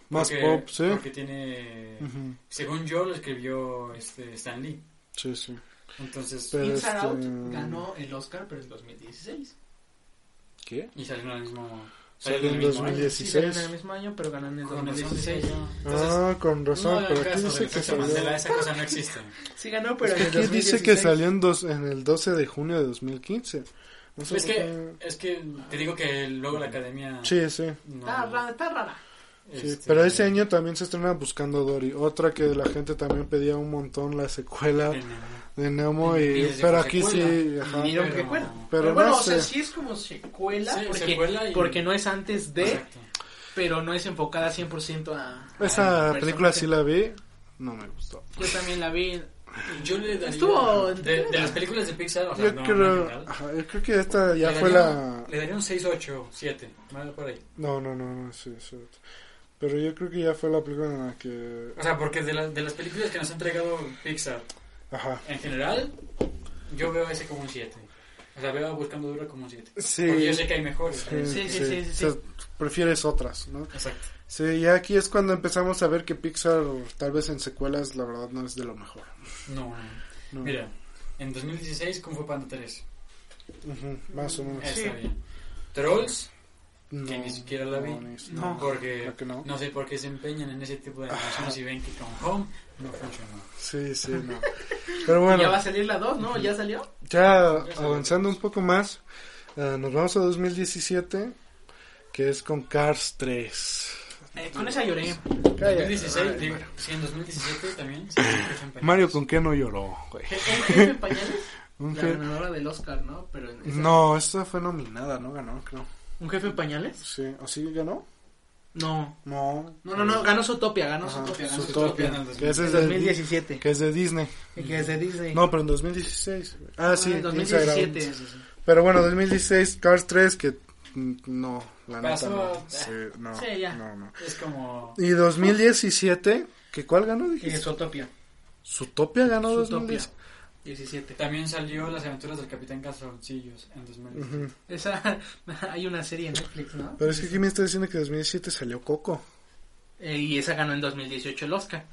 Más porque- pop, sí. Porque tiene... Ujú, Según yo, lo escribió este, Stan Lee. Sí, sí. Entonces... Pero Inside este- Out ganó el Oscar, pero en 2016. ¿Qué? Y salió en el mismo... Salió en el mismo año. 2016. Sí, en el mismo año, pero ganó en el Con razón 2016. decía yo. Entonces, ah, con razón, no pero aquí caso dice que salió... Mandela, esa cosa no existe. Sí ganó, pero Es que en el aquí dice 2016. que salió en, dos, en el 12 de junio de 2015. No sé Es que, qué- es que te digo que luego la academia... Sí, sí. no- Está rara, está rara. Sí. este, Pero ese año también se estrena Buscando a Dory. Otra que la gente también pedía un montón, la secuela de Nemo. de Nemo. Y Y, pero que aquí secuela. sí, ajá. Pero- precuela. Pero Pero no bueno, o sé. sea, sí es como secuela, Sí, porque, secuela y- porque no es antes de, Exacto. pero no es enfocada 100% a... Esa al película sí la vi, no me gustó. Yo también la vi. Yo le daría... Estuvo- De, de las películas de Pixar, o sea, Yo no, no creo, ajá, yo creo que esta ya le fue daría- la... Le daría un 6, 8, 7. Vale, por ahí. No, no, no, no, sí, sí. Pero yo creo que ya fue la película en la que... O sea, porque de, la- de las películas que nos ha entregado Pixar Ajá. en general, yo veo ese como un 7. O sea, veo Buscando Duro como un 7. Sí. Porque yo sé que hay mejores. Sí, Sí, sí, sí, sí, sí, O sea, prefieres otras, ¿no? Exacto. Sí, ya aquí es cuando empezamos a ver que Pixar, tal vez en secuelas, la verdad no es de lo mejor. No, no. No. Mira, en 2016, Kung Fu Panda 3. Ujú, más o menos. Está Sí. bien. Trolls, No, que ni siquiera la vi. No, No. porque no. no sé por qué se empeñan en ese tipo de animaciones y ven que con Home no funcionó. Sí, sí, no. [laughs] Pero Ya va a bueno, salir la 2, ¿no? ¿Ya salió? ya avanzando un poco más, eh, nos vamos a 2017, que es con Cars 3. Eh, con esa lloré. Cállate. 2016, Ay, digo, sí, en 2017 también. sí, [clears throat] en. Mario, ¿con qué no lloró, güey? ¿Un jefe en pañales? [laughs] La ganadora del Oscar, ¿no? Pero en esa- No, esta fue nominada, no ganó, creo. ¿Un jefe en pañales? Sí, ¿o sí ganó? No. No. No, no, no, ganó Zootopia, ganó Ajá, Zootopia. ganó Zootopia, Zootopia. que En es de, 2017. que es de Disney. Que es de Disney. No, pero en 2016. güey. Ah, sí, en Inside Out. 2017. Pero bueno, 2016, Cars 3, que no, la neta Pasó, no. eh. Sí, no, Sí, ya. no, no. Es como. Y 2017, ¿que cuál ganó? Y Dijiste? Zootopia. ¿Zootopia ganó Zootopia. 2010? 17. También salió Las aventuras del Capitán Calzoncillos en 2017. Ujú. Esa, [laughs] hay una serie en Netflix, ¿no? Pero es que aquí me está diciendo que 2017 salió Coco. Eh, y esa ganó en 2018 el Oscar.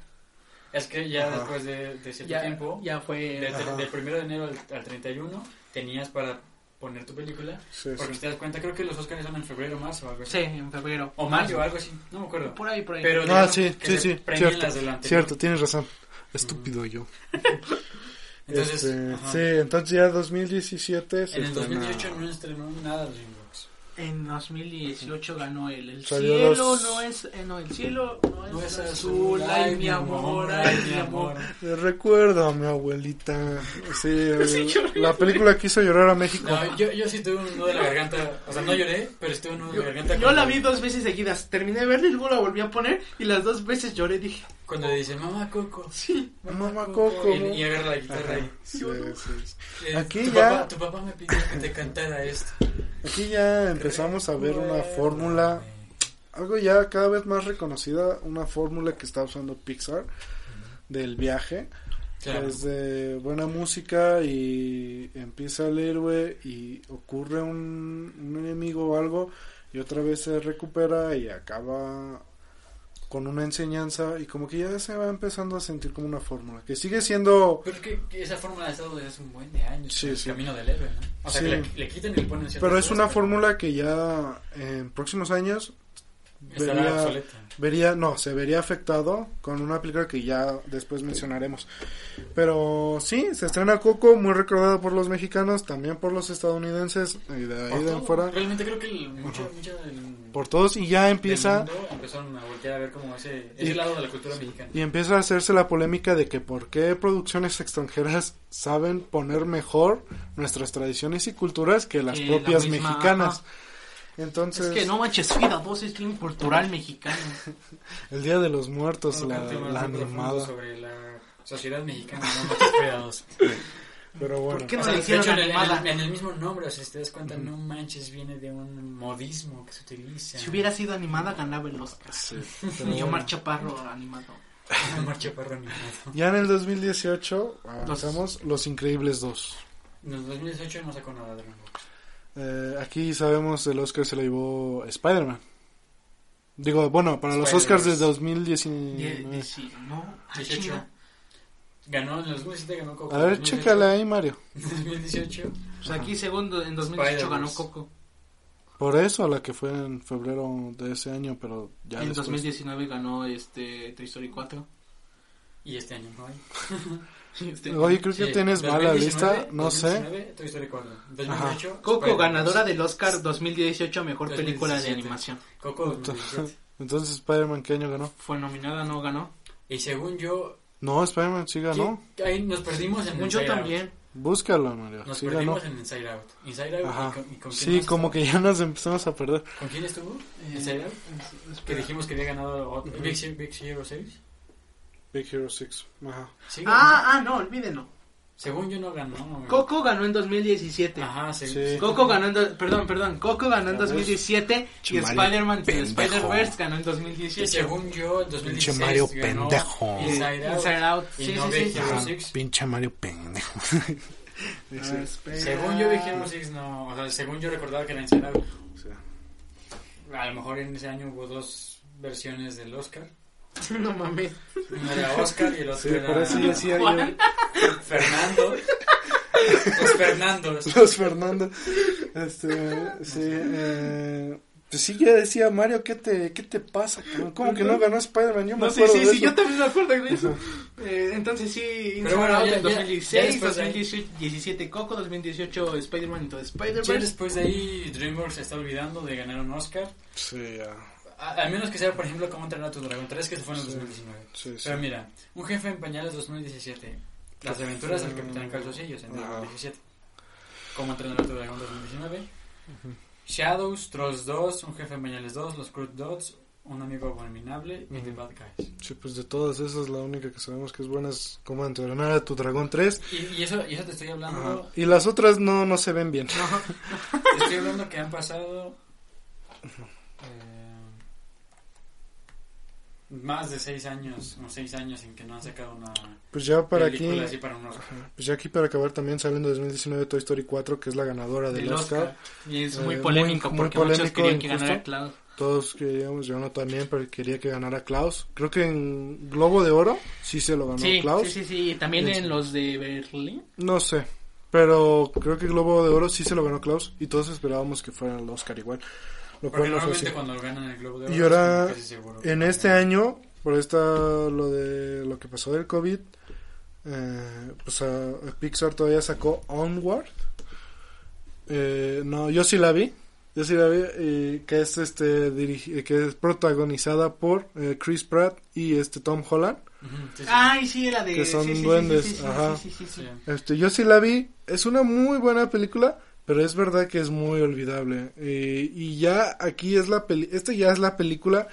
Es que ya Ajá. después de, de cierto Ya, tiempo, ya fue. de- Ajá. del 1 de enero al, al 31, tenías para poner tu película. Sí, Porque sí. te das cuenta, creo que los Oscars son en febrero, marzo o algo así. Sí, en febrero. O mayo, algo así, no me acuerdo. Por ahí, por ahí. Pero Ah, sí, sí, sí, cierto, del cierto, tienes razón. Estúpido yo. [laughs] Entonces, Este, sí, entonces ya 2017 se en el estrena- 2018 no estrenó nada DreamWorks. En 2018 ganó el, el Salió cielo dos- no es eh, no el cielo no es, No es azul, ay mi amor, ay mi amor. Le recuerdo a mi abuelita. Sí, [laughs] Sí, la película que hizo llorar a México. No, yo, yo sí tuve un nudo de la garganta, o sea, no lloré, pero estuve un nudo de la garganta. Yo la cuando- vi dos veces seguidas, terminé de verla y luego la volví a poner y las dos veces lloré, dije, Cuando le dice, mamá Coco. sí, Mamá Coco. Y, y agarra la guitarra Ajá, y... sí, sí. eh, Aquí tu, ya- papá, tu papá me pidió que te cantara esto. Aquí ya empezamos a ver una fórmula, algo ya cada vez más reconocida, una fórmula que está usando Pixar del viaje. Claro. Es de buena música y empieza el héroe y ocurre un, un enemigo o algo y otra vez se recupera y acaba con una enseñanza y como que ya se va empezando a sentir como una fórmula que sigue siendo Pero que, que esa fórmula ha estado desde hace un buen de años. Sí, el sí. camino del héroe, ¿no? O sea, Sí. que le, le quitan y le ponen pero es cosas, una fórmula que ya en próximos años vería- obsoleta. vería no se vería afectado con una película que ya después mencionaremos pero sí se estrena Coco muy recordada por los mexicanos también por los estadounidenses y de ahí Por de todo. fuera Realmente creo que el, mucho, mucho del, por todos y ya del empieza mundo empezaron a voltear a ver como ese, Y- ese lado de la cultura mexicana. y empieza a hacerse la polémica de que por qué producciones extranjeras saben poner mejor nuestras tradiciones y culturas que las la propias misma, mexicanas ajá. Entonces es que no manches, Fida 2 es bien cultural mexicano. el Día de los Muertos Otro la, la animada sobre la sociedad mexicana, no muchos pedados. pero bueno ¿Por qué O no sea, le de hicieron hecho, en el, en el- en el mismo nombre, o sea, si te das cuenta, no manches, viene de un modismo que se utiliza. Si hubiera sido animada ganaba el Oscar. Sí, Y. [laughs] Omar Chaparro animado. Perro animado. ya en el 2018 avanzamos Los Increíbles 2 En el 2018 no sacó nada de DreamWorks. Eh, aquí sabemos el Oscar se lo llevó Spider-Man. Digo, bueno, para los. Oscars de Die- 2019. dieci- no, ah, 18. chinga. Ganó en el 2017, ganó Coco. A ver, 2018, chécale ahí, Mario. 2018. Pues aquí segundo en 2018 ganó. Coco. Por eso, la que fue en febrero de ese año, pero ya en después. 2019 ganó este Toy Story 4. Y este año no hay. [laughs] Este, Oye, creo que Sí, tienes mala 2019, lista, no sé. 2019, Toy Story 4. 2018, Coco, ganadora del Oscar 2018 a Mejor 2017. Película de Animación. Coco 2017. Entonces, Spider-Man, ¿qué año ganó? Fue nominada, no ganó. Y según yo, No, Spider-Man sí ganó. ¿qué- ahí nos perdimos en yo Out. también. Búscalo, Mario. Nos Sí ganó. perdimos en Inside Out. Inside Out Ajá. y con, y con Sí, como estuvo? que ya nos empezamos a perder. ¿Con quién estuvo? Eh, Inside Out. Que dijimos que había ganado otro- Big, Zero- Big Zero Series. Big Hero 6. Ajá. Sí, Ah, ah, no, olvídenlo. Según yo no ganó. Coco ganó en 2017. Ajá, sí. Sí. Coco ganó en, do- perdón, perdón, Coco ganó en A ver. 2017 y Spider-Man. Spider-Verse ganó en Y 2018. según yo, en 2016 Pinche Mario ganó pendejo. Inside Out. Inside Out. Y Sí, no sí, sí. Hero Ajá, 6. pinche Mario pendejo. [laughs] Ah. Según yo, Big Hero 6 no. O sea, según yo recordaba que era Inside Out. Sí. A lo mejor en ese año hubo dos versiones del Oscar. [laughs] No mames. Uno era Oscar y el otro Sí, era por eso yo decía yo. Fernando. Los Fernandos. Los Fernando. Este, sí, eh, pues sí, yo decía, Mario, ¿qué te, qué te pasa? ¿Cómo que no ganó Spider-Man? Yo me No, sí, acuerdo sí, de sí, eso. yo también me acuerdo de eso. Eh, entonces sí, Inside bueno, Out ya- en ya- 2016, ya después de ahí- 2017 Coco, 2018 Spider-Man the Ya Spider-Verse. después de ahí, DreamWorks se está olvidando de ganar un Oscar. Sí, ya. A, al menos que sea, por ejemplo, como entrenar a tu dragón 3, que se fue en el Sí. 2019. Sí. Pero mira, un jefe en pañales 2017. Las aventuras del Capitán Calzosillos en Ajá. 2017. Como entrenar a tu dragón 2019. Shadows, Trolls 2, un jefe en pañales 2, Los Crude Dots, un amigo abominable y The Ujú. Bad Guys. Sí, pues de todas esas, la única que sabemos que es buena es cómo entrenar a tu dragón 3. Y, y eso, y eso te estoy hablando. Y las otras no, no se ven bien. [laughs] Te estoy hablando que han pasado. eh, más de 6 años, o 6 años en que no han sacado una Pues ya para aquí, película así para un Oscar. pues ya aquí para acabar también sale en 2019 Toy Story 4, que es la ganadora del del Oscar. Oscar. Y es Eh, muy muy- polémico muy porque muchos polémico, querían que injusto. ganara Cloud. Todos queríamos, yo no también, pero quería que ganara Klaus. Creo que en Globo de Oro sí se lo ganó Sí, Klaus. sí, sí, sí, y también Sí. en los de Berlín. No sé, pero creo que Globo de Oro sí se lo ganó Klaus y todos esperábamos que fuera el Oscar igual. Lo Porque cual no fue así. normalmente cuando ganan el Globo de Oro Y ahora, en ganan. este año, por esta, lo de lo que pasó del COVID, eh, pues a, a Pixar todavía sacó Onward. Eh, no, yo sí la vi. Yo sí la vi, que es este dirigi- que es protagonizada por eh, Chris Pratt y este Tom Holland. Sí, sí. Ay, sí, la de... Que son duendes, ajá. Este, yo sí la vi, es una muy buena película, pero es verdad que es muy olvidable. Eh, y ya aquí es la peli esta ya es la película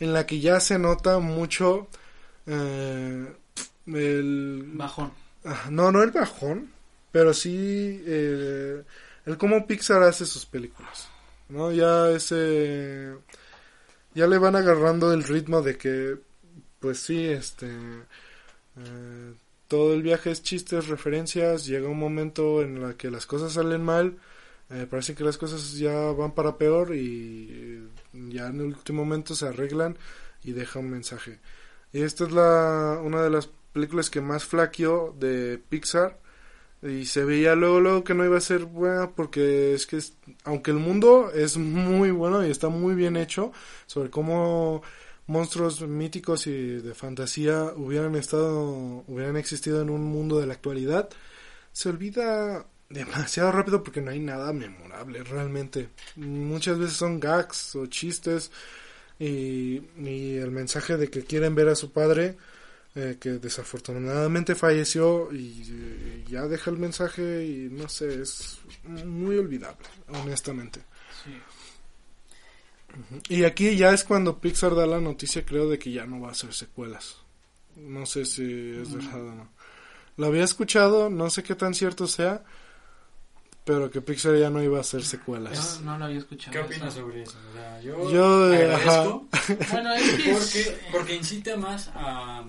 en la que ya se nota mucho eh, el Bajón. ah, no no el bajón, pero sí eh, el cómo Pixar hace sus películas, no ya ese ya le van agarrando el ritmo de que pues sí este eh, todo el viaje es chistes, referencias, llega un momento en el que las cosas salen mal, eh, parece que las cosas ya van para peor y eh, ya en el último momento se arreglan y deja un mensaje. Y esta es la una de las películas que más flaqueó de Pixar y se veía luego luego que no iba a ser buena porque es que es- aunque el mundo es muy bueno y está muy bien hecho sobre cómo monstruos míticos y de fantasía hubieran estado, hubieran existido en un mundo de la actualidad, se olvida demasiado rápido porque no hay nada memorable realmente. Muchas veces son gags o chistes y, el mensaje de que quieren ver a su padre eh, que desafortunadamente falleció y, ya deja el mensaje y no sé, es muy olvidable, honestamente. Y aquí ya es cuando Pixar da la noticia, creo, de que ya no va a hacer secuelas. No sé si es verdad o no. Lo había escuchado, no sé qué tan cierto sea, pero que Pixar ya no iba a hacer secuelas. No, no lo había escuchado. ¿Qué opinas eso. sobre eso? O sea, yo, Yo, eh, agradezco [laughs] Bueno, es que porque, porque incita más a,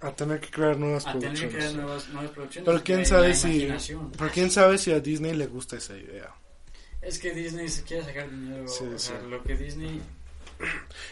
A tener que crear nuevas a tener que producciones. crear nuevas, nuevas producciones. Pero quién sabe si, pero quién sabe si a Disney le gusta esa idea. Es que Disney se quiere sacar dinero. Sí, o sea, sí. lo que Disney.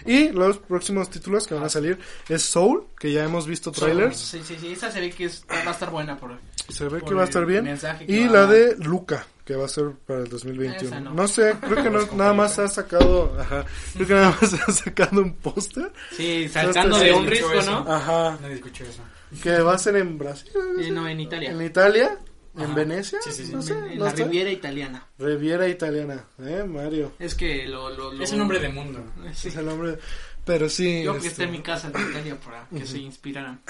Y los próximos títulos que van a salir es Soul, que ya hemos visto trailers. Sí, sí, sí, esa se ve que es- va a estar buena por, Se ve por que va a estar bien. Y la a- de Luca, que va a ser para el 2021. Esa no. no. sé, creo que no, [laughs] nada más ha sacado, ajá, creo que nada más [laughs] ha sacado un póster. Sí, sacando Hasta de un risco, eso. ¿no? Ajá, Nadie escuchó eso. que va a ser en Brasil. No, en Italia. En Italia, en Ajá. Venecia, Sí, sí, sí. no sé, en no la sé. Riviera italiana. Riviera italiana, eh, Mario. Es que lo... lo, lo- Es un nombre de mundo. Sí. Es el nombre, pero sí. Yo que este, está en mi casa de Italia para que se inspiraran.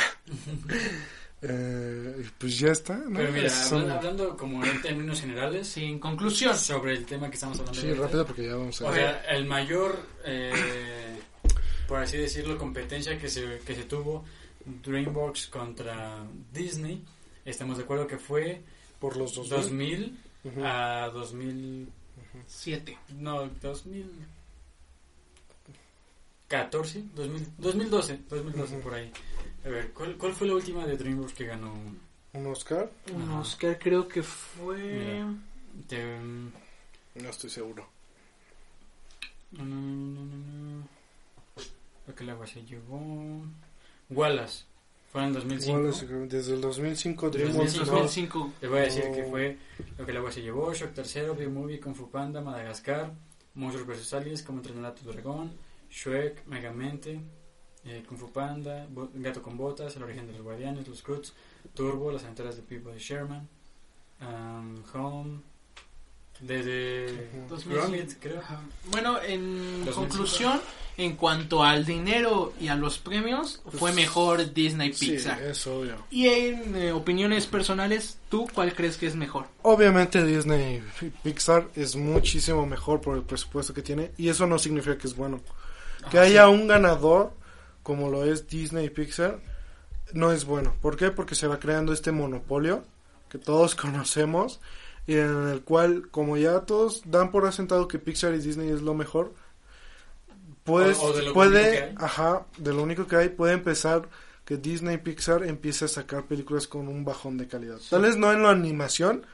eh, pues ya está, ¿no? Pero mira, Son- hablando, hablando como en términos generales Sí, en conclusión. sobre el tema que estamos hablando. Sí, ahorita. rápido porque ya vamos a O sea, el mayor, eh, por así decirlo, competencia que se, que se tuvo DreamWorks contra Disney, estamos de acuerdo que fue por los dos. 2000 Ujú. a 2000, Siete. no, 2014, 2000, 2012, 2012 Ujú. por ahí. A ver, ¿cuál, ¿cuál fue la última de DreamWorks que ganó? Un Oscar, Un Ajá. Oscar creo que fue... Mira. De, no estoy seguro. no, no, no, no, no. Creo que el agua se llevó. Wallace. Fue en el 2005. Igual es- desde el 2005 Desde el DreamWorks En no- 2005. Les voy a decir Oh. que fue lo que el agua se llevó, Shock Tercero, B-Movie, Kung Fu Panda, Madagascar, Monstruos vs. Aliens, Como entrenar a tu dragón, Shrek, Megamente, eh, Kung Fu Panda, Bo- Gato con Botas, El origen de los guardianes, Los Croods, Turbo, Las aventuras de People de Sherman, um, Home, desde Ujú. 2005. Gromit, creo. Ajá. Bueno, en 2005. conclusión, en cuanto al dinero y a los premios, fue mejor Disney Sí, Pixar. es obvio. Y en eh, opiniones personales, ¿tú cuál crees que es mejor? Obviamente Disney Pixar es muchísimo mejor por el presupuesto que tiene y eso no significa que es bueno. Que Ah, haya sí. un ganador como lo es Disney Pixar no es bueno. ¿Por qué? Porque se va creando este monopolio que todos [laughs] conocemos y en el cual como ya todos dan por asentado que Pixar y Disney es lo mejor, pues O- o de lo único que puede, ajá, de lo único que hay, puede empezar que Disney Pixar empiece a sacar películas con un bajón de calidad. Tal vez no en la animación,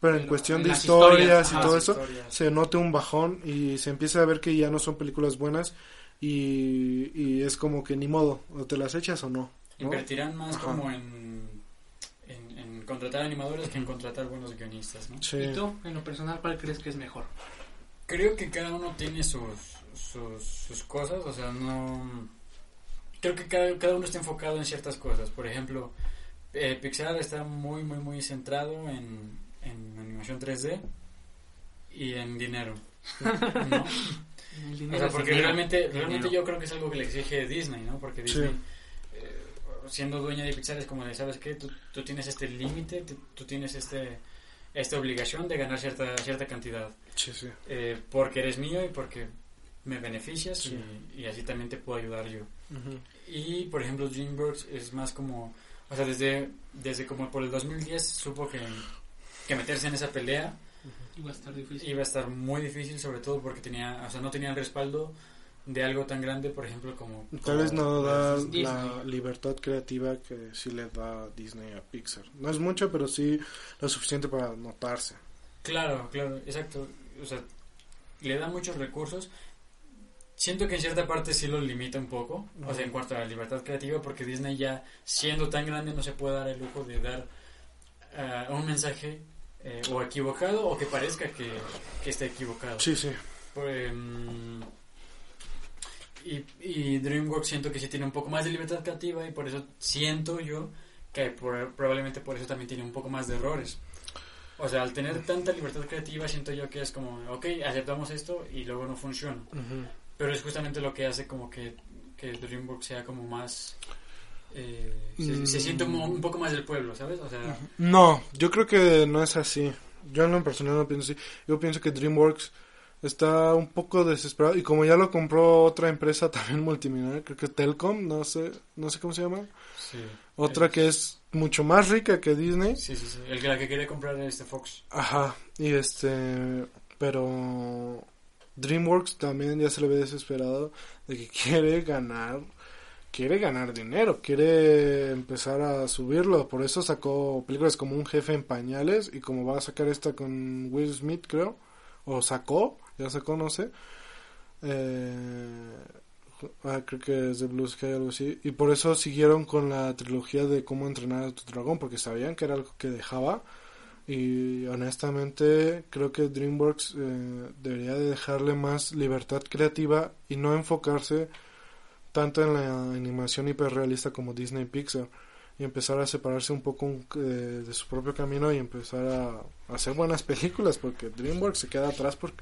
pero en cuestión en de historias, y todo eso, historias. se nota un bajón y se empieza a ver que ya no son películas buenas y, y es como que ni modo, o te las echas o no. ¿no? Invertirán más Ajá. como en contratar animadores que en contratar buenos guionistas, ¿no? Sí. ¿Y tú, en lo personal, cuál crees que es mejor? Creo que cada uno tiene sus, sus, sus cosas, o sea, no... Creo que cada, cada uno está enfocado en ciertas cosas. Por ejemplo, eh, Pixar está muy, muy, muy centrado en, en animación 3D y en dinero. ¿no? [laughs] El O sea, porque realmente, realmente Dinero. yo creo que es algo que le exige Disney, ¿no? Porque. Disney, siendo dueña de Pixar, es como de, ¿sabes qué? Tú, tú tienes este límite, tú- tienes este esta obligación de ganar cierta cierta cantidad. Sí, sí. eh, porque eres mío y porque me beneficias Sí. y, y así también te puedo ayudar yo. Ujú. Y, por ejemplo, DreamWorks es más como... O sea, desde, desde como por el 2010 supo que, que meterse en esa pelea Iba a estar difícil. iba a estar muy difícil, sobre todo porque tenía, o sea, no tenía el respaldo de algo tan grande, por ejemplo, como... Tal como vez no da la libertad creativa que sí le da Disney a Pixar. No es mucho, pero sí lo suficiente para notarse. Claro, claro, exacto. O sea, le da muchos recursos. Siento que en cierta parte sí lo limita un poco, o sea, en cuanto a la libertad creativa, porque Disney ya siendo tan grande no se puede dar el lujo de dar ah, un mensaje eh, o equivocado o que parezca que, que está equivocado. Sí, sí. Por, em, y, y DreamWorks siento que sí tiene un poco más de libertad creativa y por eso siento yo que por- probablemente por eso también tiene un poco más de errores. O sea, al tener tanta libertad creativa siento yo que es como, ok, aceptamos esto y luego no funciona. Ujú. Pero es justamente lo que hace como que, que DreamWorks sea como más... eh, se, se Mm. siente un, un poco más del pueblo, ¿sabes? O sea, No, yo creo que no es así. Yo en lo personal no pienso así. Yo pienso que DreamWorks está un poco desesperado y como ya lo compró otra empresa [laughs] también multimillonaria, creo que Telcom, no sé, no sé cómo se llama. sí. Otra Es- que es mucho más rica que Disney. Sí, sí, sí. El que la que quería comprar era este Fox. Ajá, y este, pero DreamWorks también ya se le ve desesperado de que quiere ganar, quiere ganar dinero, quiere empezar a subirlo, por eso sacó películas como Un jefe en pañales y como va a sacar esta con Will Smith, creo, o sacó, ya sacó, no sé. Eh, ah, creo que es de Blue Sky algo así. Y por eso siguieron con la trilogía de cómo entrenar a tu dragón porque sabían que era algo que dejaba. Y honestamente creo que DreamWorks eh, debería de dejarle más libertad creativa y no enfocarse tanto en la animación hiperrealista como Disney Pixar y empezar a separarse un poco eh, de su propio camino y empezar a, a hacer buenas películas porque DreamWorks se queda atrás por,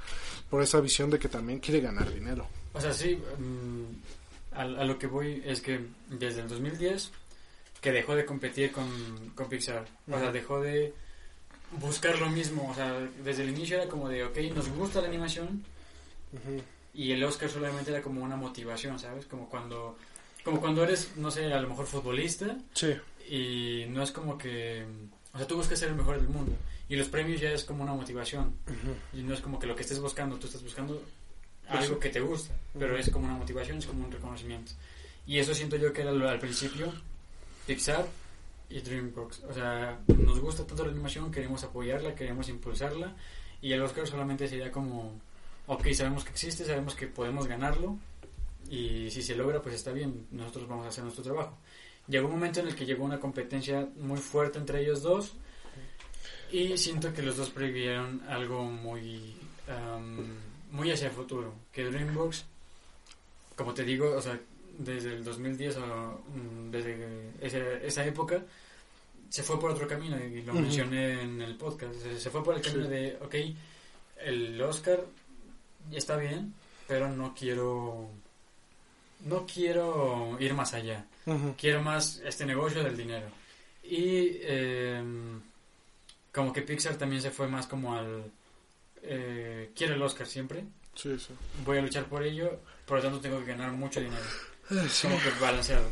por esa visión de que también quiere ganar dinero. O sea, sí, mm, a, a lo que voy es que desde el 2010 que dejó de competir con, con Pixar. O sea, dejó de buscar lo mismo. O sea, desde el inicio era como de, ok, nos gusta la animación y el Oscar solamente era como una motivación, ¿sabes? Como cuando, como cuando eres, no sé, a lo mejor futbolista Sí, y no es como que... O sea, tú buscas ser el mejor del mundo y los premios ya es como una motivación. Y no es como que lo que estés buscando, tú estás buscando algo Eso. que te gusta, pero Ujú. es como una motivación, es como un reconocimiento. Y eso siento yo que era lo- al principio Pixar y DreamWorks. O sea, nos gusta tanto la animación, queremos apoyarla, queremos impulsarla. Y el Oscar solamente sería como, ok, sabemos que existe, sabemos que podemos ganarlo. Y si se logra, pues está bien, nosotros vamos a hacer nuestro trabajo. Llegó un momento en el que llegó una competencia muy fuerte entre ellos dos. Y siento que los dos previeron algo muy, am, muy hacia el futuro. Que DreamWorks, como te digo, o sea, desde el 2010 o mm, desde esa, esa época, se fue por otro camino y lo mencioné en el podcast. Se, se fue por el camino Sí. de, ok, el Oscar está bien, pero no quiero, no quiero ir más allá quiero más este negocio del dinero. Y eh, como que Pixar también se fue más como al... eh, quiero el Oscar siempre, sí, sí. voy a luchar por ello, por lo tanto tengo que ganar mucho dinero. Sí. Como que balanceado.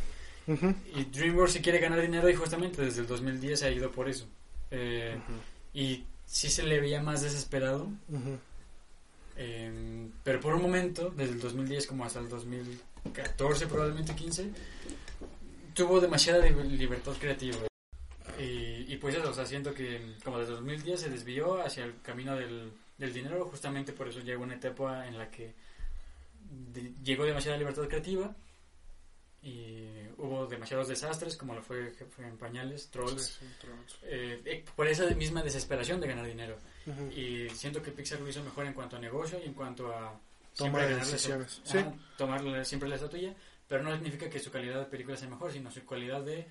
Y DreamWorks si quiere ganar dinero y justamente desde el 2010 se ha ido por eso. Eh, y sí se le veía más desesperado, eh, pero por un momento, desde el 2010 como hasta el 2014 probablemente 15, tuvo demasiada li- libertad creativa. Y, y pues eso, o sea, siento que como desde 2010 se desvió hacia el camino del, del dinero, justamente por eso llegó una etapa en la que de- llegó demasiada libertad creativa y hubo demasiados desastres, como lo fue en Pañales, Trolls, eh, eh, por esa misma desesperación de ganar dinero. Ujú. Y siento que Pixar lo hizo mejor en cuanto a negocio y en cuanto a Toma de decisiones, su- sí. ajá, tomarle siempre la tuya, pero no significa que su calidad de película sea mejor, sino su calidad de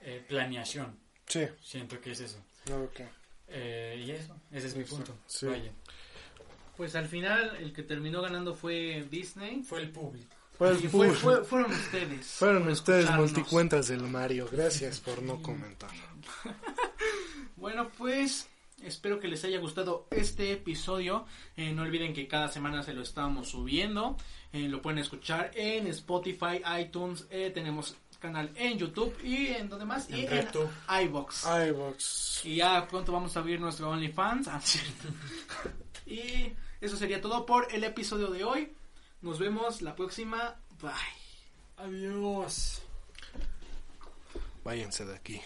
eh, planeación. Sí, Siento que es eso. ok. Eh, y eso, ese es mi punto. sí. Vaya. Pues al final el que terminó ganando fue Disney. Fue el público. Pues, fue- fue- fueron ustedes. fueron ustedes multicuentas del Mario. Gracias por no comentar. [laughs] Bueno, pues espero que les haya gustado este episodio. Eh, no olviden que cada semana se lo estamos subiendo. Eh, lo pueden escuchar en Spotify, iTunes. eh, tenemos canal en YouTube y en donde más. y En en RedTube. iBox. iVox. Y ya pronto vamos a abrir nuestro OnlyFans. Ah, [laughs] y eso sería todo por el episodio de hoy. Nos vemos la próxima. Bye. Adiós. Váyanse de aquí.